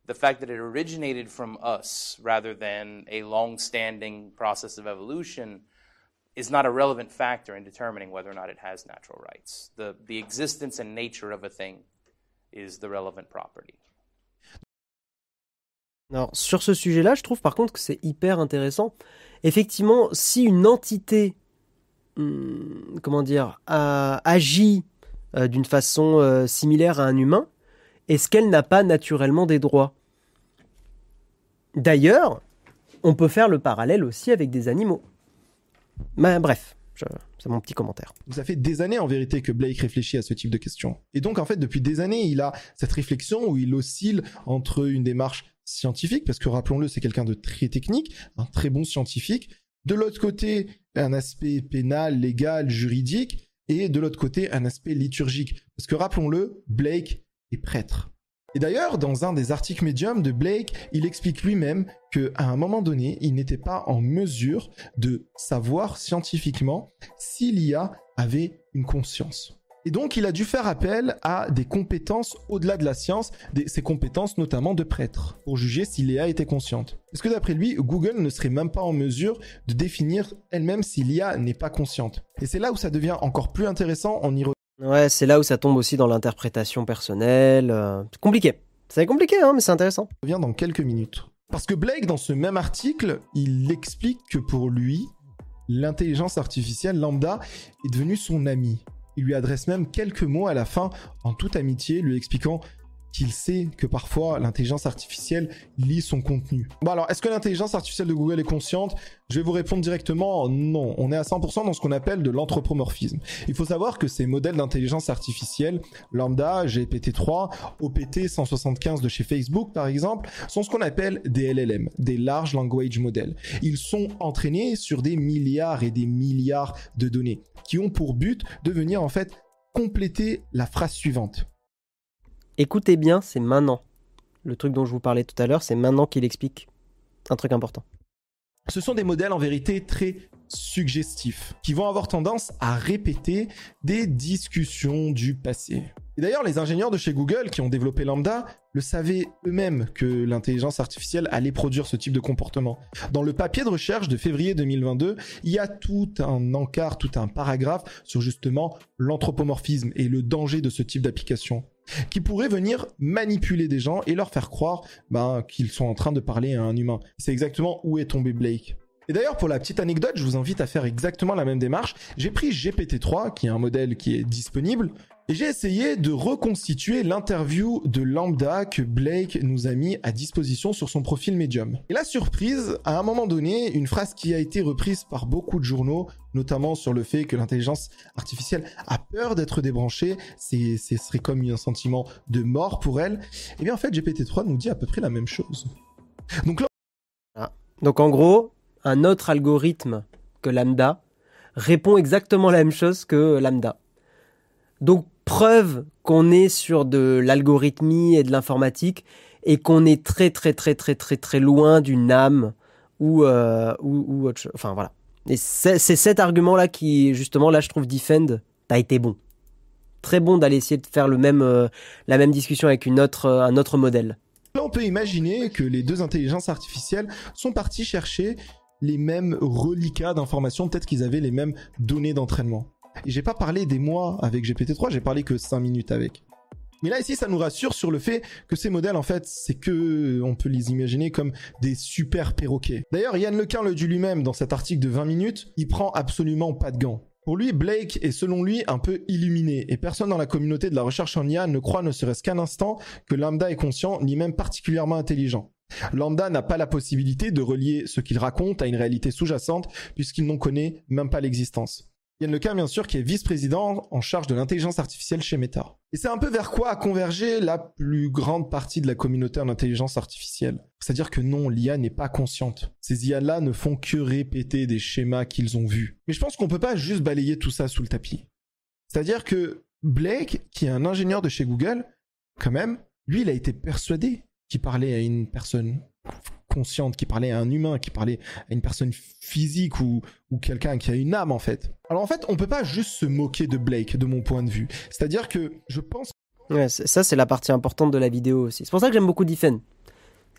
the fact that it originated from us rather than a long standing process of evolution, is not a relevant factor in determining whether or not it has natural rights. The, the existence and nature of a thing is the relevant property. Alors, sur ce sujet-là, je trouve par contre que c'est hyper intéressant. Effectivement, si une entité, hum, comment dire, a- agit euh, d'une façon euh, similaire à un humain, est-ce qu'elle n'a pas naturellement des droits? D'ailleurs, on peut faire le parallèle aussi avec des animaux. Bref, c'est mon petit commentaire. Ça fait des années en vérité que Blake réfléchit à ce type de questions. Et donc en fait depuis des années il a cette réflexion où il oscille entre une démarche scientifique, parce que rappelons-le c'est quelqu'un de très technique, un très bon scientifique, de l'autre côté un aspect pénal, légal, juridique, et de l'autre côté un aspect liturgique. Parce que rappelons-le, Blake est prêtre. Et d'ailleurs, dans un des articles médiums de Blake, il explique lui-même que à un moment donné, il n'était pas en mesure de savoir scientifiquement si l'IA avait une conscience. Et donc, il a dû faire appel à des compétences au-delà de la science, des, ses compétences notamment de prêtre, pour juger si l'IA était consciente. Est-ce que d'après lui, Google ne serait même pas en mesure de définir elle-même si l'IA n'est pas consciente? Et c'est là où ça devient encore plus intéressant, on y Ouais, c'est là où ça tombe aussi dans l'interprétation personnelle. euh, C'est compliqué. C'est compliqué, hein, mais c'est intéressant. revient dans quelques minutes. Parce que Blake, dans ce même article, il explique que pour lui, l'intelligence artificielle lambda est devenue son ami. Il lui adresse même quelques mots à la fin, en toute amitié, lui expliquant qu'il sait que parfois l'intelligence artificielle lit son contenu. Bon alors, est-ce que l'intelligence artificielle de Google est consciente? Je vais vous répondre directement non. On est à 100% dans ce qu'on appelle de l'anthropomorphisme. Il faut savoir que ces modèles d'intelligence artificielle, Lambda, GPT-3, OPT 175 de chez Facebook par exemple, sont ce qu'on appelle des LLM, des Large Language Models. Ils sont entraînés sur des milliards et des milliards de données qui ont pour but de venir en fait compléter la phrase suivante. Écoutez bien, c'est maintenant. Le truc dont je vous parlais tout à l'heure, c'est maintenant qu'il explique un truc important. Ce sont des modèles en vérité très suggestifs, qui vont avoir tendance à répéter des discussions du passé. Et d'ailleurs, les ingénieurs de chez Google qui ont développé Lambda le savaient eux-mêmes que l'intelligence artificielle allait produire ce type de comportement. Dans le papier de recherche de février 2022, il y a tout un encart, tout un paragraphe sur justement l'anthropomorphisme et le danger de ce type d'application qui pourrait venir manipuler des gens et leur faire croire ben, qu'ils sont en train de parler à un humain. C'est exactement où est tombé Blake. Et d'ailleurs, pour la petite anecdote, je vous invite à faire exactement la même démarche. J'ai pris GPT-3, qui est un modèle qui est disponible, j'ai essayé de reconstituer l'interview de Lambda que Blake nous a mis à disposition sur son profil Medium. Et la surprise, à un moment donné, une phrase qui a été reprise par beaucoup de journaux, notamment sur le fait que l'intelligence artificielle a peur d'être débranchée, c'est, ce serait comme un sentiment de mort pour elle. Et eh bien en fait, GPT-3 nous dit à peu près la même chose. Donc là... Ah. Donc en gros, un autre algorithme que Lambda répond exactement la même chose que Lambda. Donc preuve qu'on est sur de l'algorithmie et de l'informatique et qu'on est très très très très très très loin d'une âme ou, euh, autre chose. Enfin voilà. Et c'est cet argument-là qui, justement, là je trouve Defend a été bon. Très bon d'aller essayer de faire le même, euh, la même discussion avec une autre, euh, un autre modèle. On peut imaginer que les deux intelligences artificielles sont parties chercher les mêmes reliquats d'informations, peut-être qu'ils avaient les mêmes données d'entraînement. Et j'ai pas parlé des mois avec GPT-3, j'ai parlé que 5 minutes avec. Mais là ici, ça nous rassure sur le fait que ces modèles, en fait, c'est que on peut les imaginer comme des super perroquets. D'ailleurs, Yann Lequin le dit lui-même dans cet article de 20 minutes, il prend absolument pas de gants. Pour lui, Blake est selon lui un peu illuminé, et personne dans la communauté de la recherche en IA ne croit ne serait-ce qu'un instant que Lambda est conscient, ni même particulièrement intelligent. Lambda n'a pas la possibilité de relier ce qu'il raconte à une réalité sous-jacente, puisqu'il n'en connaît même pas l'existence. Yann Lequin, bien sûr, qui est vice-président en charge de l'intelligence artificielle chez Meta. Et c'est un peu vers quoi a convergé la plus grande partie de la communauté en intelligence artificielle. C'est-à-dire que non, l'IA n'est pas consciente. Ces IA-là ne font que répéter des schémas qu'ils ont vus. Mais je pense qu'on peut pas juste balayer tout ça sous le tapis. C'est-à-dire que Blake, qui est un ingénieur de chez Google, quand même, lui, il a été persuadé qu'il parlait à une personne consciente, qui parlait à un humain, qui parlait à une personne physique ou, ou quelqu'un qui a une âme en fait. Alors en fait, on peut pas juste se moquer de Blake de mon point de vue. C'est-à-dire que je pense... Ouais, ça c'est la partie importante de la vidéo aussi. C'est pour ça que j'aime beaucoup Diffen.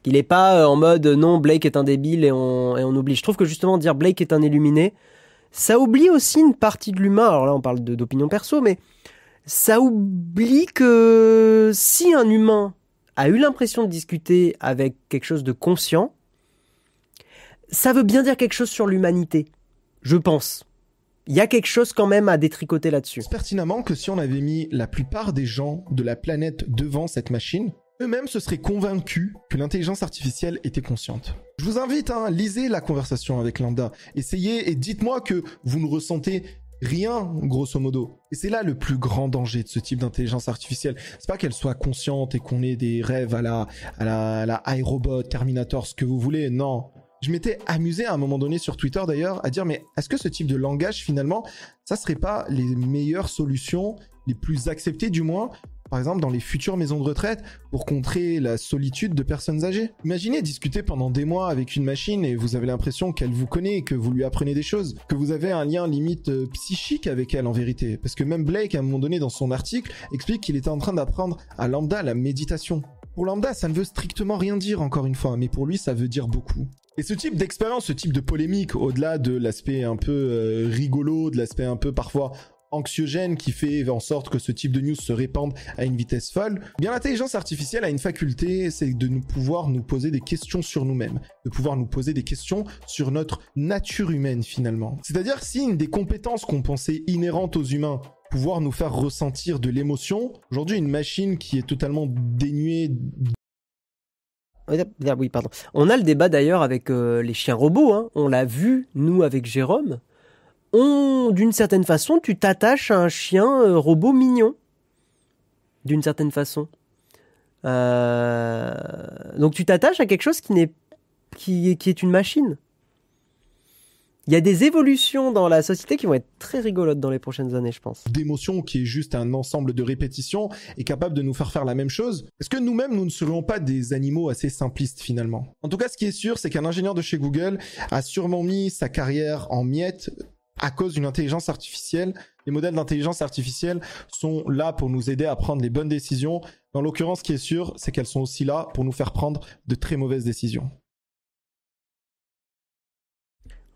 Il est pas euh, en mode non, Blake est un débile et on, et on oublie. Je trouve que justement dire Blake est un illuminé, ça oublie aussi une partie de l'humain. Alors là on parle d'opinion perso, mais ça oublie que si un humain a eu l'impression de discuter avec quelque chose de conscient, ça veut bien dire quelque chose sur l'humanité, je pense. Il y a quelque chose quand même à détricoter là-dessus. Pertinemment que si on avait mis la plupart des gens de la planète devant cette machine, eux-mêmes se seraient convaincus que l'intelligence artificielle était consciente. Je vous invite, à hein, la conversation avec Lambda, essayez et dites-moi que vous ne ressentez Rien, grosso modo. Et c'est là le plus grand danger de ce type d'intelligence artificielle. C'est pas qu'elle soit consciente et qu'on ait des rêves à la, à la, à la iRobot, Terminator, ce que vous voulez. Non. Je m'étais amusé à un moment donné sur Twitter d'ailleurs à dire mais est-ce que ce type de langage finalement, ça serait pas les meilleures solutions, les plus acceptées du moins par exemple dans les futures maisons de retraite pour contrer la solitude de personnes âgées. Imaginez discuter pendant des mois avec une machine et vous avez l'impression qu'elle vous connaît, que vous lui apprenez des choses, que vous avez un lien limite euh, psychique avec elle en vérité. Parce que même Blake, à un moment donné dans son article, explique qu'il était en train d'apprendre à Lambda la méditation. Pour Lambda, ça ne veut strictement rien dire encore une fois, mais pour lui, ça veut dire beaucoup. Et ce type d'expérience, ce type de polémique, au-delà de l'aspect un peu euh, rigolo, de l'aspect un peu parfois anxiogène qui fait en sorte que ce type de news se répande à une vitesse folle, bien l'intelligence artificielle a une faculté, c'est de nous pouvoir nous poser des questions sur nous-mêmes, de pouvoir nous poser des questions sur notre nature humaine finalement. C'est-à-dire si une des compétences qu'on pensait inhérentes aux humains pouvoir nous faire ressentir de l'émotion. Aujourd'hui, une machine qui est totalement dénuée oui, pardon. On a le débat d'ailleurs avec euh, les chiens robots. Hein. On l'a vu, nous, avec Jérôme. On, d'une certaine façon, tu t'attaches à un chien euh, robot mignon. D'une certaine façon. Euh, donc tu t'attaches à quelque chose qui n'est qui, qui est une machine. Il y a des évolutions dans la société qui vont être très rigolotes dans les prochaines années, je pense. d'émotion qui est juste un ensemble de répétitions et capable de nous faire faire la même chose. Est-ce que nous-mêmes, nous ne serions pas des animaux assez simplistes finalement? En tout cas, ce qui est sûr, c'est qu'un ingénieur de chez Google a sûrement mis sa carrière en miettes à cause d'une intelligence artificielle. Les modèles d'intelligence artificielle sont là pour nous aider à prendre les bonnes décisions. Dans l'occurrence, ce qui est sûr, c'est qu'elles sont aussi là pour nous faire prendre de très mauvaises décisions.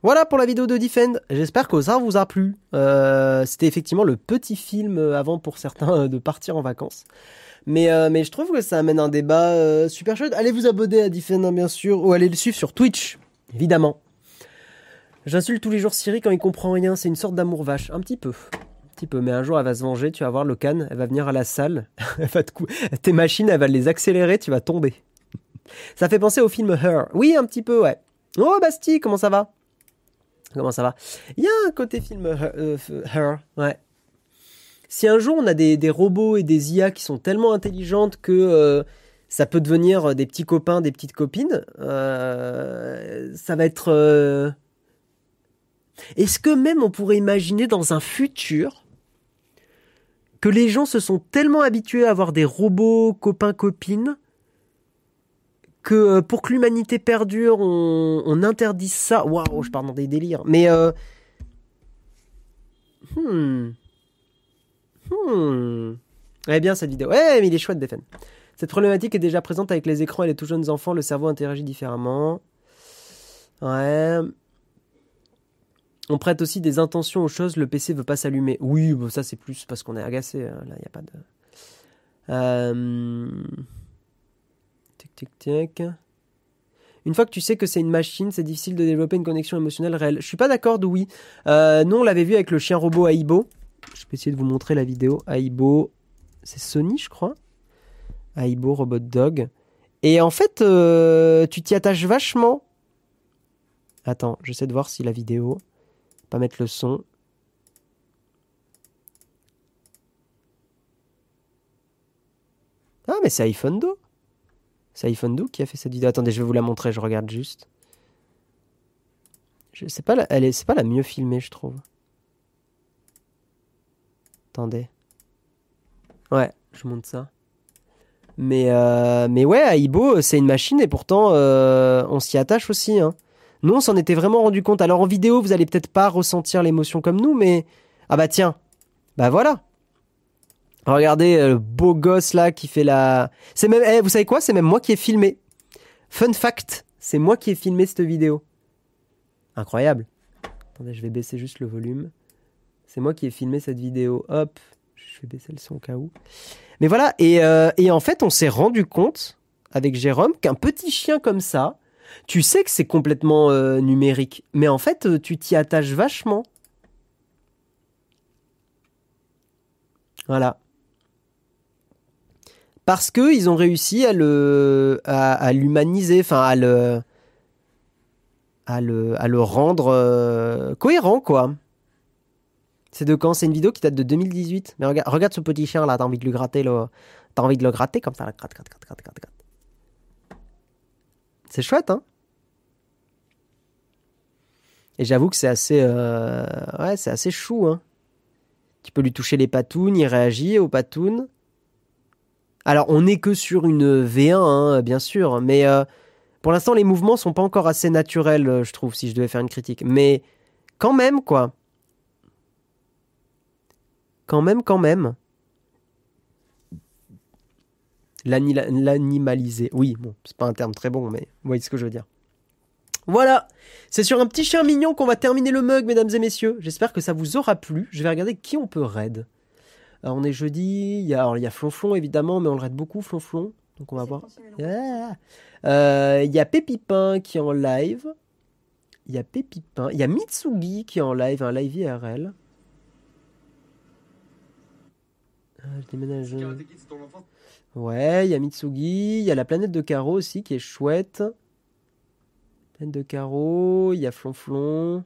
Voilà pour la vidéo de Defend. J'espère que ça vous a plu. Euh, C'était effectivement le petit film avant pour certains de partir en vacances. Mais, euh, mais je trouve que ça amène un débat euh, super chouette. Allez vous abonner à Defend, hein, bien sûr, ou allez le suivre sur Twitch, évidemment. J'insulte tous les jours Siri quand il comprend rien. C'est une sorte d'amour vache, un petit peu. Un petit peu, mais un jour elle va se venger, tu vas voir Locan, elle va venir à la salle, elle va tes machines, elle va les accélérer, tu vas tomber. Ça fait penser au film Her. Oui, un petit peu, ouais. Oh Basti, comment ça va? Comment ça va? Il y a un côté film Her, euh, ouais. Si un jour on a des, des robots et des IA qui sont tellement intelligentes que euh, ça peut devenir des petits copains, des petites copines, euh, ça va être... Est-ce que même on pourrait imaginer dans un futur que les gens se sont tellement habitués à avoir des robots copains-copines que euh, pour que l'humanité perdure, on, on interdise ça? Waouh, je pars dans des délires. Mais euh, hmm, hmm. Eh bien cette vidéo. Ouais, mais il est chouette, Defen. Cette problématique est déjà présente avec les écrans et les tout jeunes enfants. Le cerveau interagit différemment. Ouais. On prête aussi des intentions aux choses. Le PC veut pas s'allumer. Oui, bon, ça c'est plus parce qu'on est agacé. hein. Là, il y a pas de. Euh... Tic tic tic. Une fois que tu sais que c'est une machine, c'est difficile de développer une connexion émotionnelle réelle. Je suis pas d'accord, oui. Euh, nous, on l'avait vu avec le chien robot Aibo. Je peux essayer de vous montrer la vidéo. Aibo, c'est Sony, je crois. Aibo Robot Dog. Et en fait, euh, tu t'y attaches vachement. Attends, j'essaie de voir si la vidéo. Pas mettre le son. Ah, mais c'est iPhone Do. C'est iPhone Do qui a fait cette vidéo. Attendez, je vais vous la montrer, je regarde juste. Je sais pas, la- elle est, c'est pas la mieux filmée, je trouve. Attendez. Ouais, je monte ça. Mais, euh, mais ouais, Aibo, c'est une machine et pourtant, euh, on s'y attache aussi. Hein. Nous, on s'en était vraiment rendu compte. Alors en vidéo, vous allez peut-être pas ressentir l'émotion comme nous, mais ah bah tiens, bah voilà. Regardez euh, le beau gosse là qui fait la. C'est même, eh, vous savez quoi? C'est même moi qui ai filmé. Fun fact, c'est moi qui ai filmé cette vidéo. Incroyable. Attendez, je vais baisser juste le volume. C'est moi qui ai filmé cette vidéo. Hop, je vais baisser le son au cas où. Mais voilà, et, euh, et en fait, on s'est rendu compte avec Jérôme qu'un petit chien comme ça, tu sais que c'est complètement euh, numérique, mais en fait, euh, tu t'y attaches vachement. Voilà. Parce que ils ont réussi à le à, l'humaniser, enfin à le à le à le rendre euh, cohérent quoi. C'est de quand? C'est une vidéo qui date de 2018. Mais regarde, regarde ce petit chien là, t'as envie de le gratter là. T'as envie de le gratter comme ça, là. gratte, gratte, gratte, gratte, gratte. C'est chouette, hein Et j'avoue que c'est assez, euh, ouais, c'est assez chou, hein. Tu peux lui toucher les patounes, il réagit aux patounes. Alors, on n'est que sur une V1, hein, bien sûr, mais euh, pour l'instant, les mouvements sont pas encore assez naturels, euh, je trouve, si je devais faire une critique. Mais quand même, quoi. Quand même, quand même. L'animaliser. Oui, bon, c'est pas un terme très bon, mais vous voyez ce que je veux dire. Voilà, c'est sur un petit chien mignon qu'on va terminer le mug, mesdames et messieurs. J'espère que ça vous aura plu. Je vais regarder qui on peut raid. Alors, on est jeudi, il y a, alors, il y a Flonflon évidemment, mais on le raid beaucoup, Flonflon. Donc on va voir. Ah. Euh, Il y a Pépipin qui est en live. Il y a Pépipin. Il y a Mitsugi qui est en live, un live IRL. déménage. Ouais, il y a Mitsugi, il y a la planète de Caro aussi qui est chouette. Planète de Caro, il y a Flonflon.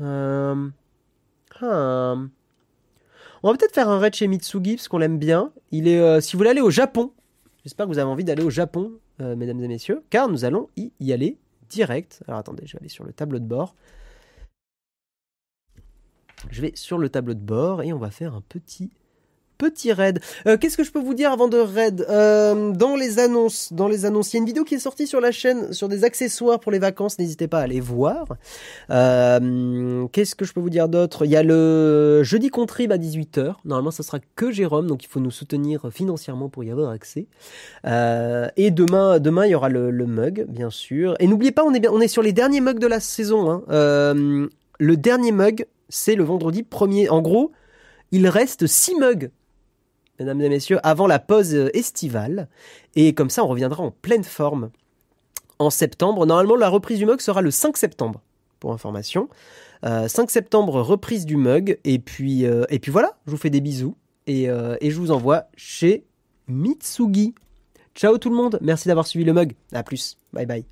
Euh... ah. On va peut-être faire un raid chez Mitsugi parce qu'on l'aime bien. Euh, si vous voulez aller au Japon, j'espère que vous avez envie d'aller au Japon, euh, mesdames et messieurs, car nous allons y, y aller direct. Alors attendez, je vais aller sur le tableau de bord. Je vais sur le tableau de bord et on va faire un petit petit raid. Euh, Qu'est-ce que je peux vous dire avant de raid Euh, Dans les annonces, dans les annonces, il y a une vidéo qui est sortie sur la chaîne sur des accessoires pour les vacances. N'hésitez pas à aller voir. Euh, Qu'est-ce que je peux vous dire d'autre? Il y a le jeudi contrib à 18h. Normalement, ça sera que Jérôme, donc il faut nous soutenir financièrement pour y avoir accès. Et demain, il y aura le, mug, bien sûr. Et n'oubliez pas, on est sur les derniers mugs de la saison. Hein. Le dernier mug, c'est le vendredi 1er. En gros, il reste 6 mugs mesdames et messieurs, avant la pause euh, estivale. Et comme ça, on reviendra en pleine forme en septembre. Normalement, la reprise du mug sera le 5 septembre, pour information. Euh, 5 septembre, reprise du mug. Et puis, euh, et puis voilà, je vous fais des bisous. Et, euh, et je vous envoie chez Mitsugi. Ciao tout le monde, merci d'avoir suivi le mug. À plus, bye bye.